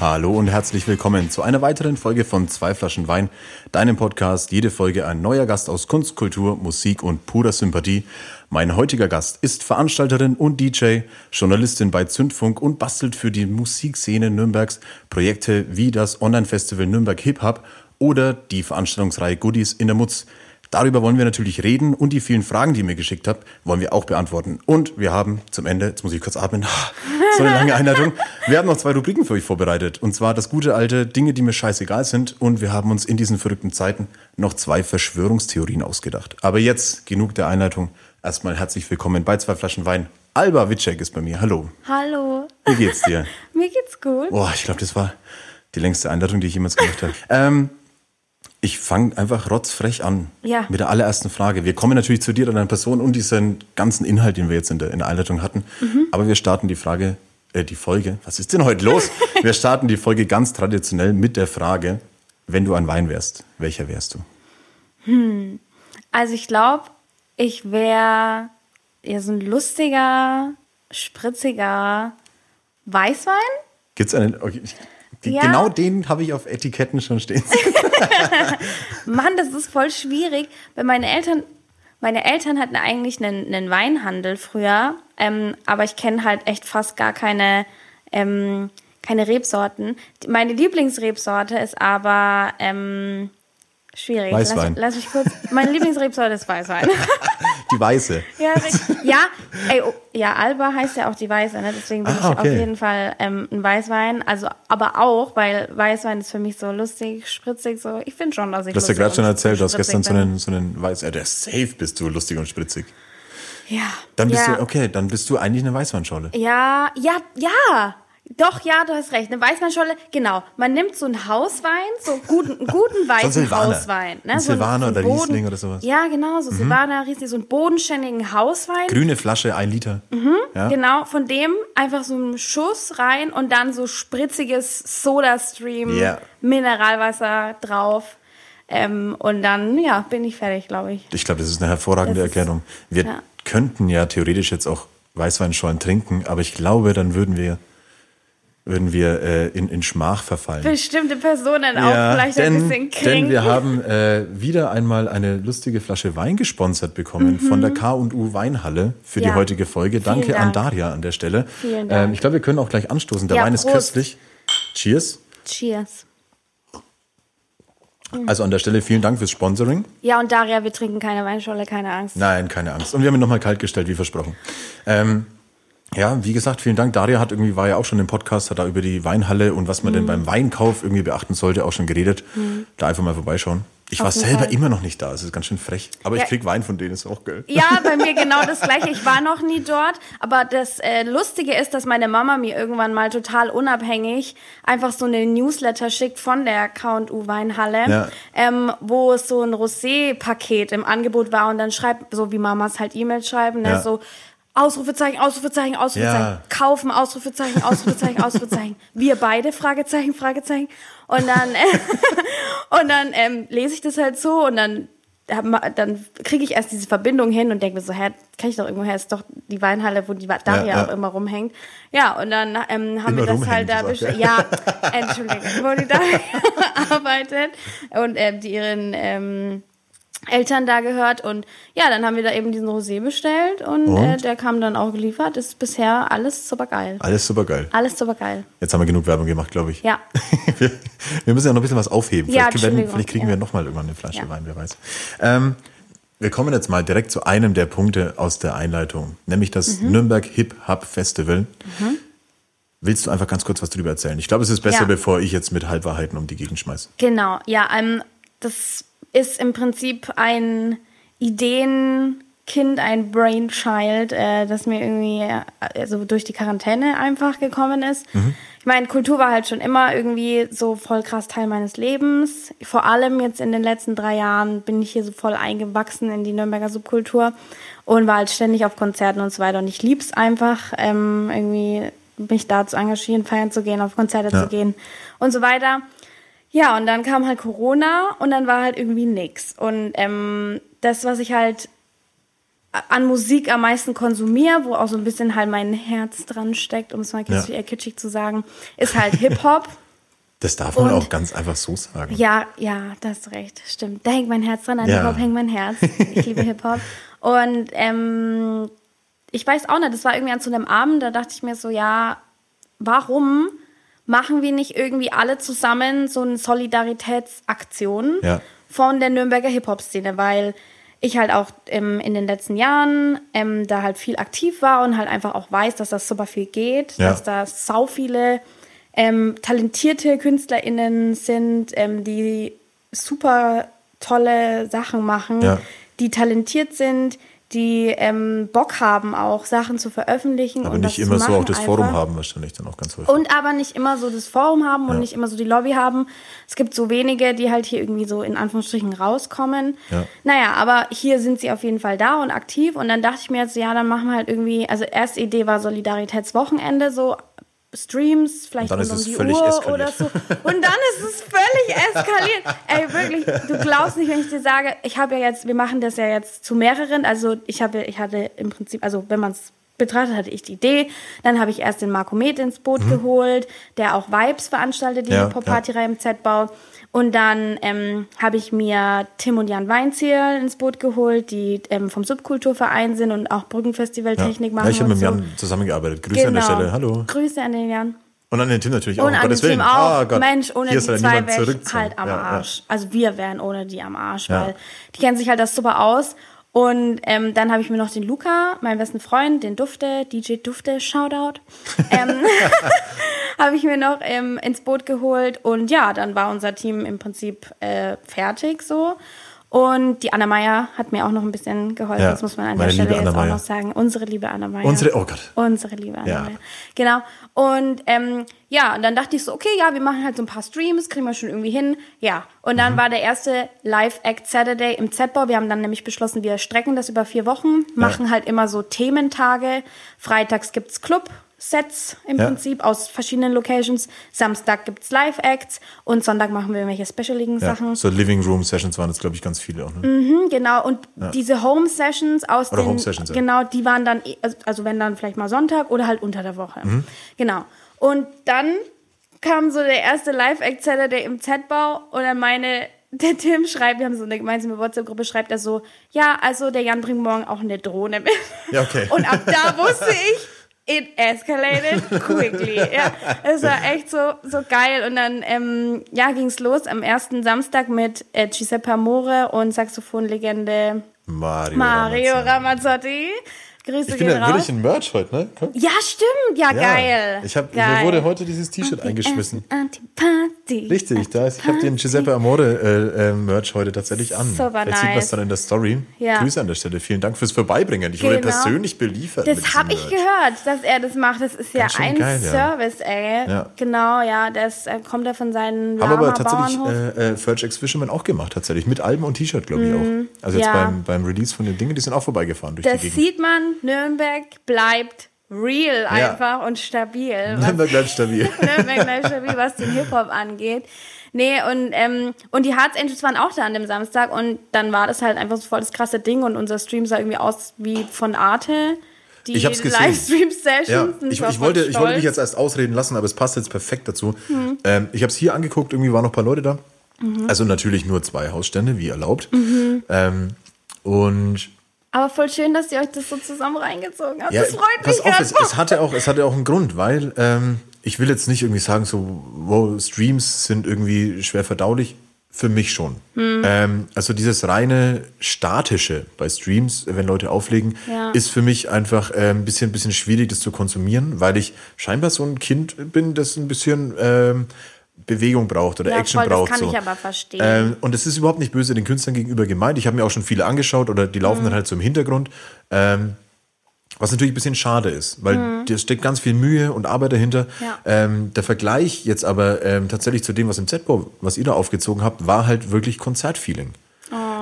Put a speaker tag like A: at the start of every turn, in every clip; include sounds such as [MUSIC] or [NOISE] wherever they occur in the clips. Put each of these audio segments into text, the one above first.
A: Hallo und herzlich willkommen zu einer weiteren Folge von Zwei Flaschen Wein, deinem Podcast. Jede Folge ein neuer Gast aus Kunst, Kultur, Musik und purer Sympathie. Mein heutiger Gast ist Veranstalterin und DJ, Journalistin bei Zündfunk und bastelt für die Musikszene Nürnbergs Projekte wie das Online-Festival Nürnberg Hip Hop oder die Veranstaltungsreihe Goodies in der Mutz. Darüber wollen wir natürlich reden und die vielen Fragen, die ihr mir geschickt habt, wollen wir auch beantworten. Und wir haben zum Ende, jetzt muss ich kurz atmen, [LAUGHS] so eine lange Einleitung. Wir haben noch zwei Rubriken für euch vorbereitet. Und zwar das gute alte Dinge, die mir scheißegal sind. Und wir haben uns in diesen verrückten Zeiten noch zwei Verschwörungstheorien ausgedacht. Aber jetzt genug der Einleitung. Erstmal herzlich willkommen bei zwei Flaschen Wein. Alba Witschek ist bei mir. Hallo.
B: Hallo.
A: Wie geht's dir? [LAUGHS]
B: Mir geht's gut.
A: Boah, ich glaube, das war die längste Einleitung, die ich jemals gemacht habe. Ähm, ich fange einfach rotzfrech an
B: Ja.
A: mit der allerersten Frage. Wir kommen natürlich zu dir, deiner Person und diesen ganzen Inhalt, den wir jetzt in der, in der Einleitung hatten.
B: Mhm.
A: Aber wir starten die Frage, äh, die Folge. Was ist denn heute los? [LAUGHS] wir starten die Folge ganz traditionell mit der Frage, wenn du ein Wein wärst, welcher wärst du?
B: Also ich glaube, ich wäre ja so ein lustiger, spritziger Weißwein.
A: Gibt's einen? Okay, die,
B: Ja.
A: Genau den habe ich auf Etiketten schon stehen. [LAUGHS]
B: Mann, das ist voll schwierig, weil meine Eltern, meine Eltern hatten eigentlich einen, einen Weinhandel früher, ähm, aber ich kenne halt echt fast gar keine, ähm, keine Rebsorten. Meine Lieblingsrebsorte ist aber ähm, schwierig.
A: Weißwein.
B: Lass, lass mich kurz. Meine Lieblingsrebsorte ist Weißwein. [LAUGHS]
A: Die weiße. [LAUGHS]
B: Ja, ja, ey, oh, ja, Alba heißt ja auch die Weiße, ne? deswegen bin
A: Ah,
B: ich auf
A: okay.
B: jeden Fall ähm, ein Weißwein. Also, aber auch, weil Weißwein ist für mich so lustig, spritzig, so. Ich finde schon, dass ich
A: Du hast ja gerade schon erzählt, du hast gestern so einen, so einen Weiß... Ja, der ist safe bist du lustig und spritzig.
B: Ja.
A: Dann bist
B: ja.
A: du, okay, dann bist du eigentlich eine Weißweinschorle.
B: Ja, ja, ja. Doch, ja, du hast recht. Eine Weißweinscholle, genau. Man nimmt so einen Hauswein, so guten, einen guten [LAUGHS] weißen
A: Silvaner.
B: Hauswein. Ne?
A: Ein
B: so
A: Silvaner
B: so
A: oder
B: Boden-
A: Riesling oder sowas. Mhm.
B: Ja, genau, so Silvaner, Riesling, so einen bodenständigen Hauswein.
A: Grüne Flasche, ein Liter. Ja?
B: Genau, von dem einfach so einen Schuss rein und dann so spritziges Soda-Stream,
A: Ja.
B: Mineralwasser drauf. Ähm, und dann, ja, bin ich fertig, glaube ich.
A: Ich glaube, das ist eine hervorragende
B: Das
A: Erklärung. Wir
B: ja.
A: könnten ja theoretisch jetzt auch Weißweinschorlen trinken, aber ich glaube, dann würden wir, würden wir äh, in, in Schmach verfallen.
B: Bestimmte Personen auch vielleicht ein bisschen
A: denn
B: kränken.
A: wir haben äh, wieder einmal eine lustige Flasche Wein gesponsert bekommen von der K&U Weinhalle für die
B: Mhm. Ja.
A: heutige Folge. Danke an
B: Dank.
A: Daria an der Stelle.
B: Vielen Dank.
A: Ähm, ich glaube, wir können auch gleich anstoßen. Der
B: Ja,
A: Wein ist
B: Prost.
A: köstlich. Cheers.
B: Cheers.
A: Also an der Stelle vielen Dank fürs Sponsoring.
B: Ja, und Daria, wir trinken keine Weinscholle, keine Angst.
A: Nein, keine Angst. Und wir haben ihn nochmal kalt gestellt, wie versprochen. Ähm, ja, wie gesagt, vielen Dank. Daria hat irgendwie, war ja auch schon im Podcast, hat da über die Weinhalle und was man
B: Mhm.
A: denn beim Weinkauf irgendwie beachten sollte, auch schon geredet. Da einfach mal vorbeischauen. Ich war
B: Auf jeden
A: selber
B: Fall.
A: immer noch nicht da. Es ist ganz schön frech. Aber
B: Ja.
A: ich krieg Wein von denen, ist auch geil.
B: Ja, bei mir [LAUGHS] genau das gleiche. Ich war noch nie dort, aber das äh, Lustige ist, dass meine Mama mir irgendwann mal total unabhängig einfach so eine Newsletter schickt von der K&U Weinhalle,
A: Ja.
B: ähm, wo es so ein Rosé-Paket im Angebot war und dann schreibt, so wie Mamas halt E-Mails schreiben, ne,
A: Ja.
B: so Ausrufezeichen, Ausrufezeichen, Ausrufezeichen,
A: Ja.
B: kaufen, Ausrufezeichen, Ausrufezeichen, Ausrufezeichen. [LAUGHS] Wir beide, Fragezeichen, Fragezeichen. Und dann, äh, [LAUGHS] und dann ähm, lese ich das halt so und dann, dann kriege ich erst diese Verbindung hin und denke mir so, hä, kann ich doch irgendwo her, ist doch die Weinhalle, wo die Daria
A: Ja, ja.
B: auch immer rumhängt. Ja, und dann ähm, haben
A: Immer
B: wir das halt da
A: sagt
B: bestellt.
A: er.
B: Ja, [LAUGHS] Entschuldigung, wo die Daria arbeitet und ähm, die ihren ähm, Eltern da gehört und ja, dann haben wir da eben diesen Rosé bestellt und,
A: Und?
B: Äh, der kam dann auch geliefert. Ist bisher alles super geil.
A: Alles super geil.
B: Alles super geil.
A: Jetzt haben wir genug Werbung gemacht, glaube ich.
B: Ja. [LAUGHS]
A: wir, wir müssen ja noch ein bisschen was aufheben.
B: Ja,
A: Vielleicht, werden, vielleicht kriegen
B: ja.
A: wir nochmal irgendwann eine Flasche
B: Ja.
A: Wein, wer weiß. Ähm, wir kommen jetzt mal direkt zu einem der Punkte aus der Einleitung, nämlich das
B: Mhm.
A: Nürnberg Hip Hop Festival. Willst du einfach ganz kurz was darüber erzählen? Ich glaube, es ist besser,
B: Ja.
A: bevor ich jetzt mit Halbwahrheiten um die Gegend schmeiße.
B: Genau, ja, ähm, das ist im Prinzip ein Kind ein Brainchild, äh, das mir irgendwie also durch die Quarantäne einfach gekommen ist. Ich meine, Kultur war halt schon immer irgendwie so voll krass Teil meines Lebens. Vor allem jetzt in den letzten drei Jahren bin ich hier so voll eingewachsen in die Nürnberger Subkultur und war halt ständig auf Konzerten und so weiter. Und ich lieb's einfach, ähm, irgendwie mich da zu engagieren, feiern zu gehen, auf Konzerte
A: Ja.
B: zu gehen und so weiter. Ja, und dann kam halt Corona und dann war halt irgendwie nix. Und ähm, das, was ich halt an Musik am meisten konsumiere, wo auch so ein bisschen halt mein Herz dran steckt, um es mal kitschig,
A: Ja.
B: kitschig zu sagen, ist halt Hip-Hop. [LAUGHS]
A: Das darf man
B: Und-
A: auch ganz einfach so sagen.
B: ja, ja, das ist recht, stimmt. Da hängt mein Herz dran, an
A: Ja.
B: Hip-Hop hängt mein Herz. Ich liebe [LAUGHS] Hip-Hop. Und ähm, ich weiß auch nicht, das war irgendwie an so einem Abend, da dachte ich mir so, ja, warum machen wir nicht irgendwie alle zusammen so eine Solidaritätsaktion
A: Ja.
B: von der Nürnberger Hip-Hop-Szene, weil ich halt auch ähm, in den letzten Jahren ähm, da halt viel aktiv war und halt einfach auch weiß, dass das super viel geht,
A: Ja.
B: dass da sau viele ähm, talentierte KünstlerInnen sind, ähm, die super tolle Sachen machen,
A: Ja.
B: die talentiert sind, die ähm, Bock haben, auch Sachen zu veröffentlichen.
A: Aber
B: und
A: nicht
B: das
A: immer so auch das
B: einfach.
A: Forum haben wahrscheinlich dann auch ganz häufig.
B: Und aber nicht immer so das Forum haben und
A: Ja.
B: nicht immer so die Lobby haben. Es gibt so wenige, die halt hier irgendwie so in Anführungsstrichen rauskommen.
A: Ja.
B: Naja, aber hier sind sie auf jeden Fall da und aktiv. Und dann dachte ich mir jetzt, ja, dann machen wir halt irgendwie, also erste Idee war Solidaritätswochenende, so Streams, vielleicht
A: Und dann ist
B: um
A: es
B: die
A: völlig
B: Uhr
A: eskaliert.
B: oder so. Und dann ist es völlig eskaliert. Ey, wirklich, du glaubst nicht, wenn ich dir sage, ich habe ja jetzt, wir machen das ja jetzt zu mehreren. Also ich habe, ich hatte im Prinzip, also wenn man es betrachtet, hatte ich die Idee. Dann habe ich erst den Marco Med ins Boot geholt, der auch Vibes veranstaltet, die
A: Mhm. Ja,
B: Hip-Hop-Partyreihe im Z-Bau. Und dann ähm, habe ich mir Tim und Jan Weinziel ins Boot geholt, die ähm, vom Subkulturverein sind und auch Brückenfestival
A: ja.
B: Machen.
A: ja, ich habe mit
B: so.
A: Jan zusammengearbeitet. Grüße an der Stelle. Hallo.
B: Grüße an den Jan.
A: Und an den Tim natürlich auch.
B: Und
A: um
B: an den
A: Willen.
B: auch.
A: Gott.
B: Mensch, ohne
A: Hier
B: die
A: ja
B: zwei wäre halt am
A: Ja, ja.
B: Arsch. Also wir wären ohne die am Arsch,
A: Ja.
B: weil die kennen sich halt das super aus. Und ähm, dann habe ich mir noch den Luca, meinen besten Freund, den Dufte, DJ Dufte, Shoutout, ähm, [LAUGHS] [LAUGHS] habe ich mir noch ähm, ins Boot geholt. Und ja, dann war unser Team im Prinzip äh, fertig so. Und die Anna Meier hat mir auch noch ein bisschen geholfen.
A: Ja,
B: das muss man an der Stelle jetzt auch noch sagen. Unsere liebe Anna Meier.
A: Unsere- oh Gott.
B: Unsere liebe Anna
A: Ja.
B: Meier. Genau. Und ähm, ja, und dann dachte ich so, okay, ja, wir machen halt so ein paar Streams, kriegen wir schon irgendwie hin. Ja. Und
A: Mhm.
B: dann war der erste Live-Act Saturday im Z-Bau. Wir haben dann nämlich beschlossen, wir strecken das über vier Wochen, machen halt immer so Thementage. Freitags gibt's Club-Sets im
A: Ja.
B: Prinzip aus verschiedenen Locations. Samstag gibt's Live-Acts und Sonntag machen wir irgendwelche specialigen
A: Ja,
B: Sachen.
A: so Living Room Sessions waren das, glaube ich, ganz viele auch. Ne?
B: Mhm, genau, und diese Home Sessions aus
A: Oder
B: den,
A: Home Sessions, ja.
B: genau, die waren dann, eh- also- also wenn dann vielleicht mal Sonntag oder halt unter der Woche.
A: Mhm.
B: Genau. Und dann kam so der erste Live-Act Saturday im Z-Bau und dann meine, [LAUGHS] der Tim schreibt, wir haben so eine gemeinsame WhatsApp-Gruppe, schreibt er so, ja, also der Jan bringt morgen auch eine Drohne mit.
A: Ja, okay.
B: Und ab da [LAUGHS] wusste ich, it escalated [LAUGHS] quickly. Ja, es war echt so, so geil. Und dann ähm, ja, ging es los am ersten Samstag mit äh, Giuseppe Amore und Saxophonlegende
A: Mario.
B: Mario
A: Ramazzotti.
B: Ramazzotti. Grüße
A: Ich bin
B: gehen
A: ja
B: raus.
A: wirklich in Merch heute, ne? Komm.
B: ja, stimmt. Ja, geil.
A: Ich hab,
B: geil.
A: mir wurde heute dieses T-Shirt eingeschmissen.
B: Antiparty.
A: Richtig, da ist, ich habe den Giuseppe Amore äh, äh, Merch heute tatsächlich an.
B: Super
A: Vielleicht sieht man
B: nice.
A: es dann in der Story.
B: Ja.
A: Grüße an der Stelle. Vielen Dank fürs Vorbeibringen. Ich wurde
B: Genau.
A: persönlich beliefert.
B: Das habe ich gehört, dass er das macht. Das ist ja ein
A: geil, ja.
B: Service, ey.
A: Ja.
B: Genau, ja. Das äh, kommt ja von seinen
A: Haben aber tatsächlich äh, äh, Furch X Fisherman auch gemacht, tatsächlich. Mit Alben und T-Shirt, glaube ich auch. Also jetzt
B: Mhm. ja.
A: beim, beim Release von den Dingen, die sind auch vorbeigefahren durch
B: Das
A: die Gegend.
B: sieht man, Nürnberg bleibt real einfach und stabil.
A: Nürnberg bleibt stabil. [LAUGHS]
B: Nürnberg bleibt stabil, was den Hip-Hop angeht. Nee, und, ähm, und die Hearts Angels waren auch da an dem Samstag und dann war das halt einfach so voll das krasse Ding und unser Stream sah irgendwie aus wie von Arte. Die
A: Ich hab's gesehen.
B: Livestream-Sessions.
A: Ja, ich, ich, wollte, ich wollte mich jetzt erst ausreden lassen, aber es passt jetzt perfekt dazu.
B: Mhm.
A: Ähm, ich habe es hier angeguckt, irgendwie waren noch ein paar Leute da. Also natürlich nur zwei Hausstände, wie erlaubt.
B: Mhm.
A: Ähm, und
B: Aber voll schön, dass ihr euch das so zusammen reingezogen habt.
A: ja,
B: das freut mich
A: auf,
B: ganz.
A: es, es, hatte auch, es hatte auch einen Grund, weil ähm, ich will jetzt nicht irgendwie sagen, so, wow, Streams sind irgendwie schwer verdaulich. Für mich schon.
B: Hm.
A: Ähm, also dieses reine statische bei Streams, wenn Leute auflegen,
B: Ja.
A: ist für mich einfach äh, ein bisschen, bisschen schwierig, das zu konsumieren, weil ich scheinbar so ein Kind bin, das ein bisschen ähm, Bewegung braucht oder
B: Ja,
A: Action
B: voll, das
A: braucht.
B: kann
A: so.
B: ich aber verstehen.
A: Ähm, und es ist überhaupt nicht böse den Künstlern gegenüber gemeint. Ich habe mir auch schon viele angeschaut oder die
B: Mhm.
A: laufen dann halt so im Hintergrund. Ähm, was natürlich ein bisschen schade ist, weil da steckt ganz viel Mühe und Arbeit dahinter.
B: Mhm. Ja.
A: Ähm, der Vergleich jetzt aber ähm, tatsächlich zu dem, was im Z-Bau, was ihr da aufgezogen habt, war halt wirklich Konzertfeeling.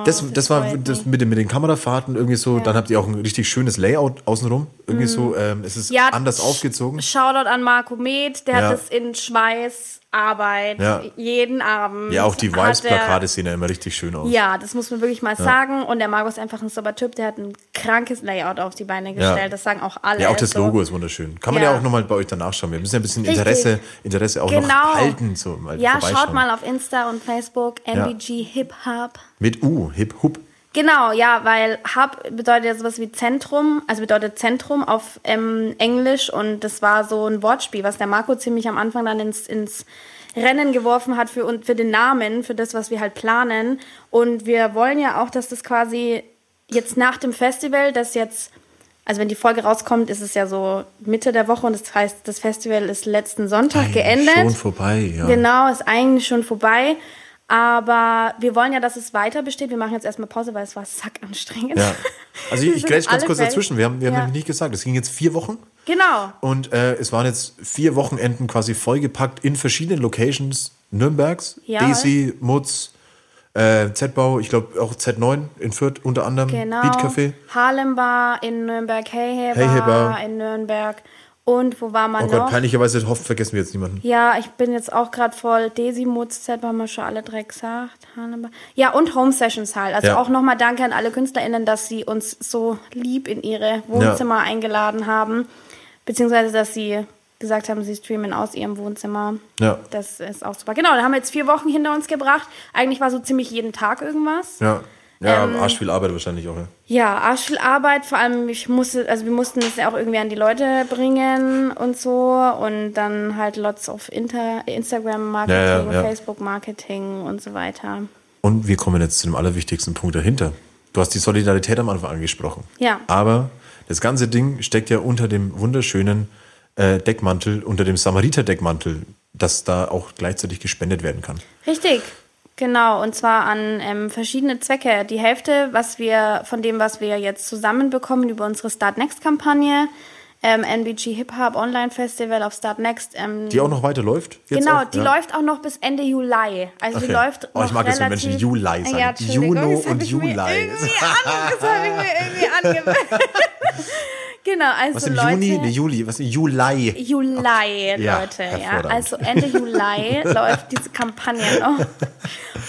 A: das, das,
B: Oh, das
A: war das mit den, mit den Kamerafahrten irgendwie so. Dann habt ihr auch ein richtig schönes Layout außenrum. Irgendwie so, ähm, es ist
B: Mhm. Ja,
A: anders aufgezogen.
B: Shoutout an Marco Med, der
A: Ja.
B: hat das in Schweiß, Arbeit,
A: Ja.
B: jeden Abend.
A: Ja, auch die Vibes-Plakate sehen ja immer richtig schön aus.
B: Ja, das muss man wirklich mal sagen. Und der Marco ist einfach ein super Typ, der hat ein krankes Layout auf die Beine gestellt.
A: Ja.
B: Das sagen auch alle.
A: Ja, auch das
B: so.
A: Logo ist wunderschön. Kann man ja,
B: Ja.
A: auch nochmal bei euch danach schauen. Wir müssen ja ein bisschen
B: Richtig.
A: Interesse, Interesse auch noch
B: Genau.
A: halten. So, mal
B: Ja, schaut mal auf Insta und Facebook, MBG Hip Hop.
A: Mit U, Hip Hup.
B: Genau, ja, weil Hub bedeutet ja sowas wie Zentrum, also bedeutet Zentrum auf ähm, Englisch und das war so ein Wortspiel, was der Marco ziemlich am Anfang dann ins, ins Rennen geworfen hat für, für den Namen, für das, was wir halt planen. Und wir wollen ja auch, dass das quasi jetzt nach dem Festival, das jetzt, also wenn die Folge rauskommt, ist es ja so Mitte der Woche und das heißt, das Festival ist letzten Sonntag geendet.
A: Schon vorbei, ja.
B: Genau, ist eigentlich schon vorbei. Aber wir wollen ja, dass es weiter besteht. Wir machen jetzt erstmal Pause, weil es war sackanstrengend.
A: ja. Also ich, [LAUGHS] ich
B: sind
A: grätsch ganz kurz
B: fertig.
A: dazwischen. Wir haben, wir haben
B: Ja.
A: nämlich nicht gesagt, es ging jetzt vier Wochen.
B: Genau.
A: Und äh, es waren jetzt vier Wochenenden quasi vollgepackt in verschiedenen Locations Nürnbergs,
B: Ja.
A: Desi, Mutz, äh, Z-Bau, ich glaube auch Z9 in Fürth unter anderem,
B: Genau.
A: Beat Café.
B: Harlem Bar in Nürnberg, Hey Hey Bar,
A: Hey Hey Bar.
B: in Nürnberg. Und wo war man
A: Oh
B: noch?
A: Gott, peinlicherweise hoffen, vergessen wir jetzt niemanden.
B: Ja, ich bin jetzt auch gerade voll. Desimutz, Z haben wir schon alle drei gesagt. Ja, und Home Sessions halt. Also
A: Ja.
B: auch nochmal danke an alle KünstlerInnen, dass sie uns so lieb in ihre Wohnzimmer eingeladen haben. Beziehungsweise, dass sie gesagt haben, sie streamen aus ihrem Wohnzimmer.
A: Ja.
B: Das ist auch super. Genau, da haben wir jetzt vier Wochen hinter uns gebracht. Eigentlich war so ziemlich jeden Tag irgendwas.
A: Ja, ja
B: Ähm,
A: arsch viel Arbeit wahrscheinlich auch. Ja.
B: Ja, arsch viel Arbeit, vor allem ich musste, also wir mussten das ja auch irgendwie an die Leute bringen und so und dann halt lots of Inter Instagram Marketing,
A: Ja, ja, ja.
B: Facebook Marketing und so weiter.
A: Und wir kommen jetzt zu dem allerwichtigsten Punkt dahinter. Du hast die Solidarität am Anfang angesprochen.
B: Ja.
A: Aber das ganze Ding steckt ja unter dem wunderschönen äh, Deckmantel, unter dem Samariter-Deckmantel, dass da auch gleichzeitig gespendet werden kann.
B: Richtig, genau. Und zwar an ähm, verschiedene Zwecke. Die Hälfte, was wir von dem, was wir jetzt zusammenbekommen über unsere Start Next Kampagne, ähm, NBG Hip Hop Online Festival auf Start Next. Ähm,
A: Die auch noch weiter läuft?
B: Genau,
A: auch?
B: die
A: Ja.
B: läuft auch noch bis Ende Juli. Also die
A: Okay.
B: läuft
A: Oh, ich mag es, wenn. Menschen Juli sagen.
B: Ja,
A: Juno und Juli.
B: Das habe ich mir irgendwie [LAUGHS] angewöhnt. [LAUGHS] genau, also
A: Was im
B: Leute...
A: Juni? Nee, Juli. Was? Juli.
B: Juli,
A: Ja,
B: Leute. Ja,
A: hervorragend.
B: also Ende Juli [LAUGHS] läuft diese Kampagne noch.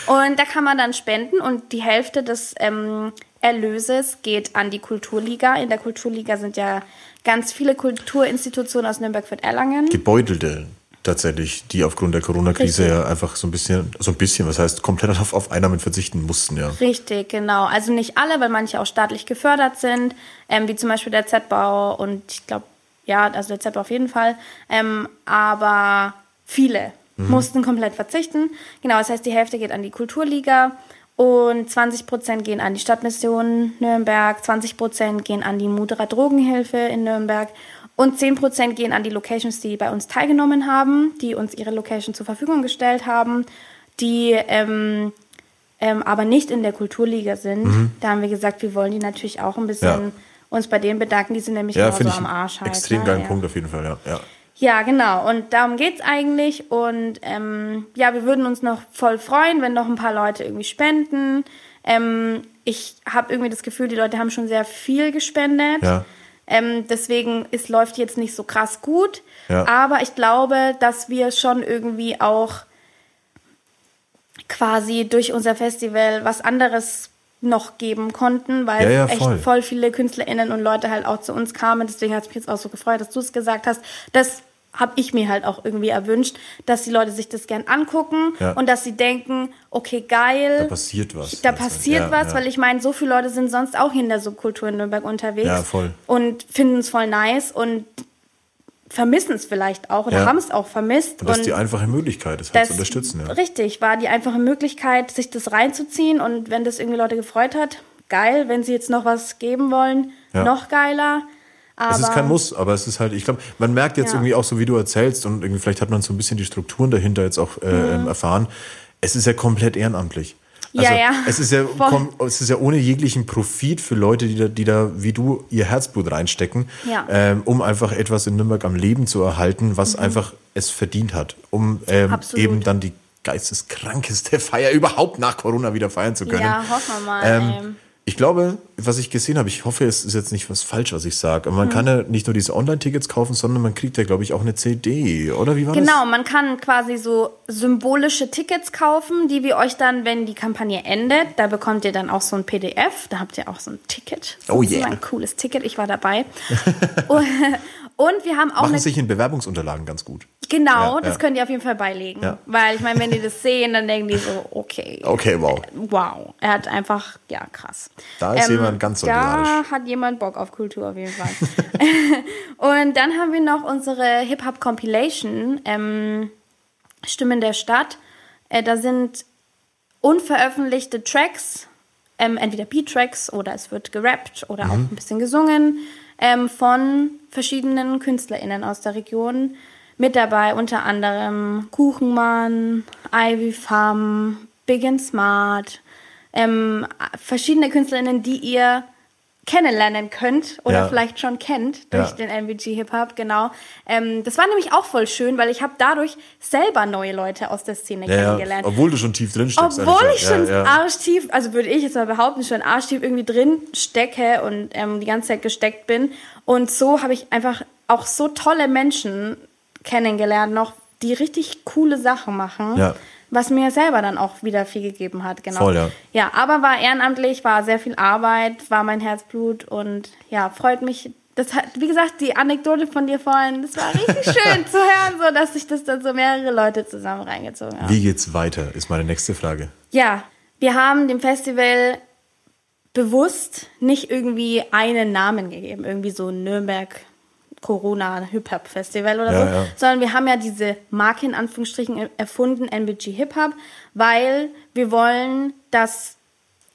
B: Und da kann man dann spenden und die Hälfte des ähm, Erlöses geht an die Kulturliga. In der Kulturliga sind ja ganz viele Kulturinstitutionen aus Nürnberg für Erlangen.
A: Gebeutelte tatsächlich, die aufgrund der Corona-Krise ja einfach so ein bisschen, so ein bisschen, was heißt, komplett auf, auf Einnahmen verzichten mussten, ja.
B: Richtig, genau. Also nicht alle, weil manche auch staatlich gefördert sind, ähm, wie zum Beispiel der Z-Bau und ich glaube, ja, also der Z-Bau auf jeden Fall. Ähm, aber viele mussten komplett verzichten. Genau, das heißt, die Hälfte geht an die Kulturliga und 20 Prozent gehen an die Stadtmission Nürnberg, 20 Prozent gehen an die Mudra Drogenhilfe in Nürnberg und 10 Prozent gehen an die Locations, die bei uns teilgenommen haben, die uns ihre Location zur Verfügung gestellt haben, die ähm, ähm, aber nicht in der Kulturliga sind. Da haben wir gesagt, wir wollen die natürlich auch ein bisschen
A: Mhm. Ja.
B: uns bei denen bedanken, die sind nämlich
A: Ja,
B: genauso
A: ich
B: am Arsch halt.
A: extrem
B: ne?
A: geilen
B: ja.
A: Punkt auf jeden Fall, ja. ja.
B: Ja, genau. Und darum geht's eigentlich. Und ähm, ja, wir würden uns noch voll freuen, wenn noch ein paar Leute irgendwie spenden. Ähm, ich habe irgendwie das Gefühl, die Leute haben schon sehr viel gespendet.
A: Ja.
B: Ähm, deswegen es läuft jetzt nicht so krass gut.
A: Ja.
B: Aber ich glaube, dass wir schon irgendwie auch quasi durch unser Festival was anderes noch geben konnten, weil
A: Ja, ja,
B: echt
A: voll.
B: voll viele KünstlerInnen und Leute halt auch zu uns kamen. Deswegen hat es mich jetzt auch so gefreut, dass du es gesagt hast. Das habe ich mir halt auch irgendwie erwünscht, dass die Leute sich das gern angucken
A: Ja.
B: und dass sie denken, okay, geil.
A: Da passiert was.
B: Da passiert
A: ja,
B: was,
A: ja.
B: weil ich meine, so viele Leute sind sonst auch hier in der Subkultur in Nürnberg unterwegs
A: Ja, voll.
B: und finden es voll nice und vermissen es vielleicht auch oder haben es auch vermisst.
A: Und das ist die einfache Möglichkeit, das, halt zu unterstützen, ja.
B: Richtig, war die einfache Möglichkeit, sich das reinzuziehen und wenn das irgendwie Leute gefreut hat, geil. Wenn sie jetzt noch was geben wollen, noch geiler.
A: Es ist
B: Aber-
A: kein Muss, aber es ist halt, ich glaube, man merkt jetzt
B: Ja.
A: irgendwie auch so, wie du erzählst und irgendwie vielleicht hat man so ein bisschen die Strukturen dahinter jetzt auch äh, ähm, erfahren. Es ist ja komplett ehrenamtlich.
B: Mhm. Ja, ja.
A: Es ist ja,
B: Voll.
A: kom, es ist ja ohne jeglichen Profit für Leute, die da, die da wie du ihr Herzblut reinstecken,
B: Ja.
A: ähm, um einfach etwas in Nürnberg am Leben zu erhalten, was einfach es verdient hat, um ähm,
B: Mhm.
A: Eben dann die geisteskrankeste Feier überhaupt nach Corona wieder feiern zu können.
B: Ja, hoffen wir mal.
A: Ähm. Ich glaube, was ich gesehen habe, ich hoffe, es ist jetzt nicht was falsch, was ich sage, man kann ja nicht nur diese Online-Tickets kaufen, sondern man kriegt ja, glaube ich, auch eine CD, oder wie war
B: Genau,
A: das?
B: man kann quasi so symbolische Tickets kaufen, die wir euch dann, wenn die Kampagne endet, da bekommt ihr dann auch so ein PDF, da habt ihr auch so ein Ticket.
A: Oh yeah.
B: Ein cooles Ticket, ich war dabei. [LAUGHS] und, wir haben auch
A: Machen sich in Bewerbungsunterlagen ganz gut.
B: Genau,
A: Ja,
B: das
A: ja.
B: könnt ihr auf jeden Fall beilegen.
A: Ja.
B: Weil ich meine, wenn die das sehen, dann denken die so, okay.
A: Okay, wow.
B: Wow, er hat einfach, ja, krass. Ähm,
A: Da ist jemand ganz
B: Da
A: solidarisch.
B: hat jemand Bock auf Kultur auf jeden Fall. [LAUGHS] Und dann haben wir noch unsere Hip-Hop-Compilation, ähm, Stimmen der Stadt. Äh, da sind unveröffentlichte Tracks, ähm, entweder Beat-Tracks oder es wird gerappt oder auch
A: Mhm.
B: ein bisschen gesungen, ähm, von verschiedenen KünstlerInnen aus der Region. Mit dabei unter anderem Kuchenmann, Ivy Farm, Big and Smart, ähm, verschiedene KünstlerInnen, die ihr kennenlernen könnt oder
A: Ja.
B: vielleicht schon kennt durch
A: Ja.
B: den MVG Hip Hop, genau. Ähm, das war nämlich auch voll schön, weil ich habe dadurch selber neue Leute aus der Szene
A: Ja,
B: kennengelernt.
A: obwohl du schon tief drin steckst.
B: Obwohl ich schon arschtief, also würde ich jetzt mal behaupten, schon arschtief irgendwie drin stecke und ähm, die ganze Zeit gesteckt bin. Und so habe ich einfach auch so tolle Menschen kennengelernt, noch die richtig coole Sachen machen.
A: Ja.
B: Was mir selber dann auch wieder viel gegeben hat, genau.
A: Voll, ja.
B: Ja, aber war ehrenamtlich, war sehr viel Arbeit, war mein Herzblut und ja, freut mich. Das hat, wie gesagt, die Anekdote von dir vorhin, das war richtig [LAUGHS] schön zu hören, so dass sich das dann so mehrere Leute zusammen reingezogen haben.
A: Wie geht's weiter, ist meine nächste Frage.
B: Ja, wir haben dem Festival bewusst nicht irgendwie einen Namen gegeben, irgendwie so Nürnberg Corona Hip Hop Festival oder
A: Ja,
B: so,
A: ja.
B: sondern wir haben ja diese Marke in Anführungsstrichen erfunden, NBG Hip Hop, weil wir wollen, dass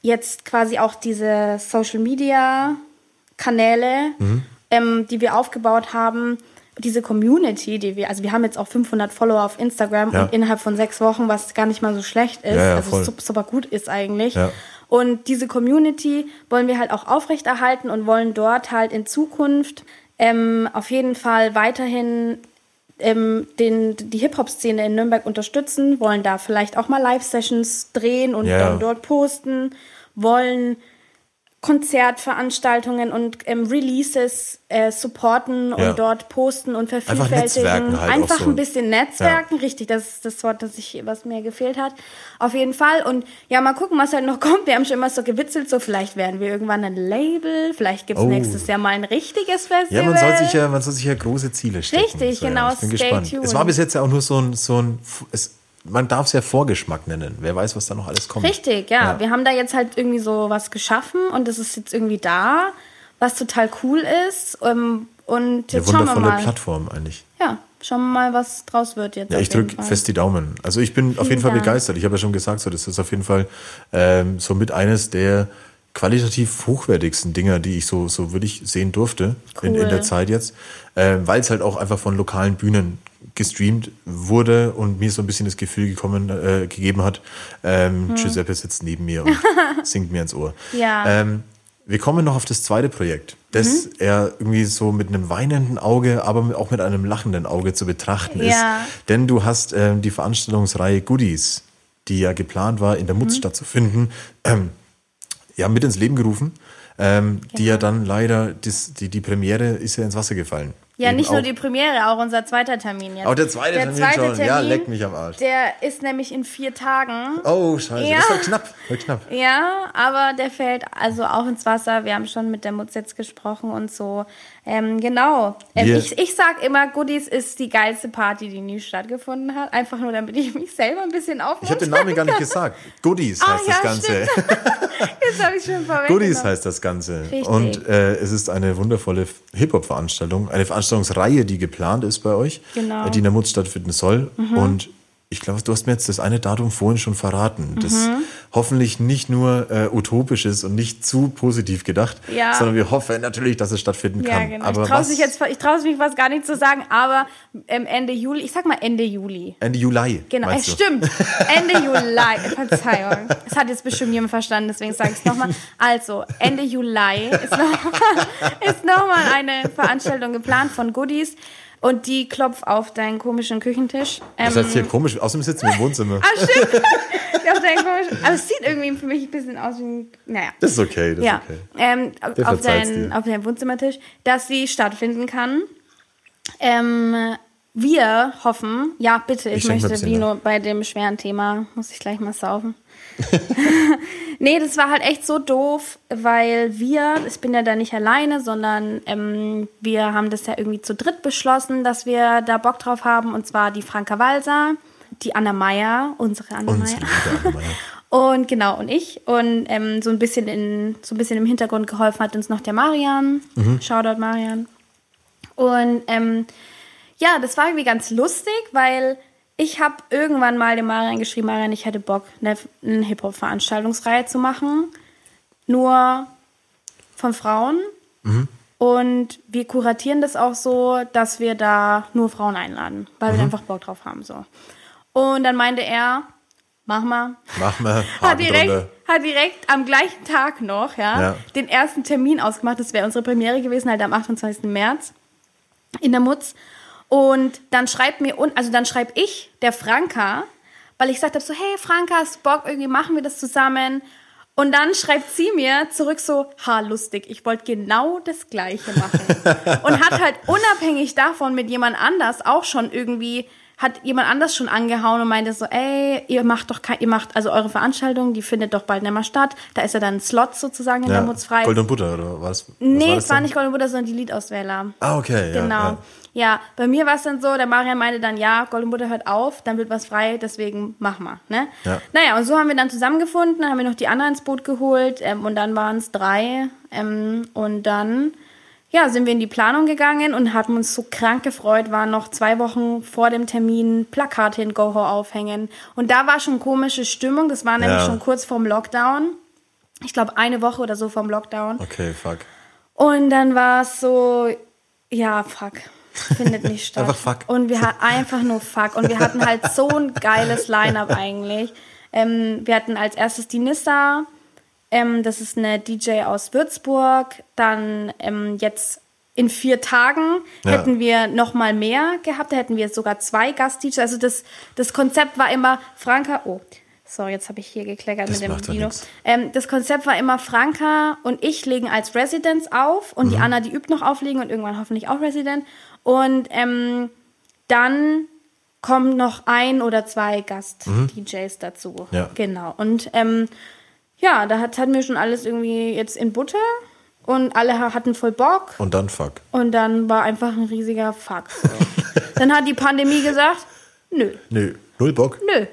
B: jetzt quasi auch diese Social Media Kanäle,
A: Mhm.
B: ähm, die wir aufgebaut haben, diese Community, die wir, also wir haben jetzt auch 500 Follower auf Instagram
A: Ja.
B: und innerhalb von sechs Wochen, was gar nicht mal so schlecht ist,
A: Ja, ja,
B: also super gut ist eigentlich. Und diese Community wollen wir halt auch aufrechterhalten und wollen dort halt in Zukunft ähm, auf jeden Fall weiterhin ähm, den, die Hip-Hop-Szene in Nürnberg unterstützen, wollen da vielleicht auch mal Live-Sessions drehen und
A: Ja,
B: dann dort posten, wollen Konzertveranstaltungen und ähm, Releases äh, supporten und
A: Ja.
B: dort posten und vervielfältigen.
A: netzwerken halt
B: Einfach
A: so.
B: ein bisschen Netzwerken, richtig, das ist das Wort, das, ich, was mir gefehlt hat. Auf jeden Fall. Und ja, mal gucken, was halt noch [LAUGHS] kommt. Wir haben schon immer so gewitzelt, so vielleicht werden wir irgendwann ein Label, vielleicht gibt es
A: Oh.
B: nächstes Jahr mal ein richtiges Festival.
A: Ja, man soll sich ja, man soll sich ja große Ziele stecken.
B: Richtig, genau,
A: Ich bin gespannt.
B: tuned.
A: Es war bis jetzt ja auch nur so ein, so ein es, man darf es ja Vorgeschmack nennen. Wer weiß, was da noch alles kommt.
B: Richtig, ja.
A: Ja.
B: Wir haben da jetzt halt irgendwie so was geschaffen und das ist jetzt irgendwie da, was total cool ist. Ähm, Und
A: Eine
B: jetzt schauen wir
A: wundervolle
B: mal.
A: Plattform eigentlich.
B: Ja, schauen wir mal, was draus wird jetzt.
A: Ja, ich drücke fest die Daumen. Also ich bin auf jeden Fall
B: Dank.
A: begeistert. Ich habe ja schon gesagt, so, das ist auf jeden Fall ähm, somit eines der qualitativ hochwertigsten Dinger, die ich so, so wirklich sehen durfte in, in
B: Cool.
A: der Zeit jetzt, ähm, weil es halt auch einfach von lokalen Bühnen gestreamt wurde und mir so ein bisschen das Gefühl gekommen, äh, gegeben hat, ähm, Giuseppe sitzt neben mir und [LAUGHS] singt mir ins Ohr.
B: Hm. Ja.
A: Ähm, wir kommen noch auf das zweite Projekt, das
B: Mhm.
A: er irgendwie so mit einem weinenden Auge, aber auch mit einem lachenden Auge zu betrachten ist.
B: Ja.
A: Denn du hast ähm, die Veranstaltungsreihe Goodies, die ja geplant war, in der
B: Mhm.
A: Mutz stattzufinden, ähm, ja, mit ins Leben gerufen. Ähm, Die ja dann leider, das, die, die Premiere ist ja ins Wasser gefallen.
B: Ja,
A: Eben
B: nicht nur die Premiere, auch unser zweiter Termin jetzt.
A: Auch der zweite Termin schon. Ja, leck mich am Arsch.
B: Der ist nämlich in vier Tagen.
A: Oh, scheiße.
B: Ja.
A: Das war knapp. War knapp.
B: Ja, aber der fällt also auch ins Wasser. Wir haben schon mit der Mutz jetzt gesprochen und so. Ähm, genau. Ähm,
A: Wir-
B: ich, ich sag immer, Goodies ist die geilste Party, die nie stattgefunden hat. Einfach nur, damit ich mich selber ein bisschen
A: Ich habe den Namen gar nicht gesagt. Goodies
B: Ah,
A: heißt
B: ja,
A: das Ganze. [LAUGHS]
B: Jetzt habe ich schon vorweggenommen.
A: Goodies heißt das Ganze.
B: Richtig.
A: Und äh, es ist eine wundervolle Hip-Hop-Veranstaltung, eine Veranstaltungsreihe, die geplant ist bei euch,
B: Genau. Mhm.
A: äh, die in der Mutz stattfinden soll. Und ich glaube, du hast mir jetzt das eine Datum vorhin schon verraten. Das
B: Mhm.
A: Hoffentlich nicht nur äh, utopisch ist und nicht zu positiv gedacht,
B: Ja.
A: sondern wir hoffen natürlich, dass es stattfinden
B: Ja,
A: kann.
B: genau.
A: Aber
B: ich traue
A: was-
B: mich jetzt, ich traue mich fast gar nicht zu sagen, aber ähm, Ende Juli, ich sag mal Ende Juli.
A: Ende Juli.
B: Genau, es
A: du?
B: stimmt. [LAUGHS] Ende Juli. Verzeihung. Das hat jetzt bestimmt jemand verstanden, deswegen sage ich es nochmal. Also, Ende Juli ist nochmal [LAUGHS] ist noch mal eine Veranstaltung geplant von Goodies und die klopft auf deinen komischen Küchentisch.
A: Das
B: Ähm,
A: heißt hier komisch, außerdem sitzen wir im Wohnzimmer.
B: ah, stimmt. aber es sieht irgendwie für mich ein bisschen aus wie ein, naja.
A: Das ist okay, das
B: Ja,
A: ist okay.
B: ähm, auf, dein, auf deinem Wohnzimmertisch, dass sie stattfinden kann. Ähm, wir hoffen, ja bitte, ich,
A: Ich
B: möchte Vino bei dem schweren Thema, muss ich gleich mal saufen. [LAUGHS] nee, das war halt echt so doof, weil wir, ich bin ja da nicht alleine, sondern ähm, wir haben das ja irgendwie zu dritt beschlossen, dass wir da Bock drauf haben. Und zwar die Franka Walser, die Anna Meyer, unsere Anna Meyer. [LAUGHS] Und genau, und ich. Und ähm, so, ein bisschen in, so ein bisschen im Hintergrund geholfen hat uns noch der Marian. Shoutout Marian. Und ähm, ja, das war irgendwie ganz lustig, weil ich habe irgendwann mal dem Marian geschrieben, Marian, ich hätte Bock, eine, eine Hip-Hop-Veranstaltungsreihe zu machen. Nur von Frauen. Und wir kuratieren das auch so, dass wir da nur Frauen einladen, weil wir einfach Bock drauf haben. So. Und dann meinte er, mach mal.
A: Mach mal [LAUGHS]
B: Hat direkt, hat direkt am gleichen Tag noch, ja,
A: Ja.
B: den ersten Termin ausgemacht. Das wäre unsere Premiere gewesen, halt am 28. März in der Mutz. Und dann schreibt mir, und also dann schreibe ich der Franka, weil ich gesagt habe so, hey Franka, hast Bock, irgendwie machen wir das zusammen. Und dann schreibt sie mir zurück so, ha, lustig, ich wollte genau das Gleiche machen. [LAUGHS] und hat halt unabhängig davon mit jemand anders auch schon irgendwie, hat jemand anders schon angehauen und meinte so, ey, ihr macht doch ihr macht, also eure Veranstaltung, die findet doch bald nicht mehr statt. Da ist ja dann ein Slot sozusagen in der Mutz frei.
A: Gold und Butter, oder was? was
B: nee,
A: das
B: es war nicht Golden Buddha, sondern die Liedauswähler.
A: Ah, okay. Ja,
B: Genau.
A: Ja.
B: Ja, bei mir war es dann so, der Marian meinte dann, ja, Golden Buddha hört auf, dann wird was frei, deswegen mach mal. Ne?
A: Ja.
B: Naja, und so haben wir dann zusammengefunden, dann haben wir noch die anderen ins Boot geholt ähm, und dann waren es drei. Ähm, und dann ja, sind wir in die Planung gegangen und hatten uns so krank gefreut, waren noch zwei Wochen vor dem Termin Plakate in Goho aufhängen. Und da war schon komische Stimmung, das war nämlich
A: Ja.
B: schon kurz vorm Lockdown. Ich glaube, eine Woche oder so vorm Lockdown.
A: Okay, fuck.
B: Und dann war es so, ja, fuck. Findet nicht [LAUGHS] statt.
A: Einfach fuck.
B: Und wir hatten einfach nur fuck. Und wir hatten halt so ein geiles Line-Up eigentlich. Ähm, wir hatten als erstes die Nissa. Ähm, das ist eine DJ aus Würzburg. Dann ähm, jetzt in vier Tagen
A: Ja.
B: hätten wir noch mal mehr gehabt. Da hätten wir sogar zwei Gast-DJs. Also das, das Konzept war immer Franka. Oh, sorry, jetzt habe ich hier gekleckert
A: Das
B: mit dem
A: nix.
B: Ähm, das Konzept war immer, Franka und ich legen als Residents auf und die
A: Mhm.
B: Anna, die übt noch auflegen und irgendwann hoffentlich auch Resident. Und ähm, dann kommen noch ein oder zwei Gast-DJs dazu.
A: Mhm. Ja.
B: Genau. Und ähm, ja, da hat, hatten wir schon alles irgendwie jetzt in Butter und alle ha- hatten voll Bock.
A: Und dann fuck.
B: Und dann war einfach ein riesiger Fuck. So. [LAUGHS] dann hat die Pandemie gesagt, nö,
A: Nö, null Bock.
B: nö,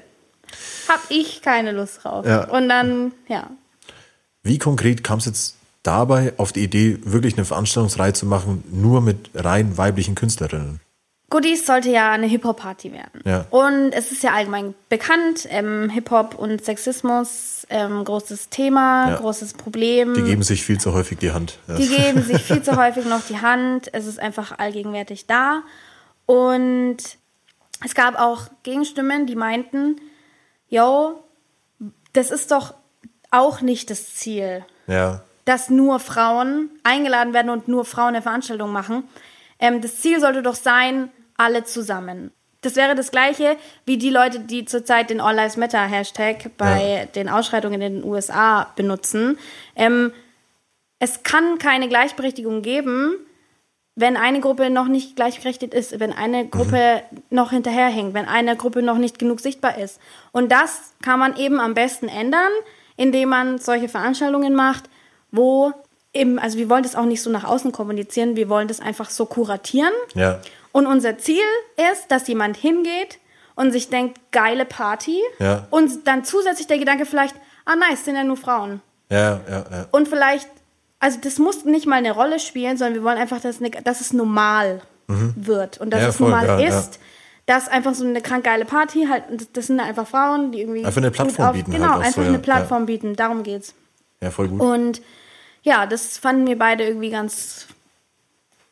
B: hab ich keine Lust drauf.
A: Ja.
B: Und dann, ja,
A: Wie konkret kam es jetzt dabei auf die Idee, wirklich eine Veranstaltungsreihe zu machen, nur mit rein weiblichen Künstlerinnen?
B: Goodies sollte ja eine Hip-Hop-Party werden.
A: Ja.
B: Und es ist ja allgemein bekannt, ähm, Hip-Hop und Sexismus, ähm, großes Thema,
A: Ja.
B: großes Problem.
A: Die geben sich viel zu häufig die Hand. Ja.
B: Die geben [LAUGHS] sich viel zu häufig noch die Hand. Es ist einfach allgegenwärtig da. Und es gab auch Gegenstimmen, die meinten, yo, das ist doch auch nicht das Ziel
A: ja.
B: dass nur Frauen eingeladen werden und nur Frauen eine Veranstaltung machen. Ähm, das Ziel sollte doch sein, alle zusammen. Das wäre das Gleiche wie die Leute, die zurzeit den All Lives Matter Hashtag bei
A: Ja.
B: den Ausschreitungen in den USA benutzen. Ähm, es kann keine Gleichberechtigung geben, wenn eine Gruppe noch nicht gleichberechtigt ist, wenn eine Gruppe noch hinterherhängt, wenn eine Gruppe noch nicht genug sichtbar ist. Und das kann man eben am besten ändern, indem man solche Veranstaltungen macht, wo eben, also wir wollen das auch nicht so nach außen kommunizieren, wir wollen das einfach so kuratieren.
A: Ja.
B: Und unser Ziel ist, dass jemand hingeht und sich denkt, geile Party.
A: Ja.
B: Und dann zusätzlich der Gedanke vielleicht, ah nice, sind ja nur Frauen.
A: Ja, ja, ja.
B: Und vielleicht, also das muss nicht mal eine Rolle spielen, sondern wir wollen einfach, dass, eine, dass es normal wird und dass
A: Mhm. Ja,
B: es normal
A: ja, ja.
B: ist, das ist einfach so eine krank geile Party, halt, das- sind einfach Frauen, die irgendwie.
A: Einfach eine Plattform
B: auf-
A: bieten
B: Genau,
A: halt so,
B: einfach
A: ja,
B: eine
A: ja.
B: Plattform bieten, darum geht's.
A: Ja, voll gut.
B: Und ja, das fanden wir beide irgendwie ganz,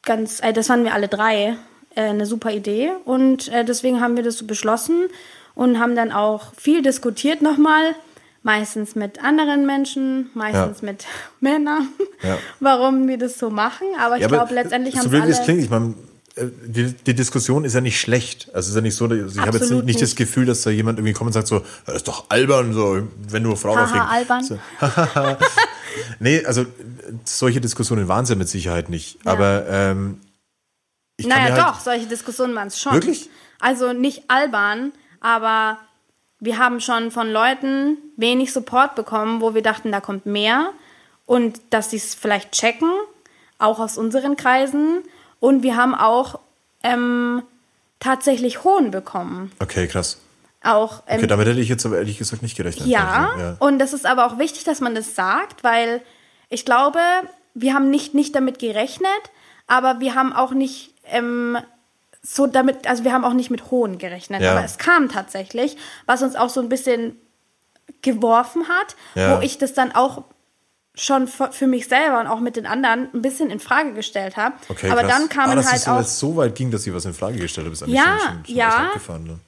B: ganz, äh, das fanden wir alle drei äh, eine super Idee. Und äh, deswegen haben wir das so beschlossen und haben dann auch viel diskutiert nochmal. Meistens mit anderen Menschen, meistens
A: Ja.
B: mit [LAUGHS] Männern,
A: Ja.
B: warum wir das so machen. Aber ich
A: Ja,
B: glaube, letztendlich haben
A: so
B: es
A: blöd wie
B: alle.
A: es klingt, ich meine, äh, die, die Diskussion ist ja nicht schlecht. Also es ist ja nicht so, dass- ich habe jetzt nicht, nicht das. Gefühl, dass da jemand irgendwie kommt und sagt so, das ist doch albern, so, wenn nur Frauen aufregen.
B: albern.
A: So. [LAUGHS] nee, also solche Diskussionen waren es ja mit Sicherheit nicht. Aber ähm, ich
B: Naja,
A: halt,
B: doch, solche Diskussionen waren es schon.
A: Wirklich?
B: Also nicht albern, aber wir haben schon von Leuten wenig Support bekommen, wo wir dachten, da kommt mehr und dass sie es vielleicht checken, auch aus unseren Kreisen. Und wir haben auch ähm, tatsächlich Hohn bekommen.
A: Okay, krass.
B: Auch ähm,
A: Okay, damit hätte ich jetzt aber ehrlich gesagt nicht gerechnet.
B: ja,
A: Also, ja.
B: und das ist aber auch wichtig, dass man das sagt, weil ich glaube, wir haben nicht, nicht damit gerechnet, aber wir haben auch nicht ähm, so damit, also wir haben auch nicht mit Hohn gerechnet,
A: Ja.
B: aber es kam tatsächlich, was uns auch so ein bisschen geworfen hat,
A: Ja.
B: wo ich das dann auch schon für mich selber und auch mit den anderen ein bisschen in Frage gestellt habe.
A: Okay,
B: aber
A: krass.
B: dann kamen
A: ah,
B: halt auch
A: so weit ging, dass sie was in Frage gestellt haben,
B: Ja,
A: schon, schon,
B: ja.
A: Ne?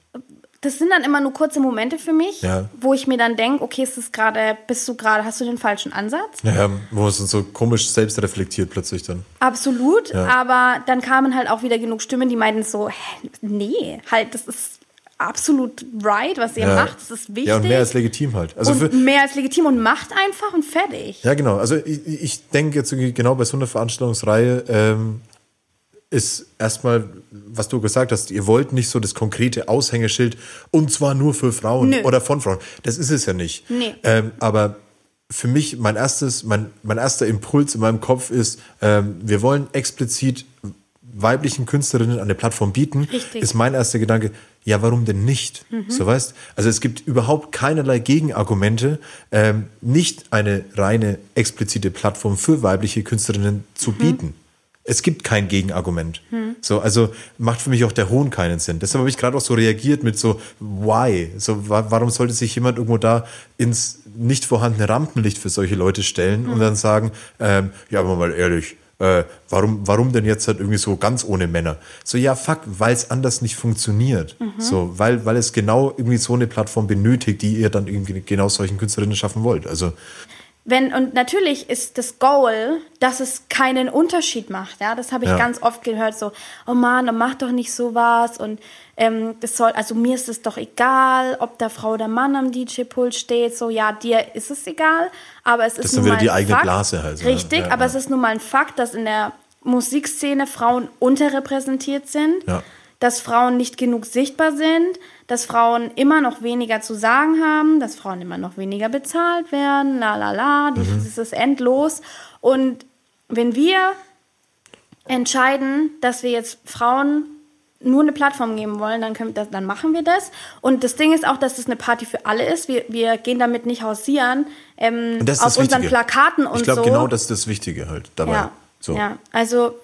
B: Das sind dann immer nur kurze Momente für mich,
A: Ja.
B: wo ich mir dann denke, okay, ist das gerade, bist du gerade, hast du den falschen Ansatz?
A: Ja, wo es uns so komisch selbst reflektiert plötzlich dann.
B: Absolut,
A: Ja.
B: aber dann kamen halt auch wieder genug Stimmen, die meinten so, hä, nee, halt, das ist absolut right, was ihr
A: Ja.
B: macht, das ist wichtig.
A: Ja, und mehr als legitim halt. Also
B: mehr als legitim und macht einfach und fertig.
A: Ja, genau. Also ich, ich denke jetzt genau bei so einer Veranstaltungsreihe ähm, ist erstmal, was du gesagt hast, ihr wollt nicht so das konkrete Aushängeschild und zwar nur für Frauen
B: Nö.
A: oder von Frauen. Das ist es ja nicht.
B: Nee.
A: Ähm, aber für mich, mein erstes, mein, mein erster Impuls in meinem Kopf ist, ähm, wir wollen explizit weiblichen Künstlerinnen eine Plattform bieten,
B: Richtig.
A: ist mein erster Gedanke, ja, warum denn nicht? So weißt, also es gibt überhaupt keinerlei Gegenargumente, ähm, nicht eine reine explizite Plattform für weibliche Künstlerinnen zu bieten. Es gibt kein Gegenargument. So, also macht für mich auch der Hohn keinen Sinn. Deshalb habe ich gerade auch so reagiert mit so, why? So, wa warum sollte sich jemand irgendwo da ins nicht vorhandene Rampenlicht für solche Leute stellen und dann sagen, ähm, ja, aber mal ehrlich, äh, warum, warum denn jetzt halt irgendwie so ganz ohne Männer? So, ja, fuck, weil es anders nicht funktioniert. So, weil, weil es genau irgendwie so eine Plattform benötigt, die ihr dann irgendwie genau solchen Künstlerinnen schaffen wollt. Also,
B: Wenn, und natürlich ist das Goal, dass es keinen Unterschied macht. Ja, das habe ich
A: Ja.
B: ganz oft gehört, so, oh Mann, mach doch nicht sowas. Und ähm, das soll, also mir ist es doch egal, ob da Frau oder Mann am DJ-Pult steht. So, ja, dir ist es egal. Aber es ist
A: ist
B: nun mal
A: die
B: ein
A: eigene
B: Fakt.
A: Blase halt?
B: Richtig,
A: Ja,
B: aber
A: ja.
B: es ist nun mal ein Fakt, dass in der Musikszene Frauen unterrepräsentiert sind. Dass Frauen nicht genug sichtbar sind, dass Frauen immer noch weniger zu sagen haben, dass Frauen immer noch weniger bezahlt werden, la la la,
A: Mhm.
B: das ist endlos. Und wenn wir entscheiden, dass wir jetzt Frauen nur eine Plattform geben wollen, dann, können wir das, dann machen wir das. Und das Ding ist auch, dass das eine Party für alle ist. Wir, wir gehen damit nicht hausieren. Ähm, auf unseren
A: Wichtige.
B: Plakaten und
A: ich glaube,
B: so.
A: genau das ist das Wichtige halt dabei.
B: Ja,
A: So.
B: ja. also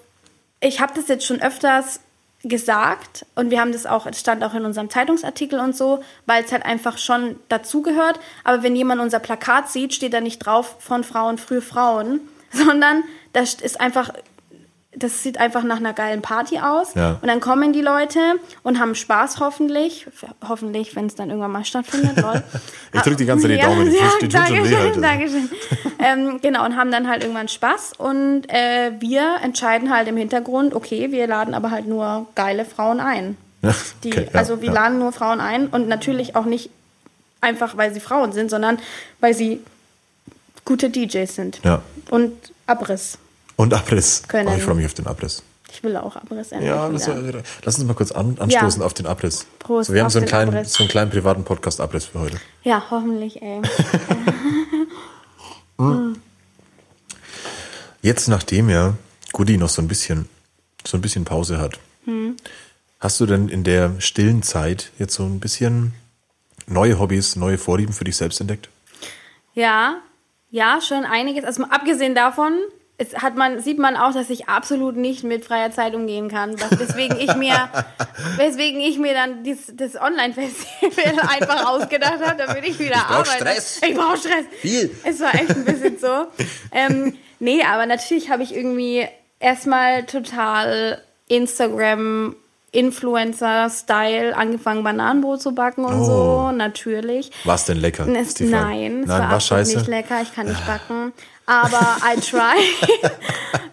B: ich habe das jetzt schon öfters gesagt und wir haben das auch, es stand auch in unserem Zeitungsartikel und so, weil es halt einfach schon dazugehört. Aber wenn jemand unser Plakat sieht, steht da nicht drauf von Frauen für Frauen, [LAUGHS] sondern das ist einfach, das sieht einfach nach einer geilen Party aus.
A: Ja.
B: Und dann kommen die Leute und haben Spaß hoffentlich, hoffentlich, wenn es dann irgendwann mal stattfindet. [LAUGHS]
A: Ich drück die ganze Zeit die Daumen, die [LAUGHS] Fuß- die tut schon weh
B: Dankeschön,
A: halt.
B: Dankeschön. ähm, genau, und haben dann halt irgendwann Spaß. Und äh, wir entscheiden halt im Hintergrund, okay, wir laden aber halt nur geile Frauen ein. [LAUGHS] Die,
A: Okay, ja,
B: also wir
A: ja.
B: laden nur Frauen ein und natürlich auch nicht einfach, weil sie Frauen sind, sondern weil sie gute DJs sind.
A: Ja.
B: Und Abriss.
A: Und Abriss.
B: Können.
A: Oh, ich freue mich auf den Abriss.
B: Ich will auch Abriss endlich
A: Ja,
B: wieder.
A: lass uns mal kurz an, anstoßen
B: Ja.
A: auf den Abriss.
B: Prost
A: so, wir haben so einen, kleinen,
B: Abriss.
A: so einen kleinen privaten Podcast-Abriss für heute.
B: Ja, hoffentlich, ey. [LAUGHS] [LAUGHS]
A: Jetzt, nachdem ja Goody noch so ein bisschen, so ein bisschen Pause hat,
B: Hm.
A: hast du denn in der stillen Zeit jetzt so ein bisschen neue Hobbys, neue Vorlieben für dich selbst entdeckt?
B: Ja, ja, schon einiges. Also mal abgesehen davon, es hat man, sieht man auch, dass ich absolut nicht mit freier Zeit umgehen kann, was, weswegen ich mir, [LAUGHS] weswegen ich mir dann dies, das Online-Festival [LAUGHS] einfach ausgedacht habe, damit ich wieder
A: brauch
B: arbeite.
A: Stress.
B: Ich brauche Stress.
A: Viel.
B: Es war echt ein bisschen so. ähm, nee, aber natürlich habe ich irgendwie erstmal total Instagram Influencer-Style angefangen, Bananenbrot zu backen und
A: Oh.
B: so, natürlich.
A: War es denn lecker?
B: Es, nein, es
A: Nein,
B: war,
A: war scheiße.
B: nicht lecker, ich kann nicht backen. Aber I try.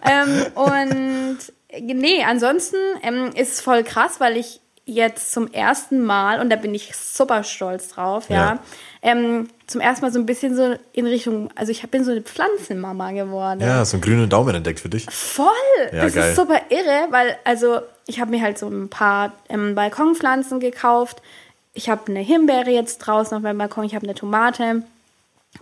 B: [LAUGHS] ähm, und nee, ansonsten ähm, ist es voll krass, weil ich jetzt zum ersten Mal, und da bin ich super stolz drauf, ja,
A: Ja.
B: Ähm, zum ersten Mal so ein bisschen so in Richtung, also ich bin so eine Pflanzenmama geworden.
A: Ja, so einen grünen Daumen entdeckt für dich.
B: Voll!
A: Ja,
B: das
A: geil.
B: ist super irre, weil, also, ich habe mir halt so ein paar ähm, Balkonpflanzen gekauft. Ich habe eine Himbeere jetzt draußen auf meinem Balkon, ich habe eine Tomate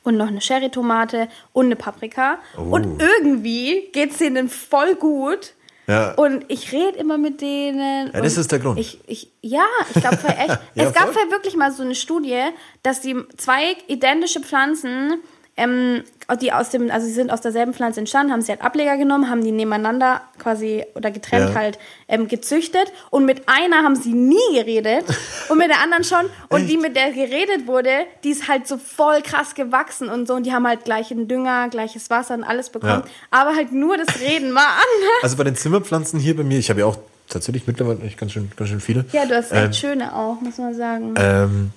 B: und noch eine Cherry-Tomate und eine Paprika.
A: Oh.
B: Und irgendwie geht es denen voll gut.
A: Ja.
B: Und ich rede immer mit denen.
A: Ja, das ist der Grund.
B: Ich, ich, ja, ich glaube echt. [LAUGHS]
A: Ja,
B: es gab
A: voll.
B: wirklich mal so eine Studie, dass die zwei identische Pflanzen, ähm, die aus dem, also sie sind aus derselben Pflanze entstanden, haben sie halt Ableger genommen, haben die nebeneinander quasi oder getrennt
A: Ja.
B: halt ähm, gezüchtet und mit einer haben sie nie geredet [LAUGHS] und mit der anderen schon und die, mit der geredet wurde, die ist halt so voll krass gewachsen und so und die haben halt gleichen Dünger, gleiches Wasser und alles bekommen,
A: Ja.
B: aber halt nur das Reden war [LAUGHS] anders.
A: Also bei den Zimmerpflanzen hier bei mir, ich habe ja auch tatsächlich mittlerweile echt ganz schön, ganz schön viele.
B: Ja, du hast echt
A: Ähm,
B: schöne auch, muss man sagen.
A: Ähm,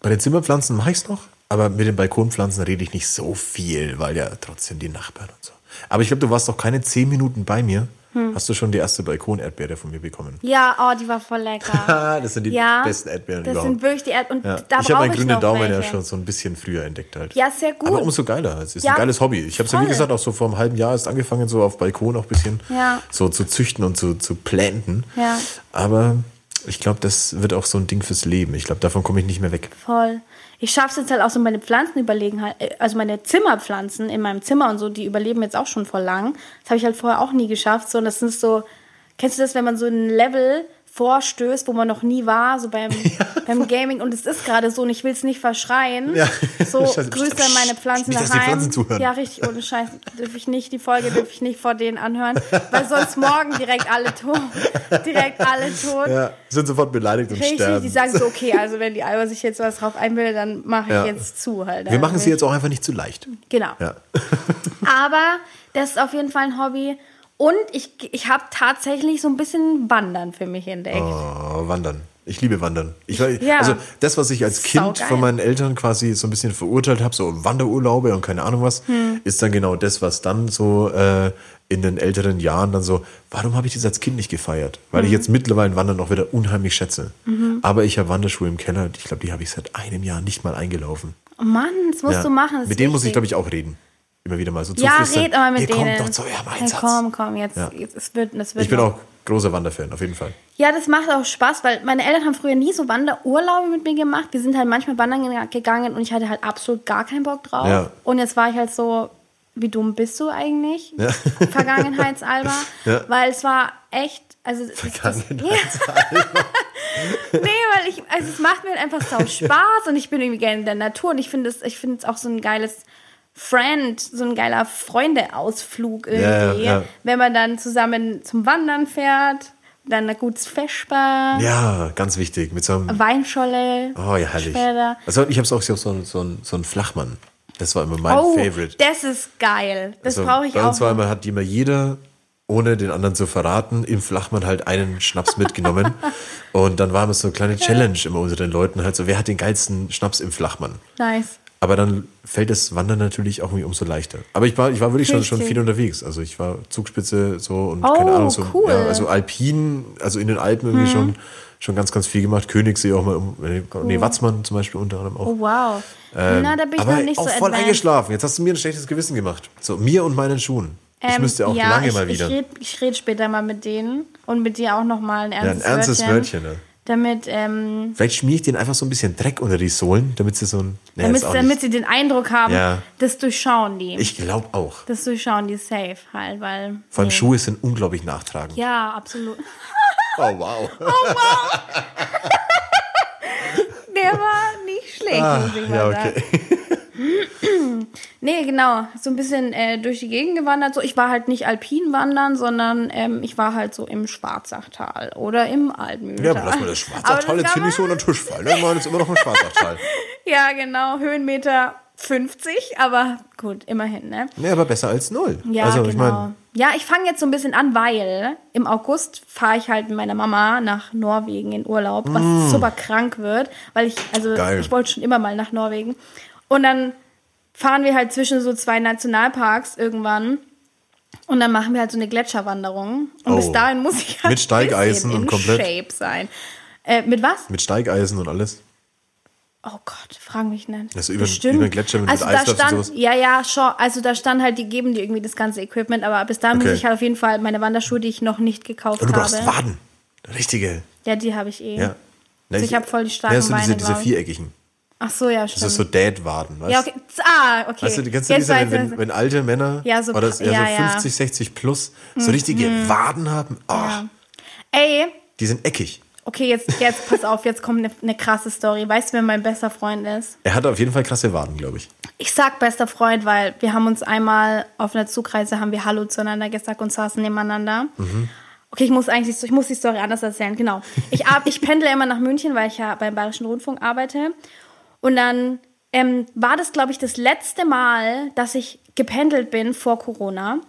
A: bei den Zimmerpflanzen mache ich es noch, aber mit den Balkonpflanzen rede ich nicht so viel, weil ja trotzdem die Nachbarn und so. Aber ich glaube, du warst doch keine zehn Minuten bei mir.
B: Hm.
A: Hast du schon die erste Balkon-Erdbeere von mir bekommen?
B: Ja, oh, die war voll lecker. [LAUGHS]
A: das sind die
B: ja,
A: besten Erdbeeren
B: Das
A: überhaupt.
B: sind wirklich die Erd und
A: ja. ich habe meinen grünen
B: noch
A: Daumen
B: welche.
A: ja schon so ein bisschen früher entdeckt halt.
B: Ja, sehr gut.
A: Aber umso geiler. Es ist
B: Ja,
A: ein geiles Hobby. Ich habe es ja, wie gesagt, auch so vor einem halben Jahr erst angefangen, so auf Balkon auch ein bisschen
B: Ja.
A: so zu züchten und zu, zu planten.
B: Ja.
A: Aber ich glaube, das wird auch so ein Ding fürs Leben. Ich glaube, davon komme ich nicht mehr weg.
B: Voll. Ich schaffe es jetzt halt auch so meine Pflanzen überlegen halt, äh, also meine Zimmerpflanzen in meinem Zimmer und so, die überleben jetzt auch schon voll lang. Das habe ich halt vorher auch nie geschafft. So, und das sind so, kennst du das, wenn man so ein Level vorstößt, wo man noch nie war, so beim, [LAUGHS] beim Gaming und es ist gerade so und ich will es nicht verschreien.
A: Ja.
B: So, [LAUGHS]
A: Scheiße.
B: Grüße an meine Pflanzen
A: Nicht,
B: daheim.
A: Pflanzen zuhören.
B: Ja, richtig, ohne Scheiß. Dürfe ich nicht, die Folge dürfe ich nicht vor denen anhören, weil sonst morgen direkt alle tot. Direkt alle tot.
A: Ja, sind sofort beleidigt und
B: Richtig,
A: sterben.
B: die sagen so, okay, also wenn die Alba sich jetzt was drauf einbildet, dann mache ich
A: Ja.
B: jetzt zu halt.
A: Wir machen sie jetzt auch einfach nicht zu leicht.
B: Genau.
A: Ja.
B: Aber das ist auf jeden Fall ein Hobby. Und ich, ich habe tatsächlich so ein bisschen Wandern für mich entdeckt.
A: Oh, wandern. Ich liebe Wandern. Ich,
B: Ja.
A: Also das, was ich als Kind von meinen Eltern quasi so ein bisschen verurteilt habe, so Wanderurlaube und keine Ahnung was,
B: Hm.
A: ist dann genau das, was dann so äh, in den älteren Jahren dann so, warum habe ich das als Kind nicht gefeiert? Weil
B: Hm.
A: ich jetzt mittlerweile Wandern auch wieder unheimlich schätze.
B: Mhm.
A: Aber ich habe Wanderschuhe im Keller, ich glaube, die habe ich seit einem Jahr nicht mal eingelaufen.
B: Oh Mann, das musst
A: Ja.
B: du machen.
A: Mit
B: ist
A: denen muss ich,
B: wichtig.
A: glaube ich, auch reden. Immer wieder mal so
B: Ja,
A: zuflüstern.
B: red aber mit
A: Ihr
B: denen.
A: kommt doch zu eurem Einsatz.
B: komm, komm, jetzt,
A: Ja.
B: jetzt es wird, es wird
A: Ich bin
B: noch-
A: auch großer Wanderfan, auf jeden Fall.
B: Ja, das macht auch Spaß, weil meine Eltern haben früher nie so Wanderurlaube mit mir gemacht. Wir sind halt manchmal wandern ge- gegangen und ich hatte halt absolut gar keinen Bock drauf.
A: Ja.
B: Und jetzt war ich halt so, wie dumm bist du eigentlich?
A: Ja. [LAUGHS]
B: Vergangenheitsalber.
A: Ja.
B: Weil es war echt, also das- [LAUGHS] Nee, weil ich, also es macht mir halt einfach sau Spaß und ich bin irgendwie gerne in der Natur und ich finde es, ich finde es auch so ein geiles Friend, so ein geiler Freundeausflug irgendwie.
A: Ja, ja.
B: Wenn man dann zusammen zum Wandern fährt, dann ein gutes Vesper,
A: Ja, ganz wichtig. Mit so einem
B: Weinscholle.
A: Oh ja, herrlich.
B: Später.
A: Also ich habe auch so, so, so, ein- so ein Flachmann. Das war immer mein
B: Oh,
A: Favorite.
B: das ist geil. Das
A: Also
B: brauche ich
A: bei
B: auch.
A: uns war immer, hat immer jeder, ohne den anderen zu verraten, im Flachmann halt einen Schnaps mitgenommen. [LAUGHS] Und dann war immer so eine kleine Challenge immer unter den Leuten halt so, wer hat den geilsten Schnaps im Flachmann?
B: nice.
A: Aber dann fällt das Wandern natürlich auch irgendwie umso leichter. Aber ich war, ich war wirklich schon, schon viel unterwegs. Also ich war Zugspitze so und
B: Oh,
A: keine Ahnung. So,
B: cool.
A: Ja, also Alpin, also in den Alpen irgendwie
B: Mhm.
A: schon, schon ganz, ganz viel gemacht. Königssee auch mal, um, nee, Watzmann zum Beispiel unter anderem auch.
B: Oh, wow.
A: Ähm,
B: Na, da bin ich
A: aber
B: noch nicht
A: auch
B: so
A: voll
B: advanced.
A: eingeschlafen. Jetzt hast du mir ein schlechtes Gewissen gemacht. So, mir und meinen Schuhen. Ich
B: Ähm,
A: müsste auch
B: ja,
A: lange
B: ich,
A: mal wieder.
B: Ich rede ich red später mal mit denen und mit dir auch noch mal ein
A: ja,
B: ernstes,
A: ein ernstes
B: Wörtchen.
A: Wörtchen. Ne?
B: Damit, ähm,
A: Vielleicht schmier ich denen einfach so ein bisschen Dreck unter die Sohlen, damit sie so ein. Nee,
B: damit, damit sie den Eindruck haben,
A: Ja.
B: das durchschauen die.
A: Ich glaube auch.
B: das durchschauen die safe halt, weil.
A: Vor allem
B: nee.
A: Schuhe sind unglaublich nachtragend.
B: Ja, absolut. [LAUGHS]
A: Oh, wow. [LAUGHS]
B: Der war nicht schlecht, muss ich mal
A: Ah, ja,
B: sagen. [CLEARS THROAT] Nee, genau. So ein bisschen äh, durch die Gegend gewandert. So, ich war halt nicht alpin wandern, sondern ähm, ich war halt so im Schwarzachtal oder im Altmühltal.
A: Ja, aber lass mal das Schwarzachtal jetzt hier nicht so unter den Tisch fallen. ne? Wir waren jetzt immer noch im Schwarzachtal. [LAUGHS]
B: Ja, genau. Höhenmeter 50, aber gut, immerhin, ne?
A: Nee, aber besser als null.
B: Ja,
A: also,
B: genau.
A: ich meine,
B: ja, ich fange jetzt so ein bisschen an, weil im August fahre ich halt mit meiner Mama nach Norwegen in Urlaub, was super krank wird, weil ich, also
A: Mm. Geil.
B: ich wollte schon immer mal nach Norwegen. Und dann fahren wir halt zwischen so zwei Nationalparks irgendwann. Und dann machen wir halt so eine Gletscherwanderung. Und
A: Oh.
B: bis dahin muss ich halt
A: Mit Steigeisen und komplett-
B: Shape sein. Äh, mit was?
A: mit Steigeisen und alles.
B: Oh Gott, frag mich nicht.
A: Also über-
B: Bestimmt.
A: über den Gletscher mit- mit
B: also
A: Eis
B: da
A: läuft und
B: stand,
A: sowas?
B: Ja, ja, schon. Also da stand halt, die geben dir irgendwie das ganze Equipment, aber bis dahin
A: Okay.
B: muss ich halt auf jeden Fall meine Wanderschuhe, die ich noch nicht gekauft
A: Und du
B: habe.
A: brauchst Waden. Richtige.
B: Ja, die habe ich eh.
A: Ja.
B: Also ich hab voll die starken
A: ja, so diese,
B: Beine,
A: diese
B: ich.
A: viereckigen.
B: Ach so, ja, stimmt.
A: Das ist so Dad-Waden, weißt
B: ja, okay. Ah, okay.
A: Weißt du, die du
B: Jetzt weiß
A: wenn, wenn, alte Männer
B: Ja, so-
A: oder
B: ja,
A: so
B: ja. Mhm.
A: 50, 60 plus so richtige Waden haben? Oh,
B: Ey,
A: Die sind eckig.
B: okay, jetzt, jetzt pass auf, jetzt kommt eine, eine krasse Story. Weißt du, wer mein bester Freund ist?
A: Er hat auf jeden Fall krasse Waden, glaube ich.
B: Ich sag bester Freund, weil wir haben uns einmal auf einer Zugreise haben wir Hallo zueinander gesagt und saßen nebeneinander. Okay, ich muss eigentlich, ich muss die Story anders erzählen. Genau. Ich, ich pendle immer nach München, weil ich ja beim Bayerischen Rundfunk arbeite. Und dann ähm, war das, glaube ich, das letzte Mal, dass ich gependelt bin vor Corona.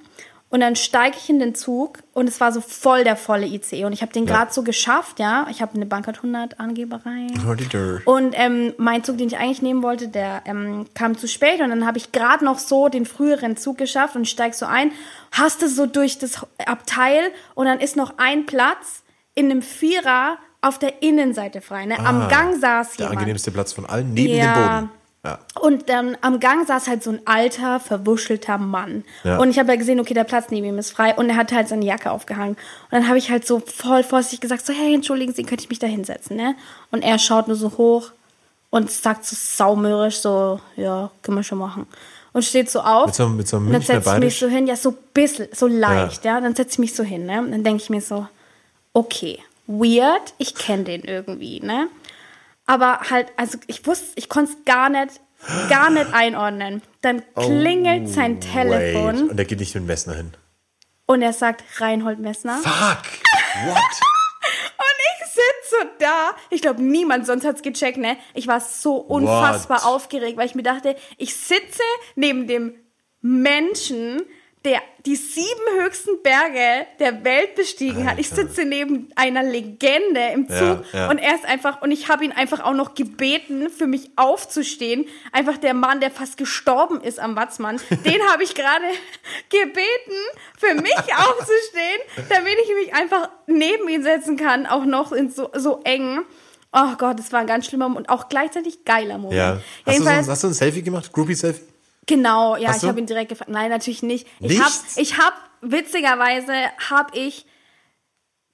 B: Und dann steige ich in den Zug und es war so voll der volle ICE. Und ich habe den
A: Ja.
B: gerade so geschafft, ja. Ich habe eine Bankart 100 Angeberei.
A: Und
B: ähm, mein Zug, den ich eigentlich nehmen wollte, der ähm, kam zu spät und dann habe ich gerade noch so den früheren Zug geschafft und steig so ein, haste so durch das Abteil und dann ist noch ein Platz in einem Vierer auf der Innenseite frei. Ne? Am Gang saß
A: Ah, Der
B: jemand.
A: angenehmste Platz von allen, neben
B: Ja.
A: dem Boden. Ja.
B: Und dann am Gang saß halt so ein alter, verwuschelter Mann.
A: Ja.
B: Und ich habe ja gesehen, okay, der Platz neben ihm ist frei. Und er hat halt seine Jacke aufgehangen. Und dann habe ich halt so voll vorsichtig gesagt, so, hey, entschuldigen Sie, könnte ich mich da hinsetzen, ne? Und er schaut nur so hoch und sagt so saumörisch so, ja, können wir schon machen. Und steht so auf.
A: Mit so einem- mit so einem
B: und dann setze ich mich so hin, ja, so bisschen, so leicht, ja. Dann setze ich mich so hin, ne? Und dann denke ich mir so, okay, weird, ich kenne den irgendwie, ne? Aber halt, also ich wusste, ich konnte es gar nicht, gar nicht einordnen. Dann klingelt sein Telefon
A: Oh, Wait. Und er geht nicht mit Messner hin.
B: und er sagt Reinhold Messner.
A: Fuck! What? [LAUGHS]
B: Und ich sitze so da. Ich glaube, niemand sonst hat's gecheckt, ne? Ich war so unfassbar
A: What?
B: aufgeregt, weil ich mir dachte, ich sitze neben dem Menschen, der die sieben höchsten Berge der Welt bestiegen hat. Ich
A: Alter.
B: sitze neben einer Legende im Zug
A: Ja, ja.
B: und er ist einfach, und ich habe ihn einfach auch noch gebeten, für mich aufzustehen. Einfach der Mann, der fast gestorben ist am Watzmann, den habe ich gerade [LAUGHS] gebeten, für mich [LAUGHS] aufzustehen, damit ich mich einfach neben ihn setzen kann, auch noch in so, so eng. Oh Gott, das war ein ganz schlimmer und auch gleichzeitig geiler Moment.
A: Ja. Hast du, so, hast du ein Selfie gemacht? Groupie-Selfie?
B: Genau, ja,
A: Hast
B: ich habe ihn direkt gefragt. Nein, natürlich nicht. Ich habe, ich habe, witzigerweise habe ich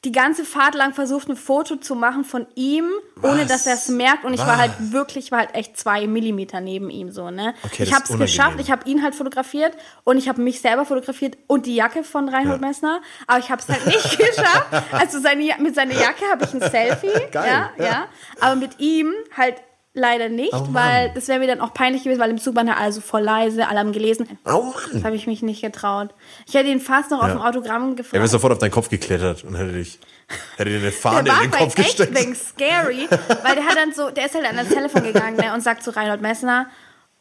B: die ganze Fahrt lang versucht, ein Foto zu machen von ihm, ohne
A: Was?
B: dass er es merkt. Und ich war halt
A: Was?
B: wirklich, ich war halt echt zwei Millimeter neben ihm so, ne?
A: Okay,
B: ich habe es geschafft. Ich habe ihn halt fotografiert und ich habe mich selber fotografiert und die Jacke von Reinhold
A: Ja.
B: Messner. Aber ich habe es halt nicht [LAUGHS] geschafft. Also seine, mit seiner Jacke habe ich ein [LAUGHS] Selfie.
A: Geil,
B: ja,
A: ja.
B: ja. Aber mit ihm halt leider nicht,
A: Oh
B: weil das wäre mir dann auch peinlich gewesen, weil im Zug waren ja alle so voll leise, alle haben gelesen.
A: Oh
B: Das
A: Mann!
B: habe ich mich nicht getraut. Ich hätte ihn fast noch auf
A: Ja.
B: dem Autogramm
A: Er
B: gefragt.
A: wäre sofort auf deinen Kopf geklettert und hätte dich, hätte dir eine Fahne
B: der war
A: in den Kopf gesteckt.
B: wegen scary, weil der hat dann so, der ist halt an das Telefon gegangen ne, und sagt zu Reinhold Messner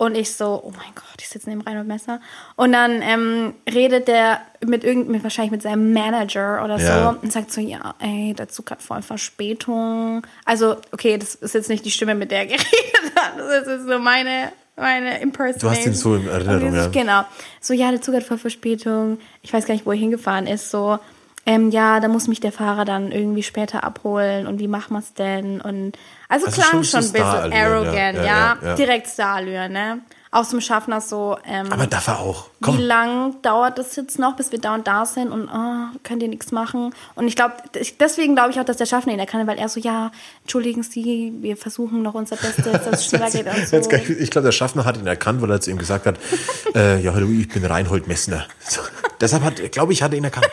B: und ich so, oh mein Gott, ich sitze neben Reinhold Messner und dann ähm, redet der mit irgend, mit, wahrscheinlich mit seinem Manager oder so
A: Ja.
B: und sagt so, ja, ey, der Zug hat voll Verspätung. Also, okay, das ist jetzt nicht die Stimme, mit der er [LAUGHS] geredet hat, das ist nur meine, meine Impersonation.
A: Du hast ihn so in Erinnerung, ja.
B: Genau. So, ja, der Zug hat voll Verspätung. Ich weiß gar nicht, wo er hingefahren ist. So, ähm, ja, da muss mich der Fahrer dann irgendwie später abholen und wie machen wir es denn? Und also,
A: Also
B: klang
A: schon
B: ein bisschen arrogant,
A: ja.
B: ja,
A: Ja,
B: direkt Starallüren, ne? Auch zum Schaffner so, ähm,
A: Aber darf er auch.
B: wie
A: Komm.
B: lang dauert das jetzt noch, bis wir da und da sind und oh, könnt ihr nichts machen? Und ich glaube, deswegen glaube ich auch, dass der Schaffner ihn erkannt, weil er so, ja, entschuldigen Sie, wir versuchen noch unser Bestes, dass es schneller [LAUGHS] geht und so.
A: Ich glaube, der Schaffner hat ihn erkannt, weil er zu ihm gesagt hat, [LAUGHS] äh, ja, hallo, ich bin Reinhold Messner. So, deshalb hat, glaube ich, hat er ihn erkannt.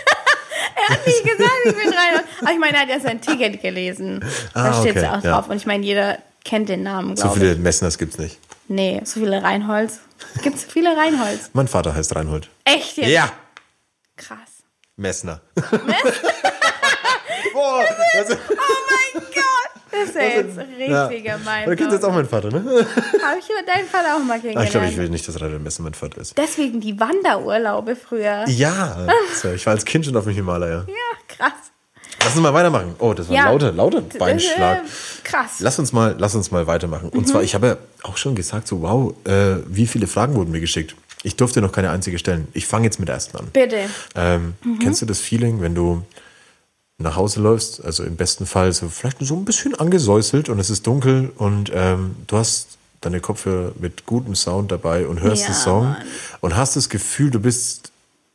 B: Hat nicht gesagt, ich bin rein. Aber ich meine, er hat ja sein Ticket gelesen. Da
A: Ah,
B: steht
A: okay,
B: ja auch
A: ja.
B: drauf. Und ich meine, jeder kennt den Namen,
A: So
B: glaube
A: viele
B: ich.
A: Messners gibt's nicht.
B: Nee, so viele Reinholz. Gibt es viele Reinholz?
A: Mein Vater heißt Reinhold.
B: Echt jetzt?
A: Ja,
B: Krass.
A: Messner. [LAUGHS] Boah, das [LAUGHS] ist,
B: Oh mein Gott! Das ist ja jetzt richtig gemein.
A: Da kennt jetzt auch mein Vater, ne? [LAUGHS]
B: Habe ich über deinen Vater auch mal
A: Ah, ich
B: kennengelernt.
A: glaube, ich will nicht, dass Reinhold Messner mein Vater ist.
B: Deswegen die Wanderurlaube früher.
A: Ja, [LAUGHS] ich war als Kind schon auf dem Himalaya.
B: Ja, krass.
A: Lass uns mal weitermachen. Oh, das war
B: Ja.
A: ein lauter, lauter Beinschlag.
B: Äh, Krass.
A: Lass uns mal, lass uns mal weitermachen. Und zwar, ich habe ja auch schon gesagt, so wow, äh, wie viele Fragen wurden mir geschickt. Ich durfte noch keine einzige stellen. Ich fange jetzt mit der ersten an.
B: Bitte.
A: Ähm, Kennst du das Feeling, wenn du nach Hause läufst, also im besten Fall so vielleicht so ein bisschen angesäuselt und es ist dunkel und ähm, du hast deine Kopfhörer mit gutem Sound dabei und hörst
B: Ja,
A: den Song
B: Mann.
A: und hast das Gefühl, du bist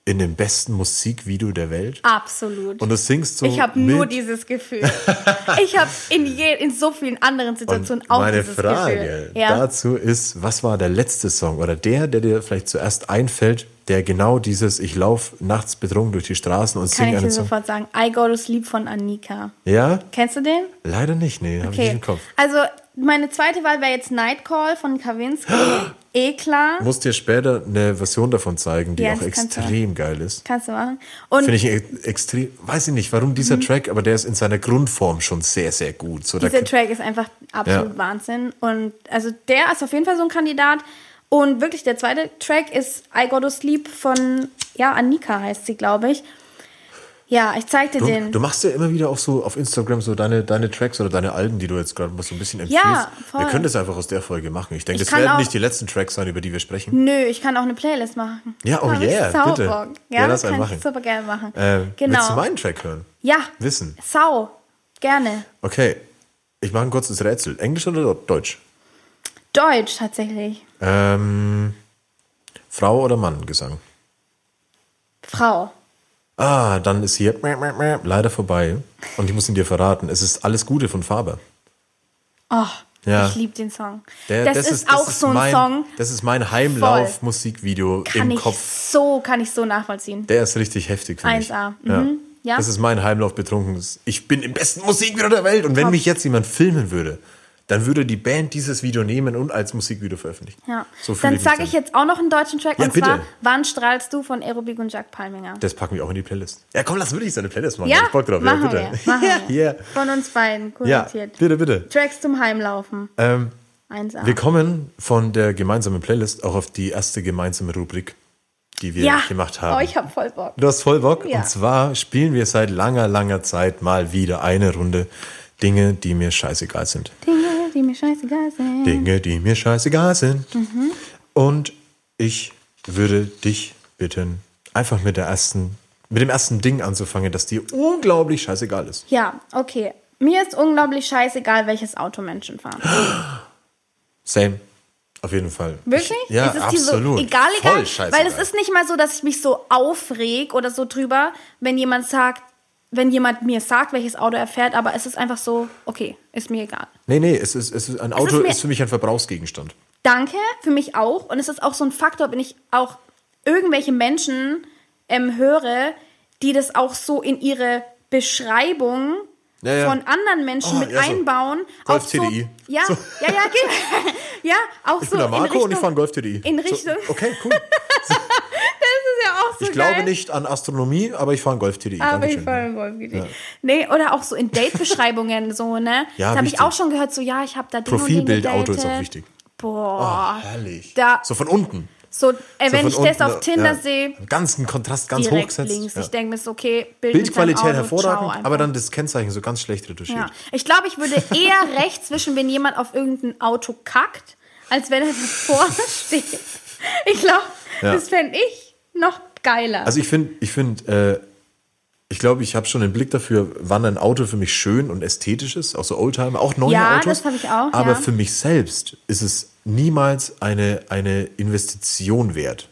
A: in dem besten Musikvideo der Welt
B: Absolut.
A: und du singst so
B: ich habe nur dieses Gefühl. ich habe in, je, in so vielen anderen Situationen
A: Und
B: auch
A: meine
B: dieses
A: Frage
B: Gefühl. Ja.
A: dazu ist, was war der letzte Song oder der, der dir vielleicht zuerst einfällt, der genau dieses Ich laufe nachts betrunken durch die Straßen und
B: Kann
A: singe
B: ich
A: einen
B: dir
A: Song.
B: sofort sagen. I Go to Sleep von Annika.
A: Ja?
B: Kennst du den?
A: Leider nicht, nee, habe ich nicht im Kopf.
B: Also meine zweite Wahl wäre jetzt Nightcall von Kavinsky. [GASPS] eh klar.
A: muss dir später eine Version davon zeigen, die
B: Ja,
A: auch extrem geil ist.
B: Kannst du machen. Und
A: Finde ich ex- extrem, weiß ich nicht, warum
B: Mhm.
A: dieser Track, aber der ist in seiner Grundform schon sehr, sehr gut. So,
B: dieser
A: kann-
B: Track ist einfach absolut
A: Ja.
B: Wahnsinn. Und also der ist auf jeden Fall so ein Kandidat. Und wirklich der zweite Track ist I Go to Sleep von, ja, Annika heißt sie, glaube ich. Ja, ich zeig dir
A: du,
B: den.
A: du machst ja immer wieder auch so auf Instagram so deine, deine Tracks oder deine Alben, die du jetzt gerade mal so ein bisschen empfiehlst.
B: Ja, voll.
A: Wir können das einfach aus der Folge machen. Ich denke,
B: Ich
A: das werden
B: auch-
A: nicht die letzten Tracks sein, über die wir sprechen.
B: Nö, ich kann auch eine Playlist machen.
A: Ja, oh yeah,
B: sau
A: bitte.
B: Bock.
A: Ja,
B: Ja,
A: lass
B: kann
A: einen
B: ich
A: machen.
B: super gerne machen.
A: Ähm,
B: genau.
A: Willst du meinen Track hören?
B: ja,
A: Wissen.
B: sau. Gerne.
A: Okay, ich mache ein kurzes Rätsel. Englisch oder Deutsch?
B: Deutsch tatsächlich.
A: Ähm, Frau oder Mann Gesang?
B: Frau.
A: Ah, dann ist hier leider vorbei. Und ich muss ihn dir verraten. Es ist alles Gute von Faber.
B: Oh,
A: Ja.
B: ich liebe den Song.
A: Der-
B: das, ist, auch so ein
A: mein,
B: Song,
A: Das ist mein Heimlauf-Musikvideo im
B: ich
A: Kopf.
B: so, kann ich so nachvollziehen.
A: Der ist richtig heftig für mich.
B: 1A. Mhm. Ja.
A: Das ist mein Heimlauf betrunken. Ich bin im besten Musikvideo der Welt. Und wenn mich jetzt jemand filmen würde, dann würde die Band dieses Video nehmen und als Musikvideo veröffentlichen.
B: Ja.
A: So
B: Dann sage ich jetzt auch noch einen deutschen Track
A: Ja,
B: und
A: bitte.
B: zwar Wann strahlst du von Aerobik und Jack Palminger.
A: Das packen wir auch in die Playlist. Ja, komm, lass wirklich so eine Playlist machen.
B: Ja,
A: ich Bock drauf.
B: machen
A: ja, bitte.
B: wir. Machen wir. [LAUGHS]
A: Ja.
B: Von uns beiden
A: ja,
B: kuratiert.
A: bitte, bitte.
B: Tracks zum Heimlaufen.
A: Ähm,
B: 1A.
A: wir kommen von der gemeinsamen Playlist auch auf die erste gemeinsame Rubrik, die wir
B: ja.
A: gemacht haben.
B: Oh, ich hab voll Bock.
A: Du hast voll Bock.
B: Ja.
A: Und zwar spielen wir seit langer, langer Zeit mal wieder eine Runde Dinge, die mir scheißegal sind.
B: Dinge, die mir scheißegal sind.
A: Dinge, die mir scheißegal sind.
B: Mhm.
A: Und ich würde dich bitten, einfach mit der ersten, mit dem ersten Ding anzufangen, das dir unglaublich scheißegal ist.
B: Ja, okay. Mir ist unglaublich scheißegal, welches Auto Menschen fahren. [GASPS]
A: Same. Auf jeden Fall.
B: Wirklich?
A: Ich, ja, absolut.
B: so egal, egal.
A: Voll scheißegal.
B: Weil es ist nicht mal so, dass ich mich so aufreg oder so drüber, wenn jemand sagt, wenn jemand mir sagt, welches Auto er fährt, aber es ist einfach so, okay, ist mir egal.
A: Nee, nee, es ist, es ist, ein Auto
B: mir-
A: ist für mich ein Verbrauchsgegenstand.
B: Danke, für mich auch. Und es ist auch so ein Faktor, wenn ich auch irgendwelche Menschen ähm, höre, die das auch so in ihre Beschreibung
A: Ja, ja.
B: von anderen Menschen
A: Oh,
B: mit
A: ja, so.
B: einbauen.
A: Golf
B: auch so,
A: TDI.
B: Ja,
A: So.
B: ja, ja, genau. [LAUGHS] ja, auch
A: Ich
B: so
A: bin der Marco
B: Richtung,
A: und ich fahre Golf TDI.
B: in Richtung-
A: okay, cool. [LAUGHS]
B: Das ja auch so
A: Ich glaube
B: geil.
A: nicht an Astronomie, aber ich fahre einen Golf TDI.
B: Aber ich
A: Dankeschön.
B: fahre einen Golf GTI. Nee, oder auch so in Date-Beschreibungen so, ne? [LAUGHS]
A: Ja,
B: da habe ich auch schon gehört, so, ja, ich habe da den
A: Profilbild-Auto ist auch wichtig.
B: Boah.
A: Oh, herrlich.
B: Da-
A: so von unten.
B: So, äh,
A: So
B: wenn ich das
A: unten,
B: auf Tinder
A: ja.
B: sehe,
A: Ganzen Kontrast ganz
B: direkt
A: hochgesetzt.
B: links.
A: Ja.
B: Ich denke mir so, okay, Bild
A: Bildqualität
B: Auto,
A: hervorragend, aber dann das Kennzeichen so ganz schlecht retuschiert.
B: Ja. Ich glaube, ich würde eher [LAUGHS] rechts zwischen, wenn jemand auf irgendein Auto kackt, als wenn er davor [LAUGHS] steht. Ich glaube,
A: Ja.
B: das fände ich noch geiler.
A: Also ich finde, ich finde, äh, ich glaube, ich habe schon einen Blick dafür, wann ein Auto für mich schön und ästhetisch ist, auch so Oldtimer, auch neue
B: Ja,
A: Autos.
B: das habe ich auch,
A: Aber
B: ja.
A: für mich selbst ist es niemals eine, eine Investition wert.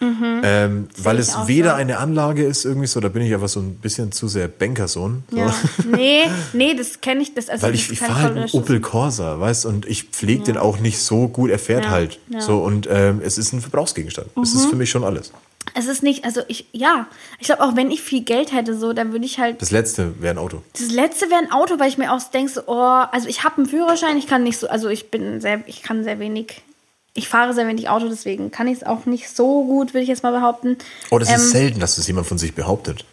A: Ähm, weil
B: Mhm.
A: es weder
B: so.
A: eine Anlage ist irgendwie so, da bin ich einfach so ein bisschen zu sehr Bankersohn. So.
B: ja. Nee, nee, das kenne ich. Das, also
A: Weil
B: das
A: ich, ich fahre halt einen. Opel Corsa, weißt und ich pflege den auch nicht so gut, er fährt
B: Ja,
A: halt.
B: ja.
A: So und ähm, es ist ein Verbrauchsgegenstand. Es
B: Mhm.
A: ist für mich schon alles.
B: Es ist nicht, also ich, ja, ich glaube auch wenn ich viel Geld hätte, so, dann würde ich halt,
A: Das letzte wäre ein Auto.
B: das letzte wäre ein Auto, weil ich mir auch denke, so, oh, also ich habe einen Führerschein, ich kann nicht so, also ich bin sehr, ich kann sehr wenig ich fahre sehr wenig Auto, deswegen kann ich es auch nicht so gut, würde ich jetzt mal behaupten.
A: Oh, das
B: Ähm,
A: ist selten, dass das jemand von sich behauptet.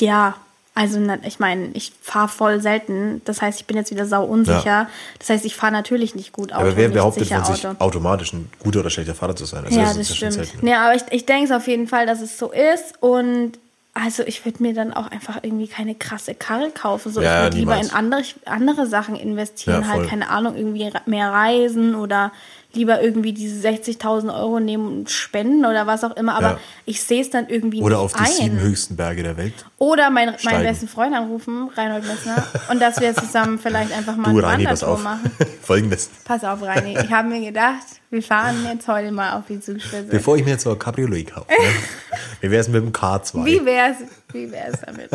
B: Ja, also ich meine, ich fahre voll selten. Das heißt, ich bin jetzt wieder sau unsicher.
A: Ja.
B: Das heißt, ich fahre natürlich nicht gut Auto.
A: Aber wer behauptet von sich
B: Auto.
A: automatisch ein guter oder schlechter Fahrer zu sein? Also
B: Ja, das
A: ja schon
B: stimmt.
A: selten.
B: Nee, aber ich, ich denke es auf jeden Fall, dass es so ist. Und also ich würde mir dann auch einfach irgendwie keine krasse Karre kaufen. So,
A: Ja,
B: ich würde lieber in andere, andere Sachen investieren.
A: Ja,
B: halt, keine Ahnung, irgendwie mehr reisen oder lieber irgendwie diese 60.000 Euro nehmen und spenden oder was auch immer. Aber
A: Ja.
B: ich sehe es dann irgendwie
A: Oder
B: nicht
A: auf die
B: ein.
A: sieben höchsten Berge der Welt.
B: Oder mein, meinen besten Freund anrufen, Reinhold Messner, [LAUGHS] und dass wir zusammen vielleicht einfach mal
A: Du, Reini, pass
B: Wandertour
A: auf.
B: machen. [LAUGHS]
A: Folgendes.
B: Pass auf, Reini. Ich habe mir gedacht, wir fahren jetzt heute mal auf die Zugspitze.
A: Bevor ich mir jetzt so ein Cabriolet kaufe, ne? [LAUGHS] wie wäre es mit dem K2?
B: Wie wär's, wie wär's damit?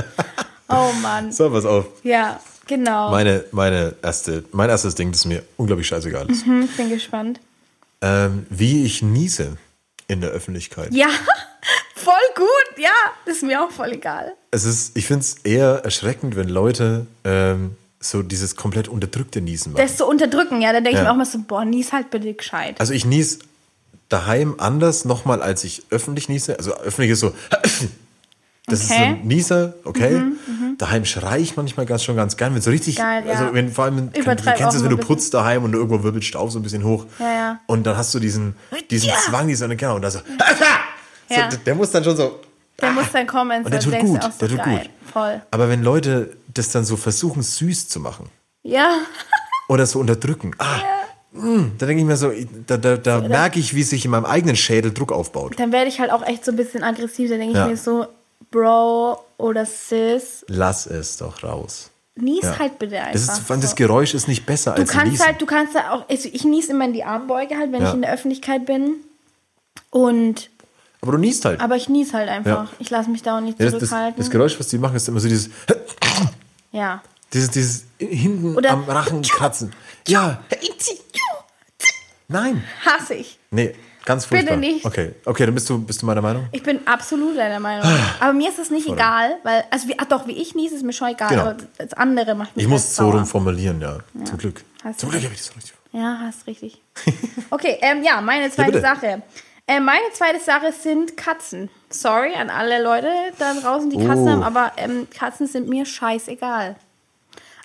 B: Oh Mann.
A: So, pass auf.
B: Ja, genau.
A: Meine, meine erste, mein erstes Ding, das mir unglaublich scheißegal ist.
B: Hm, bin gespannt.
A: Ähm, wie ich niese in der Öffentlichkeit.
B: Ja, [LAUGHS] voll gut. Ja, das ist mir auch voll egal.
A: Es ist, ich finde es eher erschreckend, wenn Leute ähm, so dieses komplett unterdrückte Niesen machen.
B: Das zu unterdrücken, ja, dann denke ich
A: Ja.
B: mir auch mal so, boah, nies halt bitte gescheit.
A: Also ich nies daheim anders nochmal, als ich öffentlich niese. Also öffentlich ist so, [CLEARS THROAT] das ist so
B: Okay.
A: ein Nieser, okay. Daheim schrei ich manchmal ganz schon ganz gern, wenn so richtig,
B: Geil, ja.
A: also wenn vor allem, du
B: Übertreib
A: kennst es, wenn du putzt daheim und irgendwo wirbelt Staub so ein bisschen hoch.
B: Ja, ja.
A: Und dann hast du diesen, diesen
B: Ja.
A: Zwang, dieser, genau, und da so,
B: Ja. [LAUGHS]
A: so, der muss dann schon so,
B: Der muss dann kommen,
A: und der tut
B: du
A: gut,
B: so
A: der tut
B: geil.
A: gut.
B: Voll.
A: Aber wenn Leute das dann so versuchen, süß zu machen
B: Ja,
A: oder so unterdrücken, ah, mh, da denke ich mir so, da, da, da merke ich, wie sich in meinem eigenen Schädel Druck aufbaut.
B: dann werde ich halt auch echt so ein bisschen aggressiv. Dann denke
A: Ja.
B: ich mir so, Bro oder Sis,
A: Lass es doch raus.
B: nies
A: Ja.
B: halt bitte einfach.
A: Das, ist, allem das
B: so.
A: Geräusch ist nicht besser
B: Du
A: als
B: kannst
A: Niesen.
B: halt, du kannst da auch, also ich nies immer in die Armbeuge halt, wenn
A: Ja.
B: ich in der Öffentlichkeit bin. Und,
A: aber du niest halt.
B: aber ich nies halt einfach.
A: Ja.
B: Ich lasse mich da auch nicht
A: Ja, das,
B: zurückhalten.
A: das Geräusch, was die machen, ist immer so dieses, [LAUGHS]
B: ja.
A: dieses, dieses hinten
B: Oder-
A: am Rachen kratzen. Ja. Nein.
B: Hasse ich.
A: Nee, ganz
B: Bitte
A: furchtbar.
B: nicht.
A: Okay, okay, dann bist du, bist du meiner Meinung?
B: Ich bin absolut deiner Meinung.
A: Ah.
B: Aber mir ist es nicht egal, weil, also wie, ach doch, wie ich nies, ist mir schon egal,
A: Genau.
B: aber das andere macht mich
A: Ich
B: halt
A: muss so
B: sauer.
A: rum formulieren, ja. Zum Glück.
B: Hast
A: Zum Glück habe ich das so richtig.
B: Ja, hast richtig. [LAUGHS] Okay, ähm, ja, meine zweite
A: bitte.
B: Sache. Äh, meine zweite Sache sind Katzen. Sorry an alle Leute da draußen, die Katzen
A: Oh.
B: haben, aber ähm, Katzen sind mir scheißegal.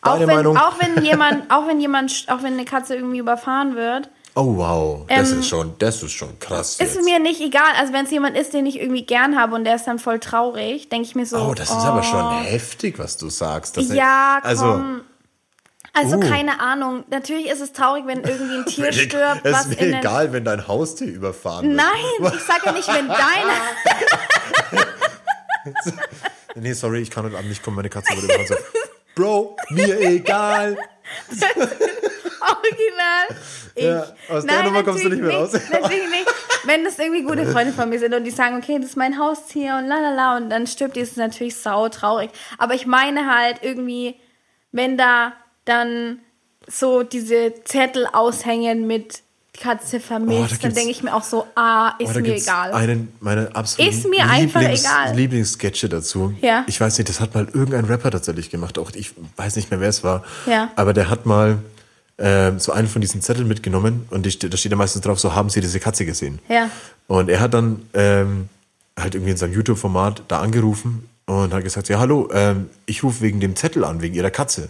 B: Auch
A: Deine
B: wenn,
A: Meinung?
B: auch wenn [LAUGHS] jemand, auch wenn jemand, auch wenn eine Katze irgendwie überfahren wird,
A: Oh wow, das
B: Ähm,
A: ist schon, das ist schon krass.
B: ist
A: jetzt.
B: mir nicht egal. Also wenn es jemand ist, den ich irgendwie gern habe und der ist dann voll traurig, denke ich mir so.
A: Oh, das ist aber schon heftig, was du sagst. Das
B: Ja,
A: also,
B: komm. Also
A: Uh.
B: keine Ahnung. Natürlich ist es traurig, wenn irgendwie ein [LAUGHS] Tier stirbt,
A: es
B: was
A: ist mir egal, wenn dein Haustier überfahren wird.
B: Nein, ich sage ja nicht, wenn [LAUGHS] deine. [LAUGHS]
A: Nee, sorry, ich kann heute Abend nicht kommen, meine Katze wurde überfahren. So, Bro, mir egal.
B: Original. Ich.
A: Ja, aus der Nummer kommst du nicht mehr raus. [LAUGHS]
B: Natürlich nicht. Wenn das irgendwie gute Freunde von mir sind und die sagen, okay, das ist mein Haustier und lalala und dann stirbt die, ist es natürlich sau traurig. Aber ich meine halt irgendwie, wenn da dann so diese Zettel aushängen mit Katze
A: Oh,
B: vermisst, dann
A: gibt's-
B: denke ich mir auch so, ah, ist
A: Oh,
B: mir egal.
A: Einen meiner absoluten
B: Ist mir einfach
A: Lieblings,
B: egal.
A: Lieblingssketche dazu.
B: Ja.
A: Ich weiß nicht, das hat mal irgendein Rapper tatsächlich gemacht. Auch ich weiß nicht mehr, wer es war.
B: Ja.
A: Aber der hat mal ähm, so einen von diesen Zetteln mitgenommen und die, da steht ja meistens drauf, so haben Sie diese Katze gesehen.
B: Ja.
A: Und er hat dann ähm, halt irgendwie in seinem YouTube-Format da angerufen und hat gesagt, ja hallo, ähm, ich rufe wegen dem Zettel an, wegen Ihrer Katze.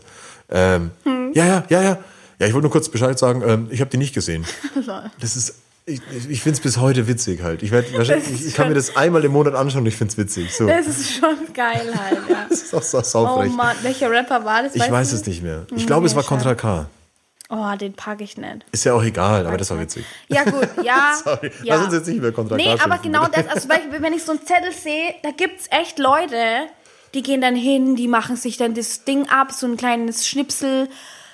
A: Ähm,
B: Hm.
A: Ja, ja, ja, ja. Ja, ich wollte nur kurz Bescheid sagen, ähm, ich habe die nicht gesehen. [LAUGHS] Das ist, ich, ich finde es bis heute witzig halt. Ich, werd, [LAUGHS] wahrscheinlich, ich, kann mir das einmal im Monat anschauen und ich finde es witzig. So.
B: Das ist schon geil halt, ja. [LAUGHS]
A: Das ist auch so
B: Oh
A: saufrech.
B: Mann, welcher Rapper war das?
A: ich weiß
B: du?
A: es nicht mehr. Ich glaube, es war. Contra K.
B: Oh, den packe ich nicht.
A: Ist ja auch egal, aber das war witzig.
B: Ja, gut, ja. [LAUGHS]
A: Sorry,
B: ja.
A: lass uns jetzt nicht über Contra K
B: Nee, aber genau das. Also, wenn ich so einen Zettel sehe, da gibt es echt Leute, die gehen dann hin, die machen sich dann das Ding ab, so ein kleines Schnipsel,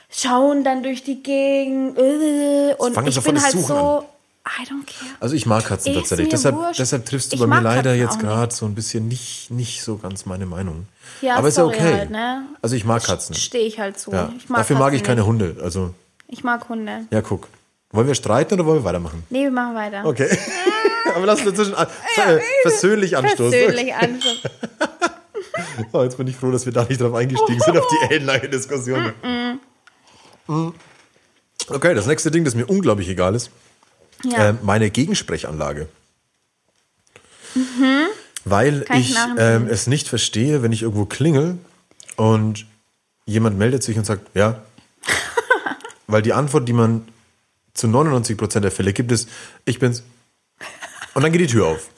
B: schauen dann durch die Gegend. äh, Und
A: fangen
B: ich bin halt
A: Suchen
B: so, I don't care.
A: Also ich mag Katzen
B: Ist
A: tatsächlich. Deshalb,
B: wurscht.
A: deshalb triffst du
B: Ich
A: bei mir
B: mag
A: leider
B: Katzen
A: jetzt gerade so ein bisschen nicht, nicht so ganz meine Meinung.
B: Ja,
A: aber ist ja okay.
B: halt, ne?
A: Also ich mag Katzen.
B: Stehe ich halt zu.
A: Ja.
B: Ich mag
A: Dafür mag
B: Katzen
A: ich keine
B: nicht.
A: Hunde. Also,
B: Ich mag Hunde.
A: ja, guck. Wollen wir streiten oder wollen wir weitermachen?
B: Nee, wir machen weiter.
A: Okay. [LAUGHS] aber lass uns dazwischen an, äh, versöhnlich anstoßen.
B: Persönlich anschauen. [LAUGHS]
A: Oh, jetzt bin ich froh, dass wir da nicht drauf eingestiegen sind, auf die [LAUGHS] ellenlange Diskussion. Mhm. Okay, das nächste Ding, das mir unglaublich egal ist,
B: Ja.
A: äh, meine Gegensprechanlage. Weil
B: Mhm. Kann ich
A: ich ähm, es nicht verstehe, wenn ich irgendwo klingel und jemand meldet sich und sagt, ja. Weil die Antwort, die man zu 99% der Fälle gibt, ist, ich bin's. Und dann geht die Tür auf.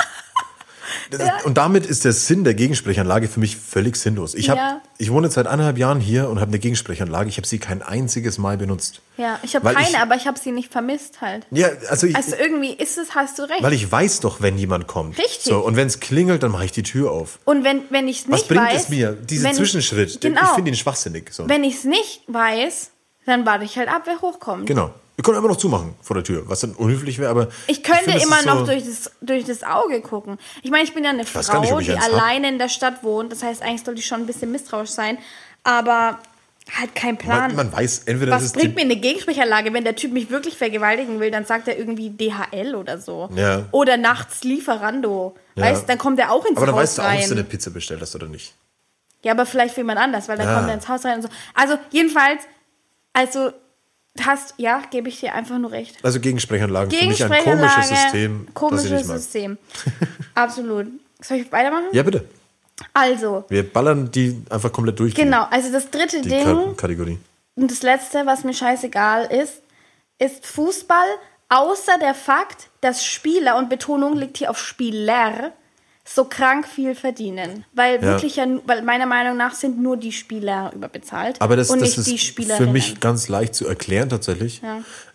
A: Ist, und damit ist der Sinn der Gegensprechanlage für mich völlig sinnlos. Ich, hab,
B: Ja.
A: ich wohne seit eineinhalb Jahren hier und habe eine Gegensprechanlage. Ich habe sie kein einziges Mal benutzt.
B: Ja, ich habe keine,
A: ich-
B: aber ich habe sie nicht vermisst halt.
A: Ja, also ich,
B: Also irgendwie ist es, hast du recht.
A: weil ich weiß doch, wenn jemand kommt.
B: Richtig.
A: So, und wenn es klingelt, dann mache ich die Tür auf.
B: Und wenn, wenn ich es nicht
A: Was bringt
B: weiß.
A: es mir?
B: Ich-
A: Zwischenschritt, den-
B: Genau.
A: ich finde ihn schwachsinnig. So.
B: wenn ich es nicht weiß, dann warte ich halt ab, wer hochkommt.
A: Genau. Wir können einfach noch zumachen vor der Tür, was dann unhöflich wäre, aber.
B: Ich könnte
A: finde, es
B: immer noch
A: so-
B: durch das, durch das Auge gucken. Ich meine, ich bin ja eine
A: nicht,
B: Frau,
A: ich
B: die
A: eins hab.
B: alleine in der Stadt wohnt. Das heißt, eigentlich sollte ich schon ein bisschen misstrauisch sein. Aber halt kein Plan.
A: Man, man weiß, entweder
B: Was
A: das ist
B: bringt mir eine Gegensprechanlage, wenn der Typ mich wirklich vergewaltigen will, dann sagt er irgendwie DHL oder so.
A: Ja.
B: Oder nachts Lieferando.
A: Ja.
B: Weißt, dann kommt er auch ins
A: Aber dann
B: Haus
A: weißt du auch,
B: rein.
A: ob du eine Pizza bestellt hast oder nicht.
B: Ja, aber vielleicht für jemand anders, weil dann
A: Ja.
B: kommt er ins Haus rein und so. Also jedenfalls, also hast, ja, gebe ich dir einfach nur recht.
A: Also Gegensprechanlagen für mich ein
B: Gegensprechanlage,
A: komisches System,
B: komisches. System. [LAUGHS] Absolut. Soll ich weitermachen?
A: Ja, bitte.
B: Also,
A: Wir ballern die einfach komplett durch.
B: genau, also das dritte
A: Die
B: Ding
A: Ka- Kategorie.
B: und das letzte, was mir scheißegal ist, ist Fußball, außer der Fakt, dass Spieler, und Betonung liegt hier auf Spieler, so krank viel verdienen. Weil wirklich ja, weil meiner Meinung nach sind nur die Spieler überbezahlt
A: Aber das,
B: und
A: das
B: nicht die
A: ist für
B: Spielerinnen.
A: mich ganz leicht zu erklären tatsächlich.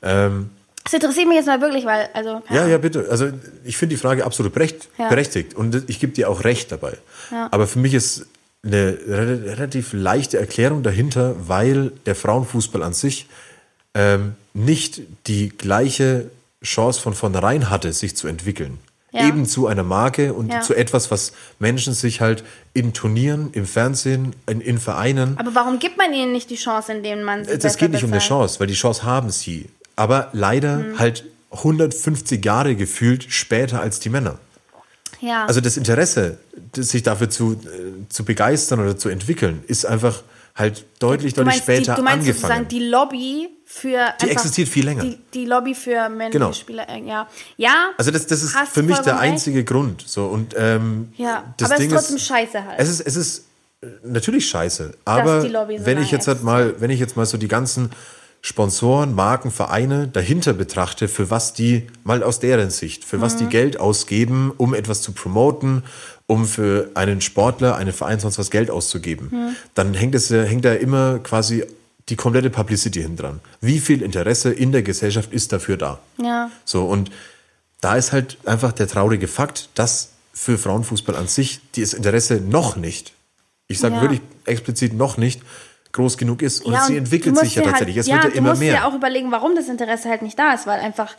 A: Ähm,
B: Das interessiert mich jetzt mal wirklich, weil, also,
A: Ja, ja, bitte. Also ich finde die Frage absolut berecht,
B: Ja.
A: berechtigt und ich gebe dir auch recht dabei. Aber für mich ist eine re relativ leichte Erklärung dahinter, weil der Frauenfußball an sich ähm, nicht die gleiche Chance von vornherein hatte, sich zu entwickeln.
B: Ja.
A: Eben zu einer Marke und
B: Ja.
A: zu etwas, was Menschen sich halt in Turnieren, im Fernsehen, in, in Vereinen
B: Aber warum gibt man ihnen nicht die Chance, indem man sie
A: das geht nicht um eine? Chance, weil die Chance haben sie. Aber leider
B: Mhm.
A: halt 150 Jahre gefühlt später als die Männer.
B: Ja.
A: Also das Interesse, sich dafür zu, äh, zu begeistern oder zu entwickeln, ist einfach halt deutlich,
B: du
A: deutlich
B: meinst,
A: später
B: die, du meinst sozusagen
A: angefangen.
B: die Lobby für.
A: Die existiert viel länger.
B: Die, die Lobby für männliche
A: Genau.
B: Spieler, äh, ja. Ja.
A: also das, das ist für mich der
B: vollkommen recht.
A: einzige Grund. So und ähm,
B: Ja,
A: das
B: aber es
A: Ding
B: ist trotzdem
A: ist,
B: scheiße halt.
A: Es ist, es ist äh, natürlich scheiße, aber
B: so
A: wenn ich jetzt halt mal, wenn ich jetzt mal so die ganzen Sponsoren, Marken, Vereine dahinter betrachte, für was die mal aus deren Sicht, für
B: Mhm.
A: was die Geld ausgeben, um etwas zu promoten, um für einen Sportler, einen Verein sonst was Geld auszugeben,
B: Mhm.
A: dann hängt es ja- hängt da immer quasi die komplette Publicity hin dran. Wie viel Interesse in der Gesellschaft ist dafür da?
B: Ja.
A: So, und da ist halt einfach der traurige Fakt, dass für Frauenfußball an sich das Interesse noch nicht, ich sage
B: Ja.
A: wirklich explizit noch nicht, groß genug ist. Und
B: ja,
A: sie
B: und
A: entwickelt
B: du
A: sich ja
B: musst dir
A: tatsächlich.
B: Halt,
A: es wird ja
B: du
A: immer
B: musst
A: mehr.
B: dir auch überlegen, warum das Interesse halt nicht da ist, weil einfach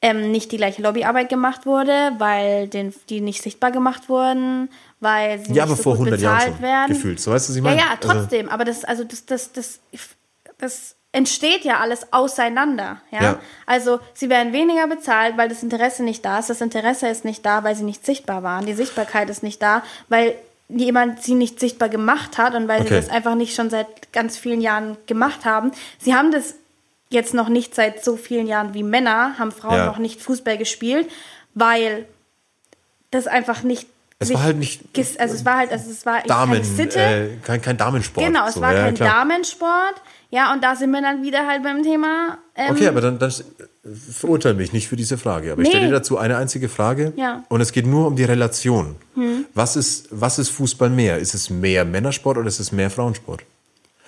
B: ähm, nicht die gleiche Lobbyarbeit gemacht wurde, weil den, die nicht sichtbar gemacht wurden, weil sie
A: ja,
B: nicht
A: aber
B: so
A: vor
B: gut
A: 100 Jahren
B: bezahlt
A: schon
B: werden.
A: gefühlt. So weißt du, was ich
B: Ja,
A: meine?
B: ja,
A: Also-
B: trotzdem. aber das, also das, das, das, das entsteht ja alles auseinander. Ja?
A: Ja.
B: Also sie werden weniger bezahlt, weil das Interesse nicht da ist. Das Interesse ist nicht da, weil sie nicht sichtbar waren. Die Sichtbarkeit ist nicht da, weil jemand sie nicht sichtbar gemacht hat und weil
A: Okay.
B: sie das einfach nicht schon seit ganz vielen Jahren gemacht haben. Sie haben das jetzt noch nicht seit so vielen Jahren wie Männer, haben Frauen
A: Ja.
B: noch nicht Fußball gespielt, weil das einfach nicht.
A: Es war halt nicht
B: Also es war halt, also es war
A: Damen,
B: keine Sitte.
A: äh, kein, kein Damensport.
B: Genau, es
A: so.
B: war
A: ja,
B: kein
A: klar.
B: Damensport. Ja, und da sind wir dann wieder halt beim Thema. Ähm,
A: Okay, aber dann, dann verurteile mich nicht für diese Frage. Aber ich
B: Nee.
A: stelle dir dazu eine einzige Frage.
B: Ja. Hm.
A: Und es geht nur um die Relation. Was, ist, was ist Fußball mehr? Ist es mehr Männersport oder ist es mehr Frauensport?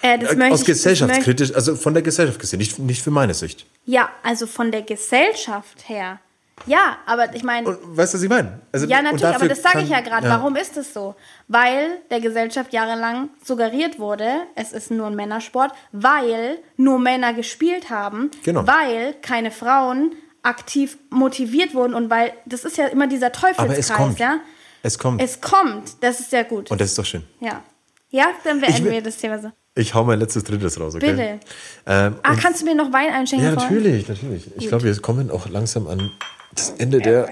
B: äh, das
A: Äh,
B: möchte
A: Aus
B: ich-
A: gesellschaftskritisch, also von der Gesellschaft gesehen, nicht, nicht für meine Sicht.
B: Ja, also von der Gesellschaft her. Ja, aber ich meine.
A: Weißt du, was ich meine? Also,
B: Ja, natürlich, aber das sage ich ja gerade. Warum ist es so? Weil der Gesellschaft jahrelang suggeriert wurde, es ist nur ein Männersport, weil nur Männer gespielt haben,
A: Genau.
B: weil keine Frauen aktiv motiviert wurden und weil das ist ja immer dieser Teufelskreis,
A: Aber es kommt.
B: ja.
A: Es kommt.
B: Es kommt, das ist ja gut.
A: und das ist doch schön.
B: ja. Ja, dann beenden
A: will-
B: wir das Thema so.
A: Ich hau mein letztes Drittes raus, okay?
B: Bitte.
A: Ähm,
B: Ah,
A: und-
B: kannst du mir noch Wein einschenken?
A: ja, natürlich, natürlich. Ich glaube, wir kommen auch langsam an das Ende der.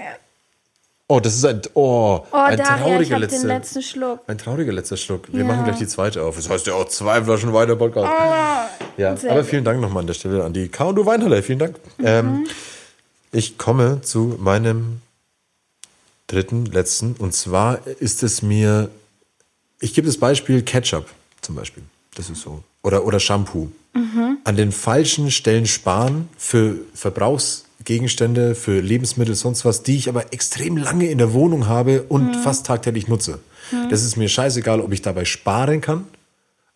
A: Oh, das ist ein, oh,
B: Oh,
A: ein
B: Daria, ich
A: trauriger
B: habe
A: letzter,
B: den letzten Schluck.
A: ein trauriger letzter Schluck. Wir
B: Ja.
A: machen gleich die zweite auf. Das heißt ja auch zwei Flaschen weiter Podcast. ja,
B: sehr
A: aber vielen Dank nochmal an der Stelle an die K und du Weinhalle. Vielen Dank. Ähm, Ich komme zu meinem dritten, letzten. Und zwar ist es mir, ich gebe das Beispiel Ketchup zum Beispiel. Das ist so. Oder, oder Shampoo. An den falschen Stellen sparen für Verbrauchsgegenstände, für Lebensmittel, sonst was, die ich aber extrem lange in der Wohnung habe und fast tagtäglich nutze. Das ist mir scheißegal, ob ich dabei sparen kann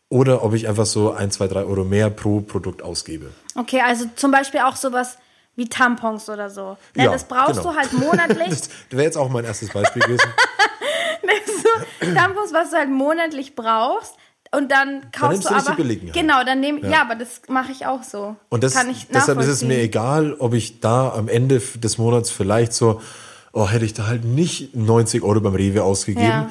A: oder ob ich einfach so ein, zwei, drei Euro mehr pro Produkt ausgebe.
B: Okay, also zum Beispiel auch sowas wie Tampons oder so. Ne,
A: Ja,
B: das brauchst
A: genau.
B: du halt monatlich. [LAUGHS]
A: Das wäre jetzt auch mein erstes Beispiel gewesen. [LAUGHS]
B: so Tampons, was du halt monatlich brauchst. Und dann kaufst
A: nimmst
B: du
A: du nicht die
B: aber.
A: billigen halt.
B: Genau, dann nehm, ja. aber das mache ich auch so.
A: Und das,
B: kann ich
A: deshalb ist es mir egal, ob ich da am Ende des Monats vielleicht so, oh, hätte ich da halt nicht 90 Euro beim Rewe ausgegeben.
B: Ja.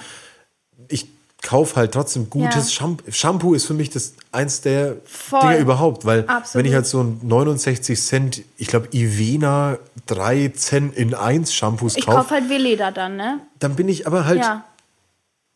A: Ich kaufe halt trotzdem gutes
B: Ja.
A: Shampoo. Shampoo ist für mich das eins der
B: Voll.
A: Dinge überhaupt, weil
B: Absolut.
A: wenn ich halt so ein 69 Cent, ich glaube Ivena 3 Cent in 1 Shampoos
B: Ich
A: kaufe,
B: kaufe halt Veleda dann, ne?
A: dann bin ich aber halt
B: Ja.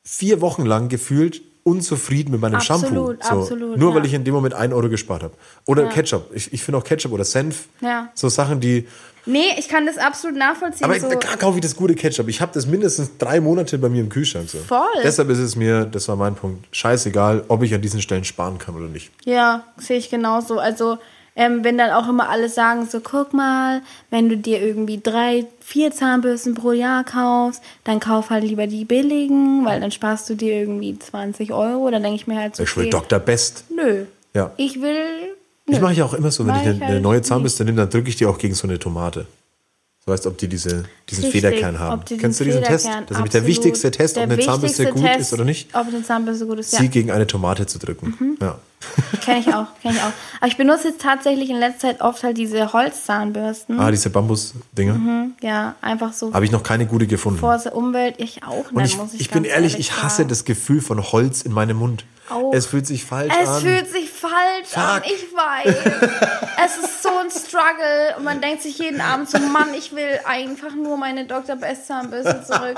A: vier Wochen lang gefühlt unzufrieden mit meinem
B: Absolut,
A: Shampoo. So,
B: absolut,
A: nur
B: ja.
A: weil ich in dem Moment 1 Euro gespart habe. Oder Ketchup. Ich, ich finde auch Ketchup oder Senf.
B: Ja.
A: So Sachen, die.
B: Nee, ich kann das absolut nachvollziehen.
A: Aber
B: so.
A: klar kaufe ich das gute Ketchup. Ich habe das mindestens drei Monate bei mir im Kühlschrank. So.
B: Voll.
A: Deshalb ist es mir, das war mein Punkt, scheißegal, ob ich an diesen Stellen sparen kann oder nicht.
B: Ja, sehe ich genauso. Also, ähm, wenn dann auch immer alle sagen, so, guck mal, wenn du dir irgendwie drei, vier Zahnbürsten pro Jahr kaufst, dann kauf halt lieber die billigen, weil dann sparst du dir irgendwie 20 Euro. Dann denke ich mir halt so,
A: Ich will
B: okay,
A: Dr. Best.
B: nö.
A: Ja.
B: Ich will.
A: Ich
B: Nö.
A: mache ja auch immer so, wenn
B: Mach
A: ich eine,
B: ich
A: eine
B: halt
A: neue. Zahnbürste nehme, dann drücke ich die auch gegen so eine Tomate. So heißt, ob die diese, diesen
B: Richtig,
A: Federkern haben. Kennst du diesen Test?
B: Federkern-
A: Das ist nämlich der wichtigste Test,
B: Der
A: ob eine Zahnbürste gut
B: Test,
A: ist oder nicht.
B: Ob eine Zahnbürste gut ist,
A: Sie
B: ja.
A: gegen eine Tomate zu drücken. Ja.
B: Kenne ich auch, kenne ich auch. Aber ich benutze jetzt tatsächlich in letzter Zeit oft halt diese Holzzahnbürsten.
A: Ah, diese Bambus-Dinger.
B: Ja, einfach so
A: Habe ich noch keine gute gefunden.
B: vor der Umwelt. Ich auch nicht,
A: ich,
B: ich
A: ich bin ehrlich, ich hasse
B: sagen.
A: das Gefühl von Holz in meinem Mund.
B: Auch.
A: Es fühlt sich falsch
B: Es
A: an.
B: fühlt sich falsch an,
A: Fuck.
B: ich weiß. es ist so ein Struggle und man denkt sich jeden Abend so, Mann, ich will einfach nur meine Dr. Best Zahnbürste zurück.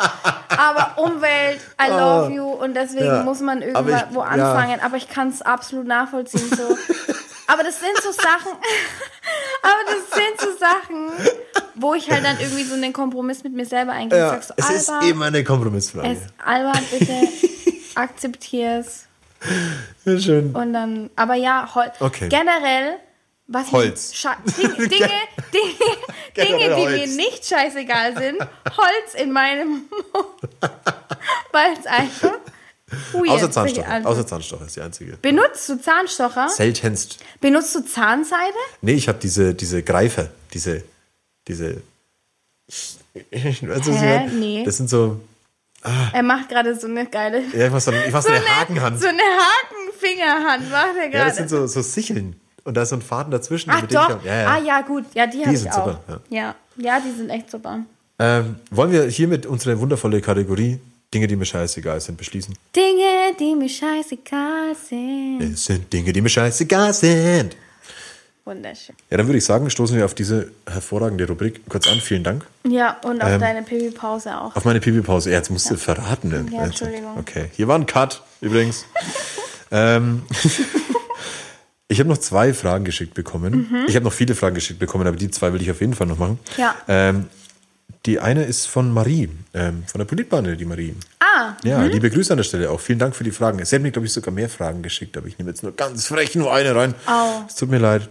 B: Aber Umwelt, I love you und deswegen
A: Ja.
B: muss man irgendwo
A: ich-
B: wo
A: ja.
B: anfangen. Aber ich kann es absolut nachvollziehen. So. Aber das sind so Sachen, [LAUGHS] aber das sind so Sachen, wo ich halt dann irgendwie so einen Kompromiss mit mir selber eingehe.
A: ja,
B: so,
A: es ist immer eine Kompromissfrage.
B: es, Alba, bitte [LAUGHS] akzeptier's.
A: Ja, schön.
B: Und dann, aber ja, Hol
A: Okay.
B: generell, was
A: Holz.
B: Ich, Dinge, [LAUGHS] Dinge, Dinge,
A: Generell
B: die mir nicht scheißegal sind, Holz in meinem Mund. Weil es einfach weird
A: Außer Zahnstocher.
B: anfühlt.
A: Außer Zahnstocher ist die einzige.
B: Benutzt du Zahnstocher?
A: Seltenst.
B: Benutzt du Zahnseide?
A: Nee, ich habe diese, diese Greifer. Diese. Diese. [LAUGHS] Ich weiß was-
B: Nee.
A: Das sind so.
B: Er macht gerade so eine geile.
A: Ja, ich mach so, ich mach so [LAUGHS] eine Hakenhand.
B: So eine Hakenfingerhand macht er
A: Ja, das sind
B: gerade.
A: so, so Sicheln. Und da ist so ein Faden dazwischen.
B: Ach
A: ich
B: doch.
A: auch- ja, ja.
B: Ah ja, gut. Ja, die, habe ich
A: sind
B: auch.
A: super,
B: ja. ja, die sind echt super.
A: Ähm, wollen wir hiermit unsere wundervolle Kategorie Dinge, die mir scheißegal sind, beschließen?
B: Dinge, die mir scheißegal sind.
A: Es sind Dinge, die mir scheißegal sind.
B: Wunderschön.
A: Ja, dann würde ich sagen, stoßen wir auf diese hervorragende Rubrik kurz an. Vielen Dank.
B: Ja, und auf
A: Ähm,
B: deine Pipi-Pause auch.
A: Auf meine Pipi-Pause. Ja, jetzt musst du verraten. Ne?
B: Ja, Entschuldigung.
A: Okay, hier war ein Cut übrigens. [LAUGHS] ähm, [LAUGHS] ich habe noch zwei Fragen geschickt bekommen. Ich habe noch viele Fragen geschickt bekommen, aber die zwei will ich auf jeden Fall noch machen.
B: Mhm. Ja.
A: Ähm, die eine ist von Marie, ähm, von der Politbahn, die Marie.
B: Ah,
A: Ja, liebe Grüße an der Stelle auch. Vielen Dank für die Fragen. Sie hat mir, glaube ich, sogar mehr Fragen geschickt, aber ich nehme jetzt nur ganz frech nur eine rein.
B: Au.
A: Es tut mir leid.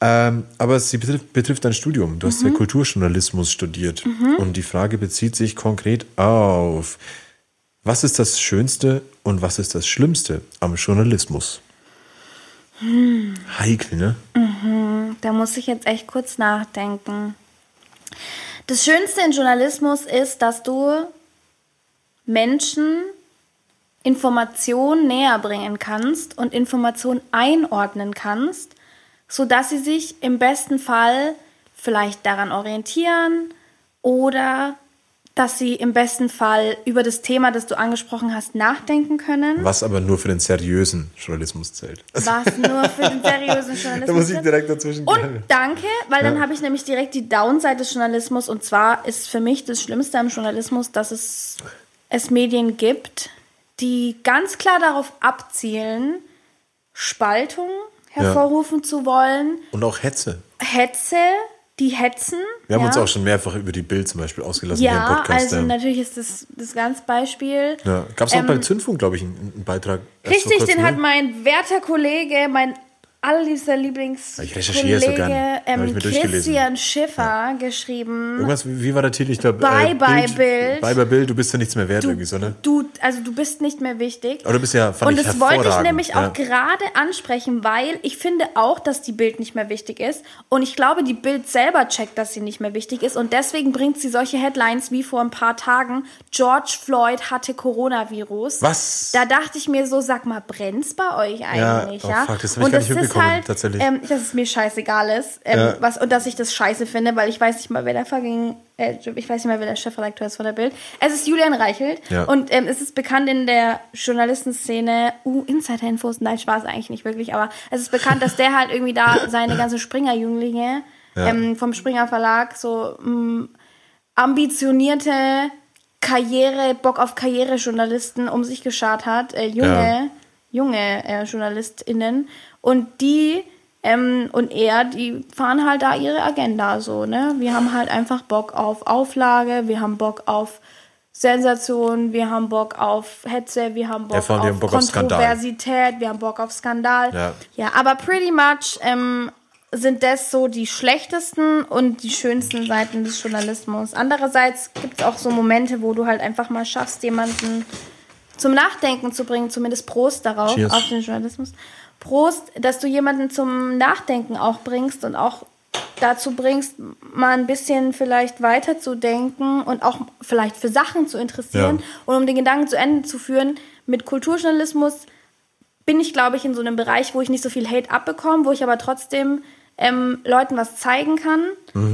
A: Ähm, aber sie betrifft, betrifft dein Studium. Du hast
B: Mhm.
A: ja Kulturjournalismus studiert. Und die Frage bezieht sich konkret auf, was ist das Schönste und was ist das Schlimmste am Journalismus?
B: Hm.
A: Heikel, ne?
B: da muss ich jetzt echt kurz nachdenken. Das Schönste in Journalismus ist, dass du Menschen Informationen näher bringen kannst und Informationen einordnen kannst, sodass sie sich im besten Fall vielleicht daran orientieren oder dass sie im besten Fall über das Thema, das du angesprochen hast, nachdenken können.
A: Was aber nur für den seriösen Journalismus zählt.
B: Was nur für den seriösen [LAUGHS] Journalismus.
A: Da muss ich
B: zählt.
A: direkt dazwischen
B: Und danke, weil dann habe ich nämlich direkt die Downside des Journalismus. Und zwar ist für mich das Schlimmste am Journalismus, dass es, es Medien gibt, die ganz klar darauf abzielen, Spaltung hervorrufen zu wollen,
A: Und auch Hetze.
B: Hetze die hetzen.
A: Wir haben
B: ja.
A: uns auch schon mehrfach über die Bild zum Beispiel ausgelassen hier im
B: Ja,
A: Podcast.
B: also
A: ja.
B: natürlich ist das das ganz Beispiel.
A: Ja. Gab es auch
B: Ähm,
A: bei Zündfunk, glaube ich, einen, einen Beitrag.
B: Richtig, den hat
A: ne?
B: mein werter Kollege, mein allerliebster Lieblings
A: Ich recherchiere so gern. Hab
B: ähm. Christian Schiffer geschrieben.
A: Irgendwas, wie, wie war der Titel? Ich glaube,
B: Bye, bye, Bild.
A: Bye, bye, Bild, du bist ja nichts mehr wert, irgendwie so, ne?
B: Du, also du bist nicht mehr wichtig.
A: Aber du bist ja, fand
B: Und
A: ich
B: das wollte ich nämlich
A: ja.
B: auch gerade ansprechen, weil ich finde auch, dass die Bild nicht mehr wichtig ist. Und ich glaube, die Bild selber checkt, dass sie nicht mehr wichtig ist. Und deswegen bringt sie solche Headlines wie vor ein paar Tagen: George Floyd hatte Coronavirus.
A: Was?
B: Da dachte ich mir so, sag mal, brennt's bei euch eigentlich?
A: oh
B: Ja,
A: fuck, das hab ich
B: Und
A: gar nicht
B: ist halt,
A: tatsächlich.
B: Ähm, dass es mir scheißegal ist. Ähm,
A: Ja.
B: was, und dass ich das scheiße finde, weil ich weiß nicht mal, wer der fucking, äh, ich weiß nicht mal, wer der Chefredakteur ist von der Bild. Es ist Julian Reichelt.
A: Ja.
B: Und ähm, es ist bekannt in der Journalistenszene, uh, Insider-Infos, nein, Spaß eigentlich nicht wirklich, aber es ist bekannt, dass der halt irgendwie da [LAUGHS] seine ganzen Springer-Jünglinge
A: Ja.
B: ähm, vom Springer Verlag so mh, ambitionierte Karriere, Bock auf Karrierejournalisten um sich geschart hat, äh, junge,
A: Ja.
B: junge äh, JournalistInnen. Und die ähm, und er, die fahren halt da ihre Agenda so, ne? Wir haben halt einfach Bock auf Auflage, wir haben Bock auf Sensation, wir haben Bock auf Hetze, wir haben Bock
A: Ja,
B: auf
A: haben Bock auf.
B: Kontroversität, wir haben Bock auf Skandal.
A: Ja.
B: ja aber pretty much ähm, sind das so die schlechtesten und die schönsten Seiten des Journalismus. Andererseits gibt es auch so Momente, wo du halt einfach mal schaffst, jemanden zum Nachdenken zu bringen, zumindest Prost darauf,
A: Cheers.
B: auf den Journalismus. Prost, dass du jemanden zum Nachdenken auch bringst und auch dazu bringst, mal ein bisschen vielleicht weiterzudenken und auch vielleicht für Sachen zu interessieren.
A: Ja.
B: Und um den Gedanken zu Ende zu führen, mit Kulturjournalismus bin ich, glaube ich, in so einem Bereich, wo ich nicht so viel Hate abbekomme, wo ich aber trotzdem ähm, Leuten was zeigen kann.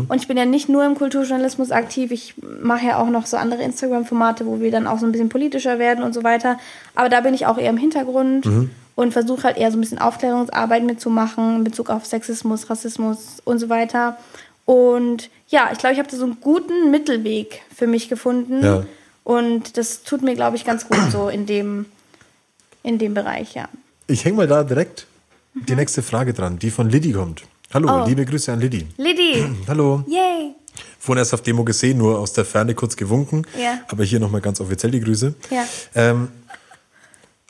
B: Und ich bin ja nicht nur im Kulturjournalismus aktiv, ich mache ja auch noch so andere Instagram-Formate, wo wir dann auch so ein bisschen politischer werden und so weiter. Aber da bin ich auch eher im Hintergrund und versuche halt eher so ein bisschen Aufklärungsarbeit mitzumachen in Bezug auf Sexismus, Rassismus und so weiter. Und ja, ich glaube, ich habe da so einen guten Mittelweg für mich gefunden.
A: Ja.
B: Und das tut mir, glaube ich, ganz gut so in dem, in dem Bereich, ja.
A: Ich hänge mal da direkt die nächste Frage dran, die von Liddy kommt. Hallo,
B: Oh.
A: liebe Grüße an Liddy.
B: Liddy, [CLEARS THROAT]
A: Hallo.
B: yay!
A: Vorhin erst auf Demo gesehen, nur aus der Ferne kurz gewunken.
B: Ja.
A: Aber hier nochmal ganz offiziell die Grüße.
B: Ja.
A: Ähm,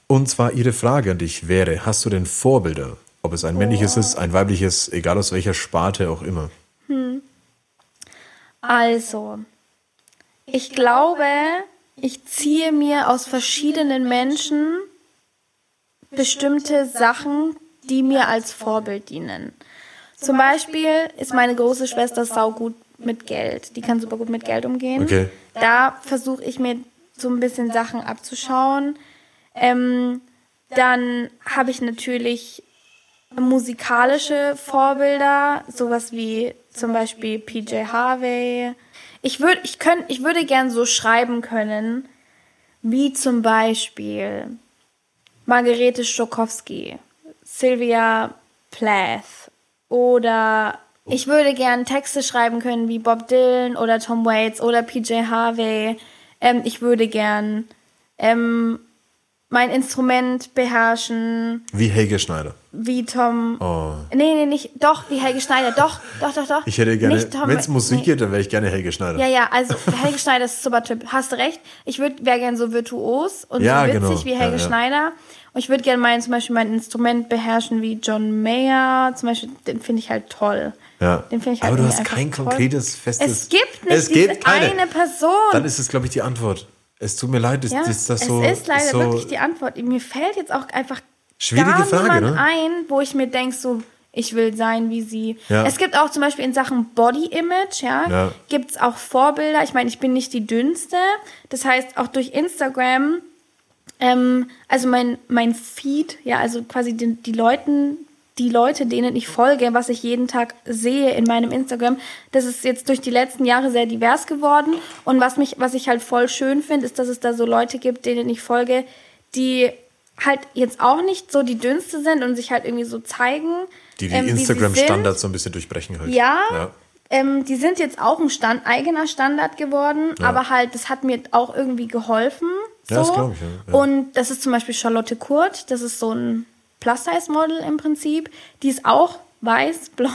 A: und zwar Ihre Frage an dich wäre, hast du denn Vorbilder? Ob es ein männliches ist, ein weibliches, egal aus welcher Sparte auch immer.
B: Also, ich glaube, ich ziehe mir aus verschiedenen Menschen bestimmte Sachen, die mir als Vorbild dienen. Zum Beispiel ist meine große Schwester saugut mit Geld. Die kann super gut mit Geld umgehen.
A: Okay.
B: Da versuche ich mir so ein bisschen Sachen abzuschauen. Ähm, dann habe ich natürlich musikalische Vorbilder, sowas wie zum Beispiel PJ Harvey. Ich würde, ich könnt, ich würde gern so schreiben können, wie zum Beispiel Margarete Stokowski, Sylvia Plath oder ich würde gern Texte schreiben können wie Bob Dylan oder Tom Waits oder PJ Harvey. Ähm, ich würde gern ähm, mein Instrument beherrschen,
A: Wie Helge Schneider.
B: wie Tom.
A: Oh.
B: Nee, nee, nicht. Doch, wie Helge Schneider. Doch, doch, doch, doch.
A: Ich hätte gerne, wenn es Musik
B: nee.
A: geht, dann wäre ich gerne Helge Schneider.
B: Ja, ja, also Helge Schneider ist super Typ. Hast du recht. Ich wäre gern so virtuos und
A: Ja,
B: so witzig
A: genau.
B: wie Helge
A: Ja, ja.
B: Schneider. Und ich würde gerne mein, zum Beispiel mein Instrument beherrschen wie John Mayer. Zum Beispiel, den finde ich halt toll.
A: Ja.
B: Den finde ich halt
A: Aber du hast kein
B: toll.
A: konkretes, festes.
B: Es gibt nicht
A: es gibt keine.
B: eine Person.
A: Dann ist es, glaube ich, die Antwort. Es tut mir leid, ist,
B: ja,
A: ist das
B: es
A: so.
B: ist leider
A: so
B: wirklich die Antwort. Mir fällt jetzt auch einfach
A: Schwierige
B: gar
A: Frage,
B: niemand
A: ne?
B: ein, wo ich mir denke, so, ich will sein wie sie.
A: Ja.
B: Es gibt auch zum Beispiel in Sachen Body Image, ja,
A: Ja.
B: gibt es auch Vorbilder. Ich meine, ich bin nicht die dünnste. Das heißt, auch durch Instagram, ähm, also mein, mein Feed, ja, also quasi die, die Leuten, die Leute, denen ich folge, was ich jeden Tag sehe in meinem Instagram, das ist jetzt durch die letzten Jahre sehr divers geworden. Und was mich, was ich halt voll schön finde, ist, dass es da so Leute gibt, denen ich folge, die halt jetzt auch nicht so die dünnste sind und sich halt irgendwie so zeigen.
A: die die
B: ähm,
A: Instagram-Standards so ein bisschen durchbrechen halt.
B: ja,
A: ja.
B: Ähm, die sind jetzt auch ein Stand, eigener Standard geworden,
A: Ja.
B: aber halt, das hat mir auch irgendwie geholfen. So.
A: Ja, das glaub ich, ja.
B: Und das ist zum Beispiel Charlotte Kurt, das ist so ein Plus-Size-Model im Prinzip. Die ist auch weiß, [LAUGHS] blond.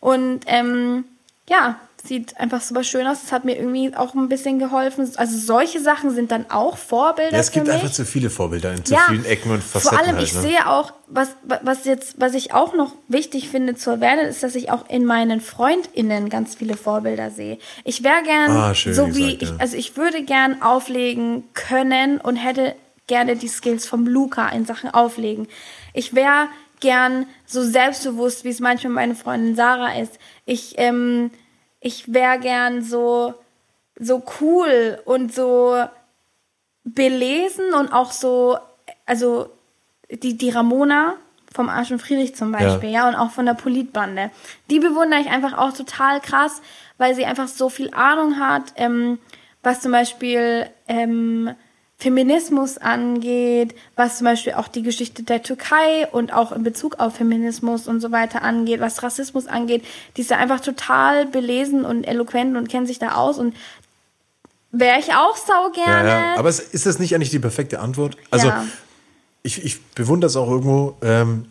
B: Und ähm, ja, sieht einfach super schön aus. Das hat mir irgendwie auch ein bisschen geholfen. Also solche Sachen sind dann auch Vorbilder
A: Ja, es gibt einfach zu viele Vorbilder in zu
B: Ja,
A: vielen Ecken und Facetten.
B: Vor allem,
A: halt,
B: ich
A: ne?
B: sehe auch, was, was jetzt, was ich auch noch wichtig finde zu erwähnen, ist, dass ich auch in meinen FreundInnen ganz viele Vorbilder sehe. Ich wäre gern,
A: Ah, schön
B: so wie
A: gesagt,
B: ich,
A: ja.
B: also ich würde gern auflegen können und hätte gerne die Skills vom Luca in Sachen Auflegen. Ich wäre gern so selbstbewusst, wie es manchmal meine Freundin Sarah ist. Ich, ähm, ich wäre gern so, so cool und so belesen und auch so, also die, die Ramona vom Arsch und Friedrich zum Beispiel, ja. und auch von der Politbande. Die bewundere ich einfach auch total krass, weil sie einfach so viel Ahnung hat, ähm, was zum Beispiel ähm, Feminismus angeht, was zum Beispiel auch die Geschichte der Türkei und auch in Bezug auf Feminismus und so weiter angeht, was Rassismus angeht. Die ist ja einfach total belesen und eloquent und kennt sich da aus und wäre ich auch sau
A: Ja,
B: gerne.
A: ja. Aber es- ist das nicht eigentlich die perfekte Antwort? Also,
B: Ja.
A: ich, ich bewundere es auch irgendwo, ähm,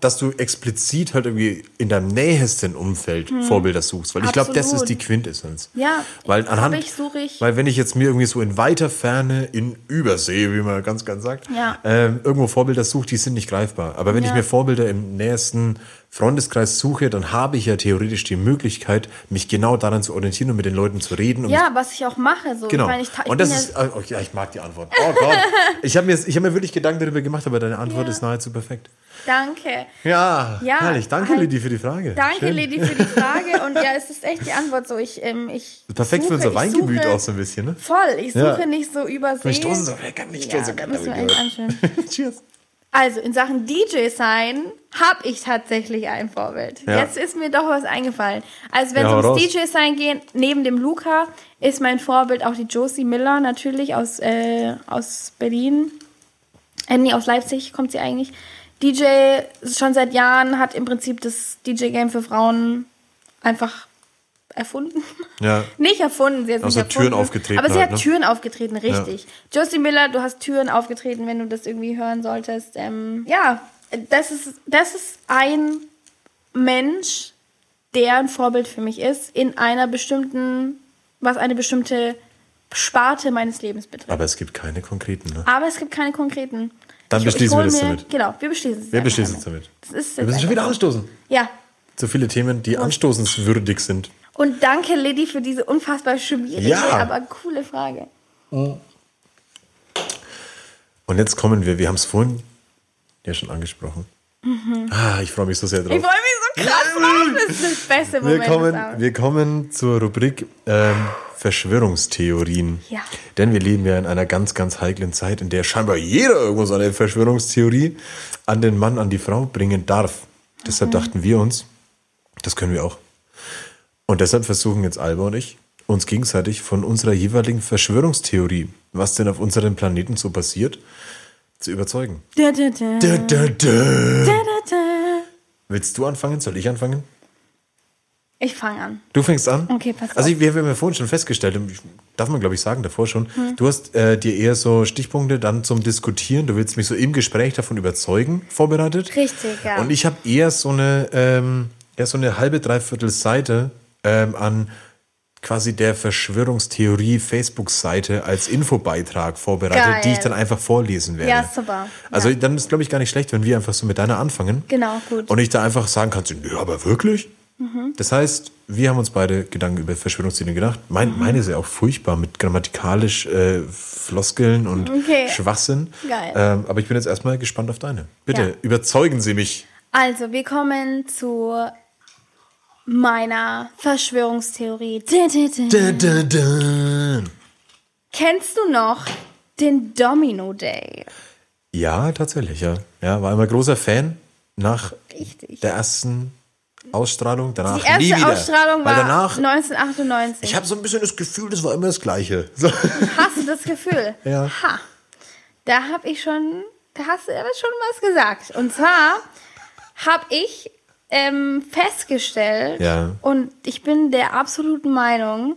A: dass du explizit halt irgendwie in deinem nähesten Umfeld Vorbilder suchst. Weil ich glaube, das
B: Hm.
A: Ist die Quintessenz.
B: Ja,
A: weil anhand,
B: ich, suche ich.
A: Weil wenn ich jetzt mir irgendwie so in weiter Ferne, in Übersee, wie man ganz, ganz sagt,
B: Ja.
A: ähm, irgendwo Vorbilder suche, die sind nicht greifbar. Aber wenn ich
B: Ja.
A: mir Vorbilder im nähesten Freundeskreis suche, dann habe ich ja theoretisch die Möglichkeit, mich genau daran zu orientieren und mit den Leuten zu reden. Und
B: Ja, was ich auch mache. So.
A: Genau.
B: Ich meine, ich, ich
A: und das ist,
B: ja,
A: oh, okay, ich mag die Antwort. Oh Gott. [LAUGHS] ich habe mir, ich hab mir wirklich Gedanken darüber gemacht, aber deine Antwort
B: Ja.
A: ist nahezu perfekt.
B: danke.
A: Ja,
B: Ja,
A: herrlich. Danke,
B: halt-
A: Lidi, für die Frage.
B: Danke,
A: Schön.
B: Lady, für die [LAUGHS] Frage. Und ja, es ist echt die Antwort so. Ich, ähm, ich
A: Perfekt für
B: suche,
A: unser
B: ich
A: Weingemüt
B: suche,
A: auch so ein bisschen, ne?
B: Voll, ich suche
A: Ja.
B: nicht so übersee.
A: Wir stoßen so, wer kann nicht
B: Ja,
A: Leute.
B: anschön. [LAUGHS]
A: Cheers.
B: Also, in Sachen DJ sein habe ich tatsächlich ein Vorbild.
A: Ja.
B: Jetzt ist mir doch was eingefallen. Also, wenn es ums
A: raus.
B: DJ sein geht, neben dem Luca ist mein Vorbild auch die Josie Miller natürlich aus, äh, aus Berlin. Äh, nee, aus Leipzig kommt sie eigentlich. DJ schon seit Jahren hat im Prinzip das DJ-Game für Frauen einfach erfunden.
A: Ja. [LAUGHS]
B: Nicht erfunden, sie hat
A: Also
B: nicht
A: Türen
B: erfunden,
A: aufgetreten
B: Aber sie
A: halt,
B: hat
A: ne?
B: Türen aufgetreten, richtig. Josie Miller, du hast Türen aufgetreten, wenn du das irgendwie hören solltest. Ähm, ja, das ist, das ist ein Mensch, der ein Vorbild für mich ist, in einer bestimmten, was eine bestimmte Sparte meines Lebens betrifft.
A: Aber es gibt keine konkreten, ne?
B: Aber es gibt keine konkreten.
A: Dann
B: Ich-
A: beschließen
B: ich
A: wir das
B: mir-
A: damit.
B: Genau, wir beschließen es.
A: Wir beschließen es damit.
B: Das ist
A: Wir müssen schon wieder anstoßen.
B: so. Ja.
A: Zu viele Themen, die anstoßenswürdig sind.
B: Und danke, Liddy, für diese unfassbar schwierige,
A: Ja.
B: aber coole Frage.
A: Und jetzt kommen wir, wir haben es vorhin ja schon angesprochen. Ah, ich freue mich so sehr drauf.
B: Mhm. Ich freue mich so krass drauf. Das ist das beste
A: Wir
B: Moment. des
A: kommen, wir kommen zur Rubrik ähm, Verschwörungstheorien.
B: Ja.
A: Denn wir leben ja in einer ganz, ganz heiklen Zeit, in der scheinbar jeder irgendwo so eine Verschwörungstheorie an den Mann, an die Frau bringen darf. Deshalb
B: Mhm.
A: dachten wir uns, das können wir auch. Und deshalb versuchen jetzt Alba und ich, uns gegenseitig von unserer jeweiligen Verschwörungstheorie, was denn auf unserem Planeten so passiert, zu überzeugen.
B: Da, da, da.
A: Da, da, da. Willst du anfangen? Soll ich anfangen?
B: Ich fange an.
A: Du fängst an?
B: Okay, pass
A: Also ich- wir haben ja vorhin schon festgestellt, darf man glaube ich sagen, davor schon,
B: Hm.
A: du hast äh, dir eher so Stichpunkte dann zum Diskutieren, du willst mich so im Gespräch davon überzeugen, vorbereitet.
B: Richtig, ja.
A: Und ich habe eher so eine, ähm, eher so eine halbe, dreiviertel Seite ähm, an quasi der Verschwörungstheorie Facebook-Seite als Infobeitrag vorbereitet,
B: Geil.
A: die ich dann einfach vorlesen werde.
B: Ja, super.
A: Also
B: Ja.
A: dann ist glaube ich gar nicht schlecht, wenn wir einfach so mit deiner anfangen.
B: Genau, gut.
A: Und ich da einfach sagen kann, nö, aber wirklich?
B: Mhm.
A: Das heißt, wir haben uns beide Gedanken über Verschwörungstheorien gedacht. Mein,
B: Mhm.
A: Meine ist ja auch furchtbar mit grammatikalisch äh, Floskeln und
B: Okay.
A: Schwachsinn.
B: Geil.
A: Ähm, aber ich bin jetzt erstmal gespannt auf deine. Bitte,
B: Ja.
A: überzeugen Sie mich.
B: Also, wir kommen zu meiner Verschwörungstheorie. Da, da, da. Kennst du noch den Domino Day?
A: Ja, tatsächlich, ja. Ja, war immer großer Fan nach
B: Richtig.
A: der ersten Ausstrahlung. Danach
B: Die erste
A: nie wieder.
B: Ausstrahlung war
A: danach,
B: 1998.
A: ich habe so ein bisschen das Gefühl, das war immer das Gleiche. So.
B: Hast du das Gefühl? [LAUGHS]
A: Ja.
B: Ha. Da habe ich schon, da hast du aber schon was gesagt. Und zwar habe ich ähm, festgestellt,
A: Ja.
B: und ich bin der absoluten Meinung,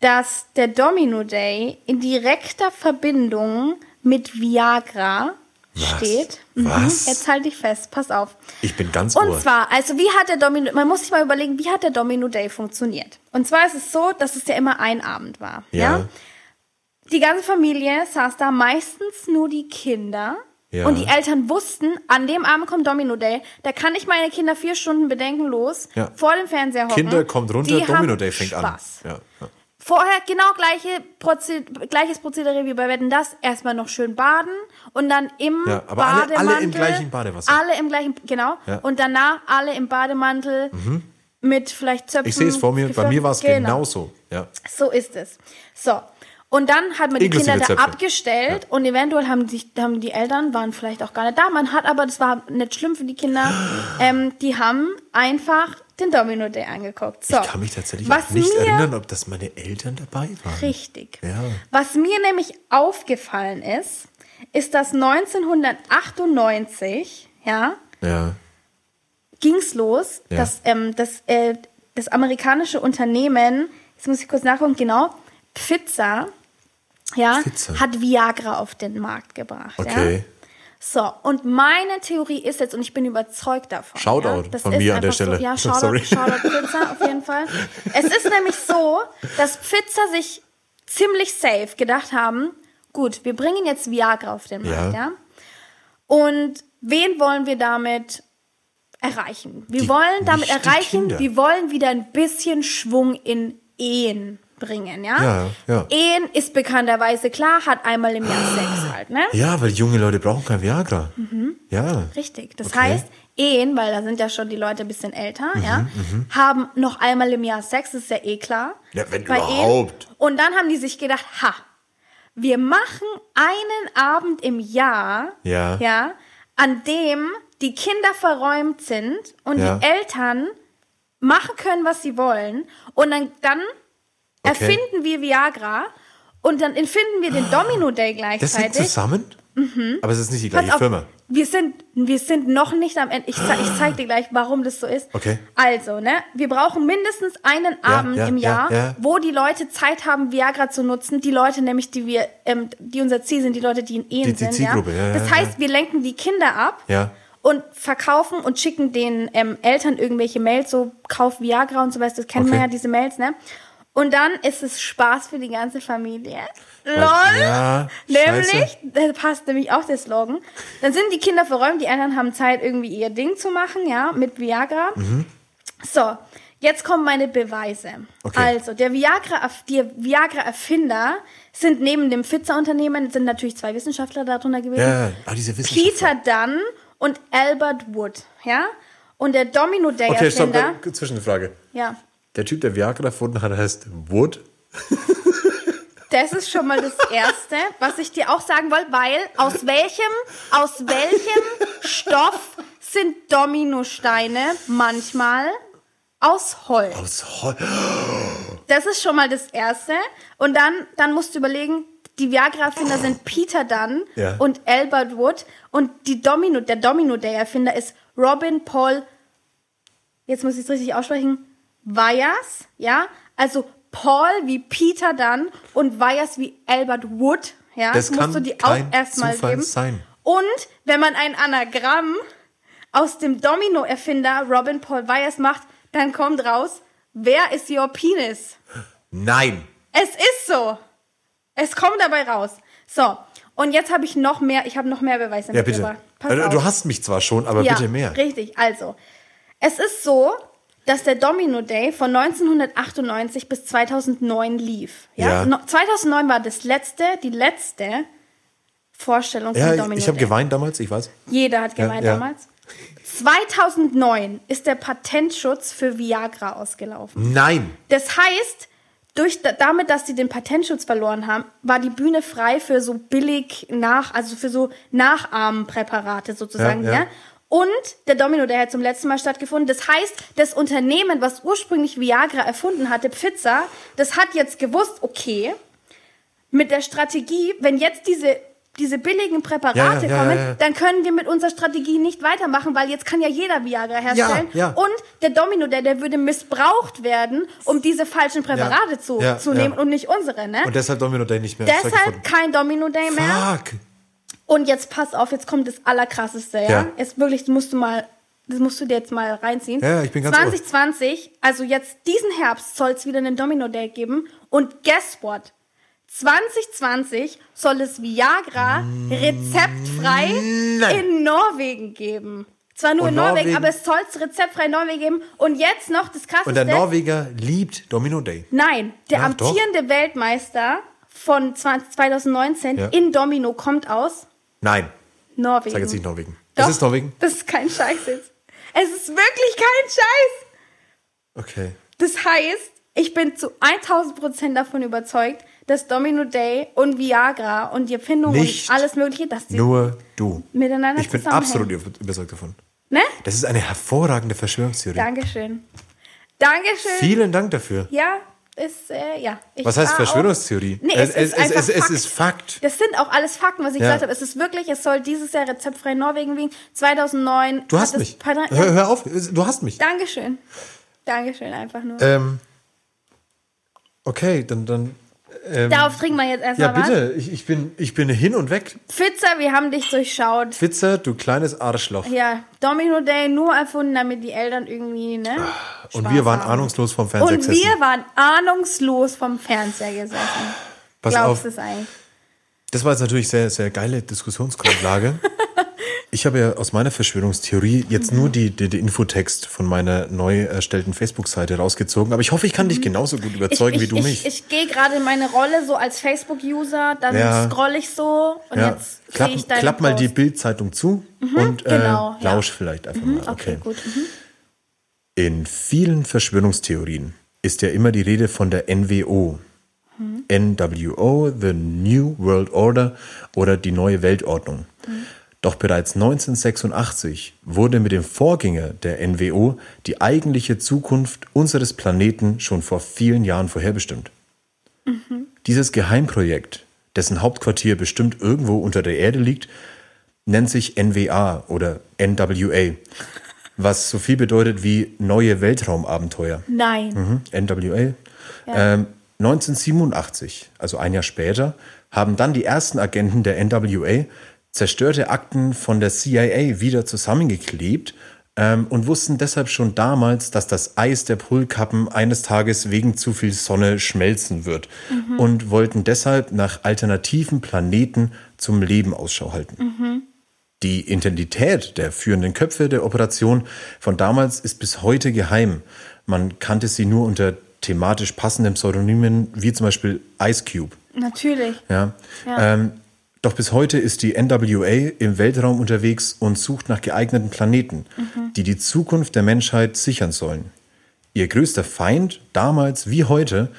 B: dass der Domino Day in direkter Verbindung mit Viagra steht.
A: Was?
B: Mhm, jetzt halte ich fest, pass auf.
A: Ich bin ganz
B: Und
A: ohr.
B: zwar, also wie hat der Domino, man muss sich mal überlegen, wie hat der Domino Day funktioniert? Und zwar ist es so, dass es ja immer ein Abend war. Ja.
A: Ja.
B: Die ganze Familie saß da, meistens nur die Kinder.
A: Ja.
B: Und die Eltern wussten, an dem Abend kommt Domino Day, da kann ich meine Kinder vier Stunden bedenkenlos
A: Ja.
B: vor dem Fernseher hocken.
A: Kinder kommt runter,
B: Die
A: Domino Day fängt
B: Spaß.
A: an. Ja.
B: Vorher genau gleiche Proze gleiches Prozedere wie bei Wetten das. Erstmal noch schön baden und dann im
A: Ja, aber alle- alle
B: Bademantel.
A: im gleichen Badewasser.
B: Alle im gleichen, genau.
A: Mhm.
B: Und danach alle im Bademantel mit vielleicht Zöpfen.
A: Ich sehe es vor mir, bei mir war es
B: Genau.
A: genauso. Ja.
B: So ist es. So. Und dann hat man die
A: Inklusive
B: Kinder da abgestellt und eventuell haben, sich, haben die Eltern, waren vielleicht auch gar nicht da. Man hat aber, das war nicht schlimm für die Kinder, [GASPS] ähm, die haben einfach den Domino Day angeguckt. So.
A: Ich kann mich tatsächlich
B: Was
A: nicht
B: mir,
A: erinnern, ob das meine Eltern dabei waren.
B: Richtig.
A: Ja.
B: Was mir nämlich aufgefallen ist, ist, dass 1998, ja,
A: Ja.
B: ging's los,
A: Ja.
B: dass ähm, das, äh, das amerikanische Unternehmen, jetzt muss ich kurz nachgucken, genau, Pfizer, ja, hat Viagra auf den Markt gebracht. Ja?
A: Okay.
B: So, und meine Theorie ist jetzt, und ich bin überzeugt davon.
A: Shoutout
B: ja, das
A: von mir an der Stelle.
B: So, ja, [LAUGHS] Shoutout,
A: Sorry.
B: Shoutout Pfizer auf jeden Fall. Es ist nämlich so, dass Pfizer sich ziemlich safe gedacht haben, gut, wir bringen jetzt Viagra auf den Markt,
A: Ja.
B: ja. Und wen wollen wir damit erreichen? Wir
A: Die-
B: wollen damit erreichen, wir wollen wieder ein bisschen Schwung in Ehen bringen, ja?
A: Ja, ja.
B: Ehen ist bekannterweise klar, hat einmal im Jahr Sex halt, ne?
A: Ja, weil junge Leute brauchen kein Viagra.
B: Mhm.
A: Ja.
B: Richtig. Das
A: Okay.
B: heißt, Ehen, weil da sind ja schon die Leute ein bisschen älter,
A: Mhm,
B: ja, haben noch einmal im Jahr Sex, das ist ja eh klar.
A: Ja, wenn
B: Bei
A: überhaupt.
B: Ehen. Und dann haben die sich gedacht, ha, wir machen einen Abend im Jahr,
A: Ja.
B: ja an dem die Kinder verräumt sind und
A: Ja.
B: die Eltern machen können, was sie wollen. Und dann, dann. Erfinden wir Viagra und dann erfinden wir den Domino Day
A: Das hängt
B: gleichzeitig.
A: zusammen? Aber es ist nicht die
B: Mhm.
A: Gleiche
B: auf,
A: Firma.
B: Wir sind, wir sind noch nicht am Ende. Ich, ich zeig dir gleich, warum das so ist.
A: Okay.
B: Also, ne, wir brauchen mindestens einen Abend
A: ja,
B: im
A: ja,
B: Jahr,
A: ja.
B: wo die Leute Zeit haben, Viagra zu nutzen. Die Leute nämlich, die wir, ähm, die unser Ziel sind, die Leute, die in Ehen
A: Die- die
B: sind.
A: Zielgruppe, ja,
B: das heißt, wir lenken die Kinder ab.
A: Ja.
B: Und verkaufen und schicken den ähm, Eltern irgendwelche Mails, so kauf Viagra und so was, das kennen wir
A: Okay.
B: ja, diese Mails, ne? Und dann ist es Spaß für die ganze Familie. LOL!
A: ja,
B: nämlich, da passt nämlich auch der Slogan. Dann sind die Kinder verräumt, die Eltern haben Zeit, irgendwie ihr Ding zu machen, ja, mit Viagra.
A: Mhm.
B: So, jetzt kommen meine Beweise.
A: Okay.
B: Also, der Viagra, die Viagra-Erfinder sind neben dem Pfizer-Unternehmen, sind natürlich zwei Wissenschaftler darunter gewesen.
A: Ja, ah, diese Wissenschaftler.
B: Peter Dunn und Albert Wood, ja? Und der Domino Day
A: Okay, stopp,
B: Erfinder,
A: dann, Zwischenfrage.
B: ja,
A: Der Typ, der Viagra erfunden hat, heißt Wood. [LAUGHS]
B: das ist schon mal das Erste, was ich dir auch sagen wollte, weil aus welchem, aus welchem Stoff sind Dominosteine manchmal aus Holz?
A: Aus Hol [GASPS]
B: Das ist schon mal das Erste. Und dann, dann musst du überlegen, die Viagra-Erfinder sind Peter Dunn
A: Ja.
B: und Albert Wood. Und die Domino, der Domino Day-Erfinder ist Robin Paul, jetzt muss ich es richtig aussprechen, Wyers, ja? Also Paul wie Peter Dunn und Wyers wie Albert Wood, ja?
A: Das
B: musst
A: kann
B: du die auch erstmal geben.
A: sein.
B: Und wenn man ein Anagramm aus dem Domino-Erfinder Robin Paul Wyers macht, dann kommt raus, wer ist your penis?
A: Nein.
B: Es ist so. Es kommt dabei raus. So, und jetzt habe ich noch mehr, ich habe noch mehr Beweise
A: Ja, bitte. Also,
B: auf.
A: du hast mich zwar schon, aber
B: ja,
A: bitte mehr.
B: Richtig, also. Es ist so, dass der Domino Day von 1998 bis 2009 lief. Ja?
A: Ja.
B: No, 2009 war das letzte, die letzte Vorstellung
A: Ja,
B: von
A: ich,
B: Domino
A: ich habe
B: Day.
A: geweint damals, ich weiß.
B: Jeder hat gemeint
A: ja.
B: damals. 2009 ist der Patentschutz für Viagra ausgelaufen.
A: Nein.
B: Das heißt, durch, damit, dass sie den Patentschutz verloren haben, war die Bühne frei für so billig nach, also für so Nachahmenpräparate sozusagen,
A: Ja,
B: ja.
A: ja.
B: Und der Domino, der hat zum letzten Mal stattgefunden. Das heißt, das Unternehmen, was ursprünglich Viagra erfunden hatte, Pfizer, das hat jetzt gewusst, okay, mit der Strategie, wenn jetzt diese diese billigen Präparate
A: Ja, ja,
B: kommen,
A: ja,
B: dann können wir mit unserer Strategie nicht weitermachen, weil jetzt kann ja jeder Viagra herstellen. Und der Domino, der, der würde missbraucht werden, um diese falschen Präparate zu, zu nehmen und nicht unsere. Ne?
A: Und deshalb Domino Day nicht mehr
B: Deshalb kein Domino Day mehr.
A: Fuck.
B: Und jetzt pass auf, jetzt kommt das Allerkrasseste, ja?
A: Ja.
B: Jetzt wirklich, das musst du mal, das musst du dir jetzt mal reinziehen.
A: Ja, ich bin ganz
B: 2020, also jetzt diesen Herbst soll es wieder einen Domino Day geben. Und guess what? 2020 soll es Viagra rezeptfrei in Norwegen geben. Zwar nur
A: Und
B: in Norwegen,
A: Norwegen-
B: aber es soll es rezeptfrei in Norwegen geben. Und jetzt noch das krasseste.
A: Und der Norweger liebt Domino Day.
B: Nein, der
A: Ach, doch.
B: amtierende Weltmeister von 20, 2019
A: Ja.
B: in Domino kommt aus
A: Nein,
B: Norwegen.
A: sag jetzt nicht Norwegen.
B: Doch,
A: Das ist Norwegen?
B: Das ist kein Scheiß jetzt. Es ist wirklich kein Scheiß.
A: Okay.
B: Das heißt, ich bin zu 1000 Prozent davon überzeugt, dass Domino Day und Viagra und die Erfindung
A: Nicht
B: und alles Mögliche, dass die
A: Nur du.
B: miteinander
A: Ich bin absolut über- überzeugt davon.
B: Ne?
A: Das ist eine hervorragende Verschwörungstheorie.
B: Dankeschön. Dankeschön.
A: Vielen Dank dafür.
B: Ja, ist, äh, ja. Ich
A: Was heißt Verschwörungstheorie?
B: Auch, nee,
A: es,
B: es,
A: es,
B: ist
A: es, es
B: Fakt.
A: ist Fakt.
B: Das sind auch alles Fakten, was ich
A: Ja.
B: gesagt habe. Es ist wirklich, es soll dieses Jahr rezeptfrei in Norwegen wiegen. 2009.
A: Du hast
B: es
A: mich. Hör, hör auf, du hast mich.
B: Dankeschön. Dankeschön, einfach nur.
A: Ähm, okay, dann, dann ähm,
B: Darauf trinken wir jetzt
A: ja
B: erstmal was.
A: bitte, ich, ich, bin, ich bin hin und weg.
B: Pfizer, wir haben dich durchschaut.
A: Pizza, du kleines Arschloch.
B: Ja, Domino Day nur erfunden, damit die Eltern irgendwie, ne?
A: und
B: Spaß
A: wir waren
B: haben.
A: ahnungslos vom Fernseher
B: Und
A: gesessen.
B: wir waren ahnungslos vom Fernseher gesessen.
A: Pass
B: Glaubst
A: auf,
B: du es eigentlich?
A: das war jetzt natürlich sehr, sehr geile Diskussionsgrundlage. [LAUGHS] ich habe ja aus meiner Verschwörungstheorie jetzt
B: Mhm.
A: nur die, die, die Infotext von meiner neu erstellten Facebook-Seite rausgezogen. Aber ich hoffe, ich kann dich genauso gut überzeugen
B: Mhm. ich,
A: wie du
B: ich,
A: mich.
B: Ich, ich gehe gerade in meine Rolle so als Facebook-User, dann
A: Ja.
B: scroll ich so und
A: ja.
B: jetzt
A: klapp,
B: ich deinen
A: klapp mal die. Bildzeitung zu und äh,
B: genau, ja.
A: lausch vielleicht einfach mal.
B: Okay, gut. Mhm.
A: In vielen Verschwörungstheorien ist ja immer die Rede von der NWO.
B: Mhm.
A: NWO, The New World Order oder die neue Weltordnung.
B: Mhm.
A: Doch bereits 1986 wurde mit dem Vorgänger der NWO die eigentliche Zukunft unseres Planeten schon vor vielen Jahren vorherbestimmt.
B: Mhm.
A: Dieses Geheimprojekt, dessen Hauptquartier bestimmt irgendwo unter der Erde liegt, nennt sich NWA oder NWA, was so viel bedeutet wie neue Weltraumabenteuer.
B: Nein.
A: Mhm, NWA. Ähm, 1987, also ein Jahr später, haben dann die ersten Agenten der NWA zerstörte Akten von der CIA wieder zusammengeklebt ähm, und wussten deshalb schon damals, dass das Eis der Polkappen eines Tages wegen zu viel Sonne schmelzen wird und wollten deshalb nach alternativen Planeten zum Leben Ausschau halten. Die Intensität der führenden Köpfe der Operation von damals ist bis heute geheim. Man kannte sie nur unter thematisch passenden Pseudonymen, wie zum Beispiel Ice Cube.
B: Natürlich.
A: Ja.
B: Ja.
A: Ähm, doch bis heute ist die NWA im Weltraum unterwegs und sucht nach geeigneten Planeten, die die Zukunft der Menschheit sichern sollen. Ihr größter Feind, damals wie heute,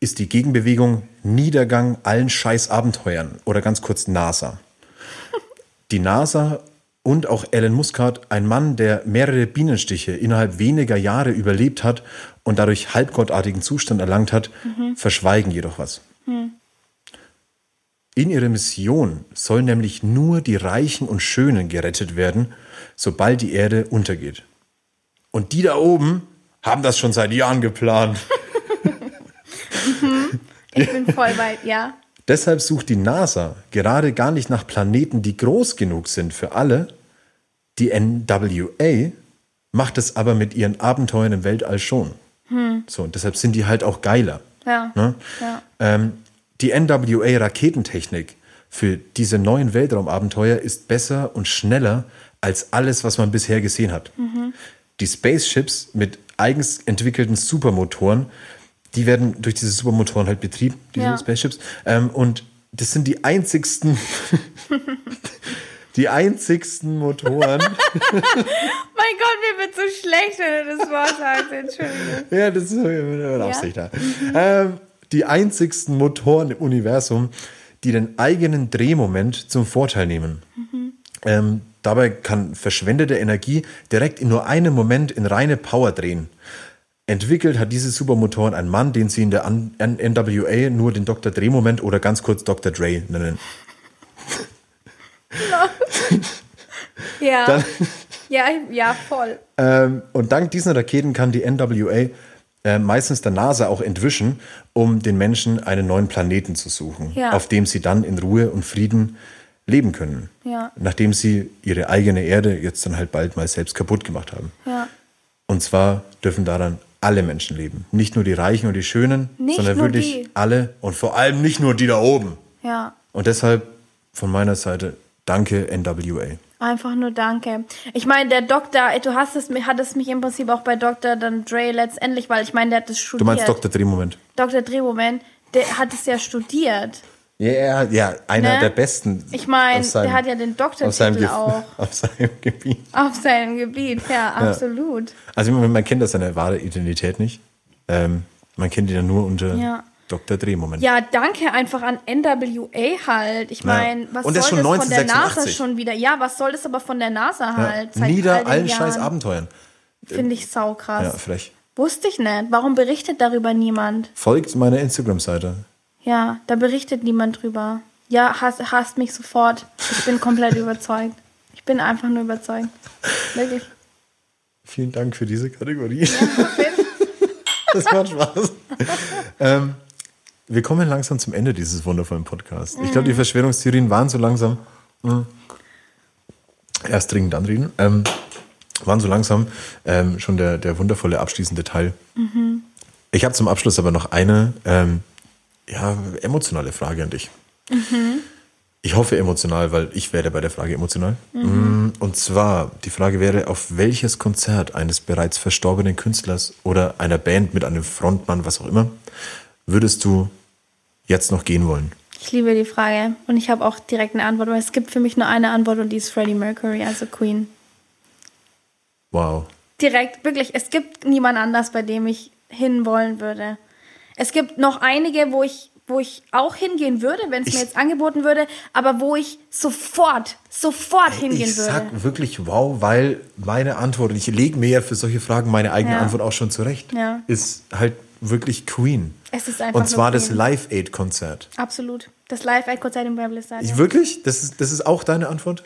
A: ist die Gegenbewegung Niedergang allen Scheißabenteuern oder ganz kurz NASA. [LAUGHS] Die NASA und auch Alan Muscat, ein Mann, der mehrere Bienenstiche innerhalb weniger Jahre überlebt hat und dadurch halbgottartigen Zustand erlangt hat, verschweigen jedoch was. In ihrer Mission sollen nämlich nur die Reichen und Schönen gerettet werden, sobald die Erde untergeht. Und die da oben haben das schon seit Jahren geplant. [LAUGHS]
B: Ich bin voll bei, ja.
A: Deshalb sucht die NASA gerade gar nicht nach Planeten, die groß genug sind für alle. Die NWA macht es aber mit ihren Abenteuern im Weltall schon. So, und deshalb sind die halt auch geiler.
B: Ja.
A: Ne?
B: ja.
A: Ähm, die NWA-Raketentechnik für diese neuen Weltraumabenteuer ist besser und schneller als alles, was man bisher gesehen hat. Die Spaceships mit eigens entwickelten Supermotoren, die werden durch diese Supermotoren halt betrieben, diese
B: Ja.
A: Spaceships. Ähm, und das sind die einzigsten, [LAUGHS] die einzigsten Motoren. [LAUGHS]
B: Mein Gott, mir wird so schlecht, wenn du das Wort sagst. Entschuldigung.
A: Ja, das ist mit Absicht da. Ähm, die einzigsten Motoren im Universum, die den eigenen Drehmoment zum Vorteil nehmen. Ähm, dabei kann verschwendete Energie direkt in nur einem Moment in reine Power drehen. Entwickelt hat diese Supermotoren ein Mann, den sie in der NWA nur den Dr. Drehmoment oder ganz kurz Dr. Dre nennen. [LAUGHS]
B: Ja.
A: Dann-
B: ja, ja, voll.
A: Ähm, und dank diesen Raketen kann die NWA äh, meistens der NASA auch entwischen, um den Menschen einen neuen Planeten zu suchen,
B: Ja.
A: auf dem sie dann in Ruhe und Frieden leben können.
B: Ja.
A: Nachdem sie ihre eigene Erde jetzt dann halt bald mal selbst kaputt gemacht haben.
B: Ja.
A: Und zwar dürfen daran alle Menschen leben. Nicht nur die Reichen und die Schönen,
B: Nicht
A: sondern wirklich
B: die.
A: alle und vor allem nicht nur die da oben.
B: Ja.
A: Und deshalb von meiner Seite danke NWA.
B: Einfach nur danke. Ich meine, der Doktor, du hast es, hattest mich im Prinzip auch bei Dr. dann Dre letztendlich, weil ich meine, der hat das studiert.
A: Du meinst Dr. Drehmoment?
B: Dr. Drehmoment, der hat es ja studiert.
A: Ja, ja, ja einer
B: Ne?
A: der besten.
B: Ich meine, der hat ja den Doktortitel auch [LAUGHS]
A: Auf seinem Gebiet.
B: auf seinem Gebiet. Ja, absolut.
A: Also man, man kennt das seine wahre Identität nicht. Ähm, man kennt ihn ja nur unter
B: Ja.
A: Dr. Drehmoment.
B: Ja, danke einfach an NWA halt. Ich meine, was
A: Und das
B: soll
A: schon
B: das von der NASA
A: 1986.
B: schon wieder? Ja, was soll das aber von der NASA
A: Ja.
B: halt? All
A: Nieder
B: den
A: allen
B: Jahren.
A: scheiß Abenteuern.
B: Finde ich saukrass.
A: Ja, vielleicht.
B: Wusste ich nicht. Warum berichtet darüber niemand?
A: Folgt meiner Instagram-Seite.
B: Ja, da berichtet niemand drüber. Ja, hasst, hasst mich sofort. Ich bin komplett [LAUGHS] überzeugt. Ich bin einfach nur überzeugt. Wirklich.
A: Vielen Dank für diese Kategorie. [LAUGHS] das macht Spaß. [LAUGHS] ähm, wir kommen langsam zum Ende dieses wundervollen Podcasts. Ich glaube, die Verschwörungstheorien waren so langsam. Mh, erst dringend anreden. Ähm, waren so langsam ähm, schon der, der wundervolle abschließende Teil. Ich habe zum Abschluss aber noch eine ähm, ja, emotionale Frage an dich. Ich hoffe emotional, weil ich werde bei der Frage emotional. Mm, Und zwar, die Frage wäre, auf welches Konzert eines bereits verstorbenen Künstlers oder einer Band mit einem Frontmann, was auch immer, würdest du jetzt noch gehen wollen?
B: Ich liebe die Frage. Und ich habe auch direkt eine Antwort, weil es gibt für mich nur eine Antwort und die ist Freddie Mercury, also Queen.
A: Wow.
B: Direkt, wirklich. Es gibt niemand anders, bei dem ich hinwollen würde. Es gibt noch einige, wo ich, wo ich auch hingehen würde, wenn es
A: Ich-
B: mir jetzt angeboten würde, aber wo ich sofort, sofort hingehen
A: Ich
B: würde.
A: sag wirklich wow, weil meine Antwort, und ich lege mir ja für solche Fragen meine eigene
B: Ja.
A: Antwort auch schon zurecht,
B: Ja.
A: ist halt wirklich Queen.
B: Es ist einfach
A: Und zwar das. Live Aid Konzert.
B: Absolut. Das Live-Aid-Konzert im Wembley Stadion.
A: Ich wirklich? Das ist, das ist auch deine Antwort?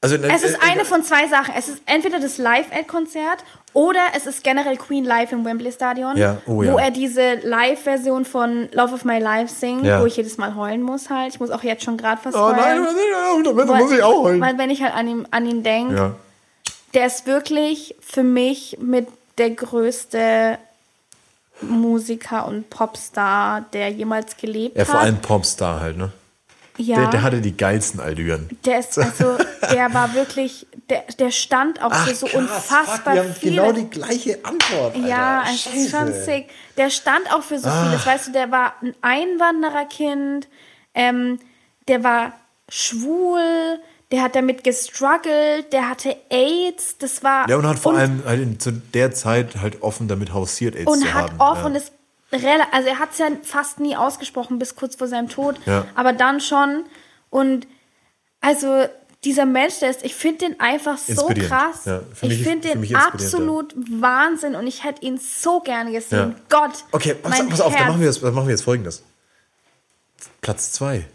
A: Also,
B: Es ist
A: äh,
B: eine von zwei Sachen. Es ist entweder das Live-Aid-Konzert oder es ist generell Queen live im Wembley Stadion,
A: Ja, oh ja.
B: wo er diese Live-Version von Love of My Life singt,
A: Ja.
B: wo ich jedes Mal heulen muss halt. Ich muss auch jetzt schon gerade fast
A: Oh
B: heulen.
A: nein, damit
B: weil,
A: muss ich auch heulen.
B: Weil wenn ich halt an ihn, an ihn denke, der ist wirklich für mich mit der größte Musiker und Popstar, der jemals gelebt
A: Ja, vor
B: hat.
A: allem Popstar halt, ne?
B: ja.
A: Der, der hatte die geilsten Allüren.
B: Der ist also, [LAUGHS] der war wirklich, der, der stand auch für so unfassbar viele.
A: genau die gleiche Antwort. Alter.
B: ja, es ist schon sick. Der stand auch für so vieles. Weißt du, der war ein Einwandererkind, ähm, der war schwul, der hat damit gestruggelt, der hatte AIDS, das war.
A: Ja, und hat vor allem halt zu der Zeit halt offen damit hausiert, AIDS
B: und
A: zu
B: hat
A: haben.
B: offen
A: ja.
B: ist also er hat es ja fast nie ausgesprochen bis kurz vor seinem Tod,
A: Ja.
B: aber dann schon und also dieser Mensch, der ist, ich finde den einfach so krass.
A: Ja,
B: ich finde den absolut Wahnsinn und ich hätte ihn so gern gesehen.
A: Ja.
B: Gott.
A: Okay, pass, pass auf, dann machen wir, jetzt, dann machen wir jetzt folgendes. Platz zwei.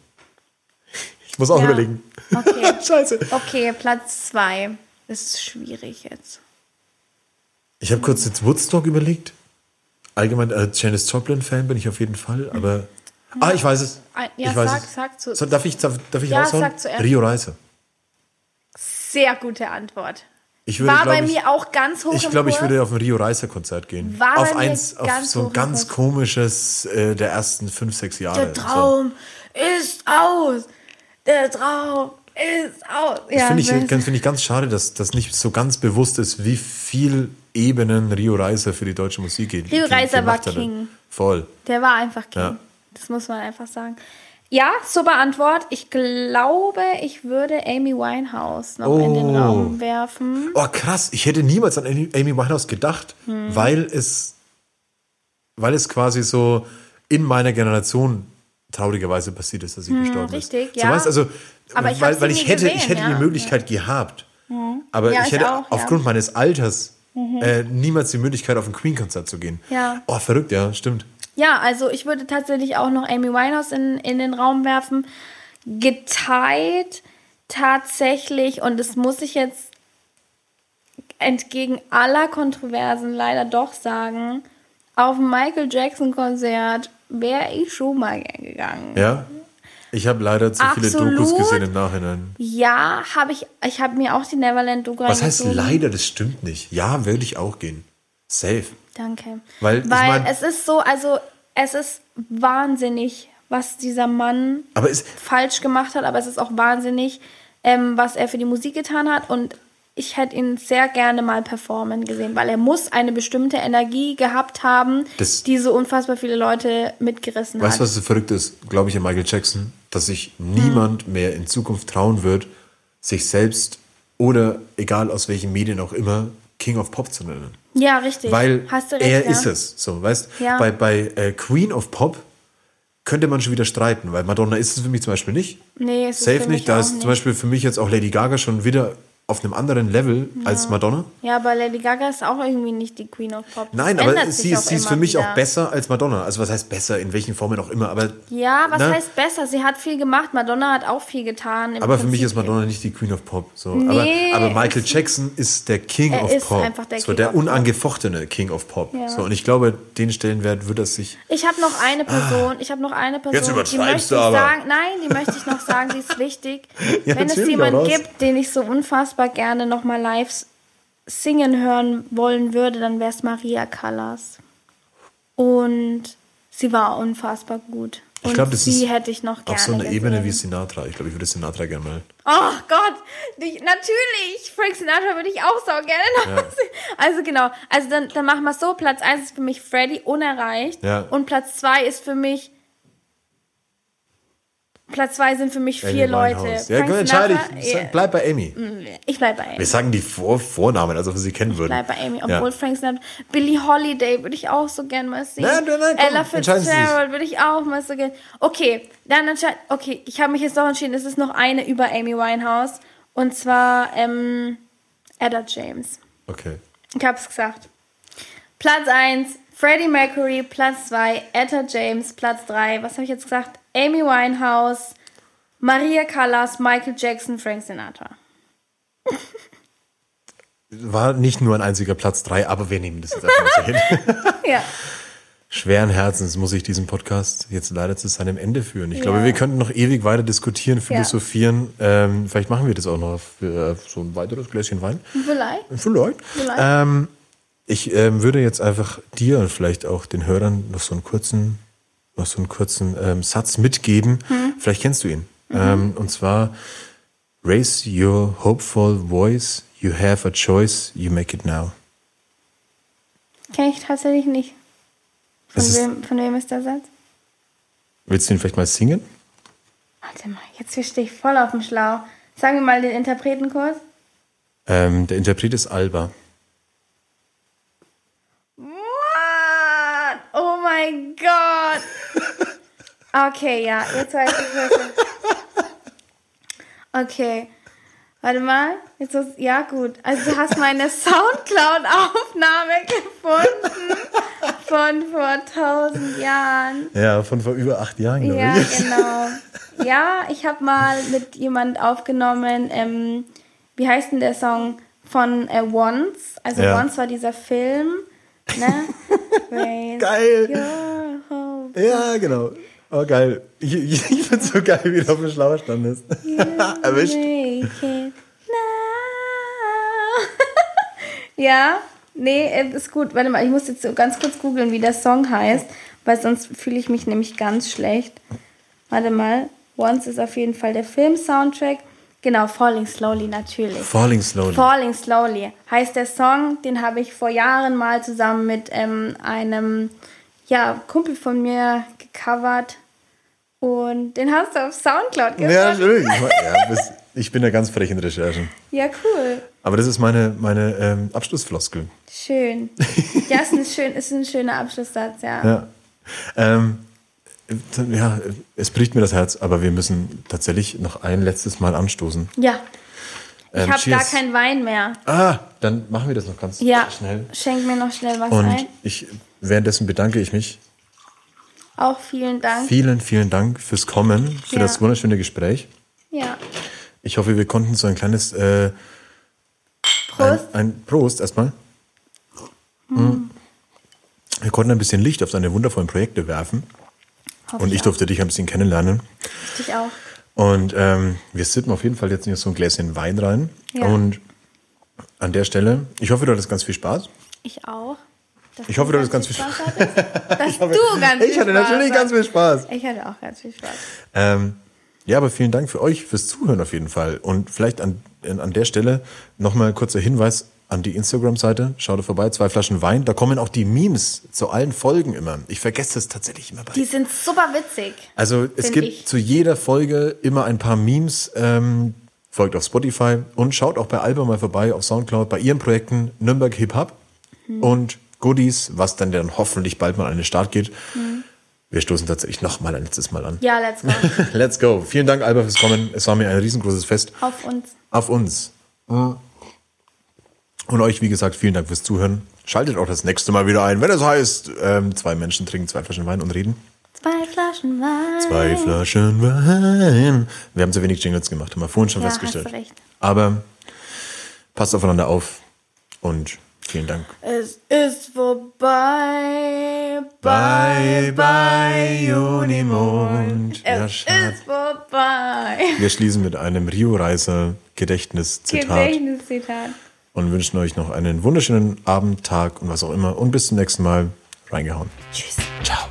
A: Ich muss auch
B: Ja.
A: überlegen.
B: Okay. [LAUGHS]
A: Scheiße.
B: Okay, Platz zwei. Das ist schwierig jetzt.
A: Ich habe kurz jetzt Woodstock überlegt. Allgemein äh, Janis Joplin-Fan bin ich auf jeden Fall, aber. Ah, ich weiß es.
B: Ein- ja,
A: ich weiß
B: sag-
A: es.
B: sag zu-
A: so, darf ich, darf, darf ich
B: Ja,
A: raushauen?
B: sag zuerst.
A: Rio Reise.
B: Sehr gute Antwort.
A: Würde,
B: War bei
A: ich,
B: mir auch ganz hoch
A: Ich glaube, ich würde auf ein Rio Reiser Konzert gehen.
B: War
A: auf eins, auf so ein ganz komisches äh, der ersten fünf, sechs Jahre.
B: Der Traum ist aus. Der Traum ist aus. Ja,
A: finde ich, finde ich ganz schade, dass das nicht so ganz bewusst ist, wie viel Ebenen Rio Reiser für die deutsche Musik geht.
B: Rio Reiser war. King.
A: Voll.
B: Der war einfach King.
A: Ja.
B: Das muss man einfach sagen. Ja, super Antwort. Ich glaube, ich würde Amy Winehouse noch in den
A: Oh.
B: Raum werfen.
A: Oh, krass. Ich hätte niemals an Amy Amy Winehouse gedacht,
B: Hm.
A: weil es, weil es quasi so in meiner Generation traurigerweise passiert ist, dass sie gestorben
B: Hm, richtig,
A: ist.
B: ja.
A: So, weißt, also,
B: Aber ich
A: weil, weil ich hätte,
B: gesehen,
A: ich hätte
B: ja.
A: die Möglichkeit gehabt, aber
B: Ja,
A: ich
B: ich
A: hätte
B: auch, ja.
A: aufgrund meines Alters äh, niemals die Möglichkeit, auf ein Queen-Konzert zu gehen.
B: Ja.
A: Oh, verrückt, ja, stimmt.
B: Ja, also ich würde tatsächlich auch noch Amy Winehouse in, in den Raum werfen. Geteilt tatsächlich, und das muss ich jetzt entgegen aller Kontroversen leider doch sagen, auf ein Michael Jackson Konzert wäre ich schon mal gegangen.
A: Ja. Ich habe leider zu viele
B: Absolut.
A: Dokus gesehen im Nachhinein.
B: Ja, habe ich. Ich habe mir auch die Neverland-Doku
A: Was heißt leider? Das stimmt nicht. Ja, würde ich auch gehen. Safe.
B: Danke.
A: Weil, ich
B: Weil
A: mein-
B: es ist so, also es ist wahnsinnig, was dieser Mann falsch gemacht hat, aber es ist auch wahnsinnig, ähm, was er für die Musik getan hat. Und ich hätte ihn sehr gerne mal performen gesehen, weil er muss eine bestimmte Energie gehabt haben,
A: Das-
B: die so unfassbar viele Leute mitgerissen
A: weißt du,
B: hat.
A: was so verrückt ist, glaube ich, an Michael Jackson? Dass sich niemand mehr in Zukunft trauen wird, sich selbst oder egal aus welchen Medien auch immer, King of Pop zu nennen.
B: Ja, richtig.
A: Weil
B: du recht,
A: er
B: ja.
A: ist es. So, weißt
B: Ja.
A: Bei, bei äh, Queen of Pop könnte man schon wieder streiten, weil Madonna ist es für mich zum Beispiel nicht.
B: Nee, es ist
A: Safe
B: für mich
A: nicht. Da ist
B: nicht.
A: zum Beispiel für mich jetzt auch Lady Gaga schon wieder auf einem anderen Level als Madonna.
B: Ja, aber Lady Gaga ist auch irgendwie nicht die Queen of Pop. Das
A: Nein, aber
B: ändert
A: sie ist, sie ist für mich
B: wieder.
A: auch besser als Madonna. Also was heißt besser, in welchen Formen auch immer. Aber,
B: Ja, was
A: ne?
B: heißt besser? Sie hat viel gemacht. Madonna hat auch viel getan. im
A: aber für mich
B: Prinzip.
A: ist Madonna nicht die Queen of Pop. So.
B: Nee,
A: aber, aber Michael
B: ist-
A: Jackson ist der King
B: Er
A: of
B: ist
A: Pop.
B: einfach der
A: so,
B: King
A: der
B: of Pop.
A: unangefochtene King of Pop.
B: Ja.
A: So, und ich glaube, den Stellenwert wird er sich.
B: Ich habe noch eine Person, ich habe noch eine Person,
A: Ah. Jetzt
B: die
A: übertreibst
B: möchte
A: du
B: ich
A: aber.
B: sagen, nein, die möchte ich noch sagen, die ist wichtig. [LAUGHS]
A: Ja,
B: Wenn es jemanden gibt, den ich so unfassbar gerne nochmal live singen hören wollen würde, dann wäre es Maria Callas. Und sie war unfassbar gut. Und
A: Ich glaube, das
B: sie
A: ist
B: hätte ich noch gerne
A: Auf so einer Ebene wie. Sinatra. Ich glaube, ich würde Sinatra gerne mal.
B: Oh Gott, ich, natürlich. Frank Sinatra würde ich auch so gerne [LAUGHS] sehen. Also genau, also dann, dann machen wir es so. Platz 1 ist für mich Freddy, unerreicht.
A: Ja.
B: Und Platz 2 ist für mich... Platz 2 sind für mich vier Leute.
A: Ja,
B: Frank
A: entscheide ich.
B: ja,
A: Bleib bei Amy.
B: ich bleib bei Amy.
A: Wir sagen die Vor Vornamen, als ob wir sie kennen würden.
B: Bleib bei Amy,
A: Ja.
B: obwohl Frank Sinatra... Billie Holiday würde ich auch so gern mal sehen.
A: Nein, nein, nein, komm,
B: Ella. Fitzgerald würde ich auch mal so gern... Okay, dann entscheid... Okay, ich habe mich jetzt doch entschieden, es ist noch eine über Amy Winehouse. Und zwar ähm, Etta James.
A: Okay.
B: Ich hab's gesagt. Platz 1, Freddie Mercury. Platz 2, Etta James. Platz 3, was habe ich jetzt gesagt? Amy Winehouse, Maria Callas, Michael Jackson, Frank Sinatra. [LAUGHS]
A: War nicht nur ein einziger Platz 3, aber wir nehmen das jetzt einfach mal so hin. [LAUGHS]
B: Ja.
A: Schweren Herzens muss ich diesen Podcast jetzt leider zu seinem Ende führen. Ich
B: Ja.
A: glaube, wir könnten noch ewig weiter diskutieren, philosophieren. Ähm, vielleicht machen wir das auch noch für so ein weiteres Gläschen Wein.
B: Vielleicht.
A: Vielleicht.
B: Vielleicht.
A: Ähm, ich ähm, würde jetzt einfach dir und vielleicht auch den Hörern noch so einen kurzen, noch so einen kurzen ähm, Satz mitgeben.
B: Hm.
A: Vielleicht kennst du ihn. Ähm, und zwar Raise your hopeful voice. You have a choice. You make it now.
B: Kenne ich tatsächlich nicht. Von wem, von wem ist der Satz?
A: Willst du ihn vielleicht mal singen?
B: Warte mal, jetzt stehe ich voll auf dem Schlauch. Sagen wir mal den Interpretenkurs.
A: Ähm, der Interpret ist Alba.
B: What? Oh mein Gott. Okay, ja, jetzt weiß ich was. Okay. Warte mal. Jetzt ist, ja, gut. Also, du hast meine Soundcloud-Aufnahme gefunden von vor tausend Jahren.
A: Ja, von vor über acht Jahren, glaube
B: Ja,
A: ich.
B: genau. Ja, ich habe mal mit jemand aufgenommen, ähm, wie heißt denn der Song von äh, Once? Also
A: Ja.
B: Once war dieser Film, ne? [LAUGHS]
A: Geil. Ja, genau. Oh, geil. Ich, ich, ich find's so geil, wie du auf dem Schlauer standest. [LAUGHS] Erwischt. [LAUGHS]
B: Ja, nee, ist gut. Warte mal, ich muss jetzt so ganz kurz googeln, wie der Song heißt, weil sonst fühle ich mich nämlich ganz schlecht. Warte mal. Once ist auf jeden Fall der Film-Soundtrack. Genau, Falling Slowly natürlich.
A: Falling slowly.
B: Falling Slowly heißt der Song, den habe ich vor Jahren mal zusammen mit ähm, einem ja, Kumpel von mir gecovert. Und den hast du auf Soundcloud gefunden.
A: ja, natürlich. Ja, ich bin ja ganz frech in Recherchen.
B: Ja, cool.
A: Aber das ist meine, meine ähm, Abschlussfloskel.
B: Schön. [LAUGHS] Ja, ist ein, schön, ist ein schöner Abschlusssatz, ja.
A: Ja. Ähm, äh, ja, es bricht mir das Herz, aber wir müssen tatsächlich noch ein letztes Mal anstoßen.
B: Ja. Ich
A: Ähm,
B: habe gar keinen Wein mehr.
A: Ah, dann machen wir das noch ganz
B: Ja.
A: schnell.
B: Schenk mir noch schnell was
A: Und
B: ein.
A: ich, währenddessen bedanke ich mich.
B: Auch vielen Dank.
A: Vielen, vielen Dank fürs Kommen, für
B: Ja.
A: das wunderschöne Gespräch.
B: Ja.
A: Ich hoffe, wir konnten so ein kleines äh,
B: Prost.
A: Ein, ein Prost erstmal. Mm. Wir konnten ein bisschen Licht auf seine wundervollen Projekte werfen.
B: Hoffe
A: Und ich
B: auch.
A: durfte dich ein bisschen kennenlernen.
B: Dich auch.
A: Und ähm, wir sitzen auf jeden Fall jetzt in so ein Gläschen Wein rein.
B: Ja.
A: Und an der Stelle, ich hoffe, du hattest ganz viel Spaß.
B: Ich auch.
A: Ich hoffe, du hattest ganz
B: viel Spaß. hattest. Dass [LAUGHS] du ganz viel
A: Ich hatte
B: Spaß
A: natürlich ganz viel Spaß.
B: Ich hatte auch ganz viel Spaß.
A: Ähm, ja, aber vielen Dank für euch fürs Zuhören auf jeden Fall. Und vielleicht an, an der Stelle nochmal kurzer Hinweis an die Instagram-Seite. Schaut da vorbei, zwei Flaschen Wein. Da kommen auch die Memes zu allen Folgen immer. Ich vergesse das tatsächlich immer bei.
B: Die sind super witzig.
A: Also es gibt
B: ich.
A: zu jeder Folge immer ein paar Memes. Ähm, folgt auf Spotify und schaut auch bei Alba mal vorbei auf Soundcloud bei ihren Projekten Nürnberg Hip Hop
B: Hm.
A: und Goodies, was dann dann hoffentlich bald mal an den Start geht.
B: Hm.
A: Wir stoßen tatsächlich noch mal ein letztes Mal an.
B: Ja, let's go. [LAUGHS]
A: Let's go. Vielen Dank, Alba, fürs Kommen. Es war mir ein riesengroßes Fest.
B: Auf uns.
A: Auf uns. Und euch, wie gesagt, vielen Dank fürs Zuhören. Schaltet auch das nächste Mal wieder ein, wenn es heißt, ähm, zwei Menschen trinken zwei Flaschen Wein und reden.
B: Zwei Flaschen Wein.
A: Zwei Flaschen Wein. Wir haben zu wenig Jingles gemacht, haben wir vorhin schon
B: Ja,
A: festgestellt.
B: hast recht.
A: Aber passt aufeinander auf und vielen Dank.
B: Es ist vorbei.
A: Bye, bye, Junimond. Ja,
B: Es
A: schade.
B: ist vorbei.
A: Wir schließen mit einem Rio-Reiser Gedächtniszitat
B: Gedächtniszitat
A: und wünschen euch noch einen wunderschönen Abend, Tag und was auch immer. Und bis zum nächsten Mal. Reingehauen.
B: Tschüss. Ciao.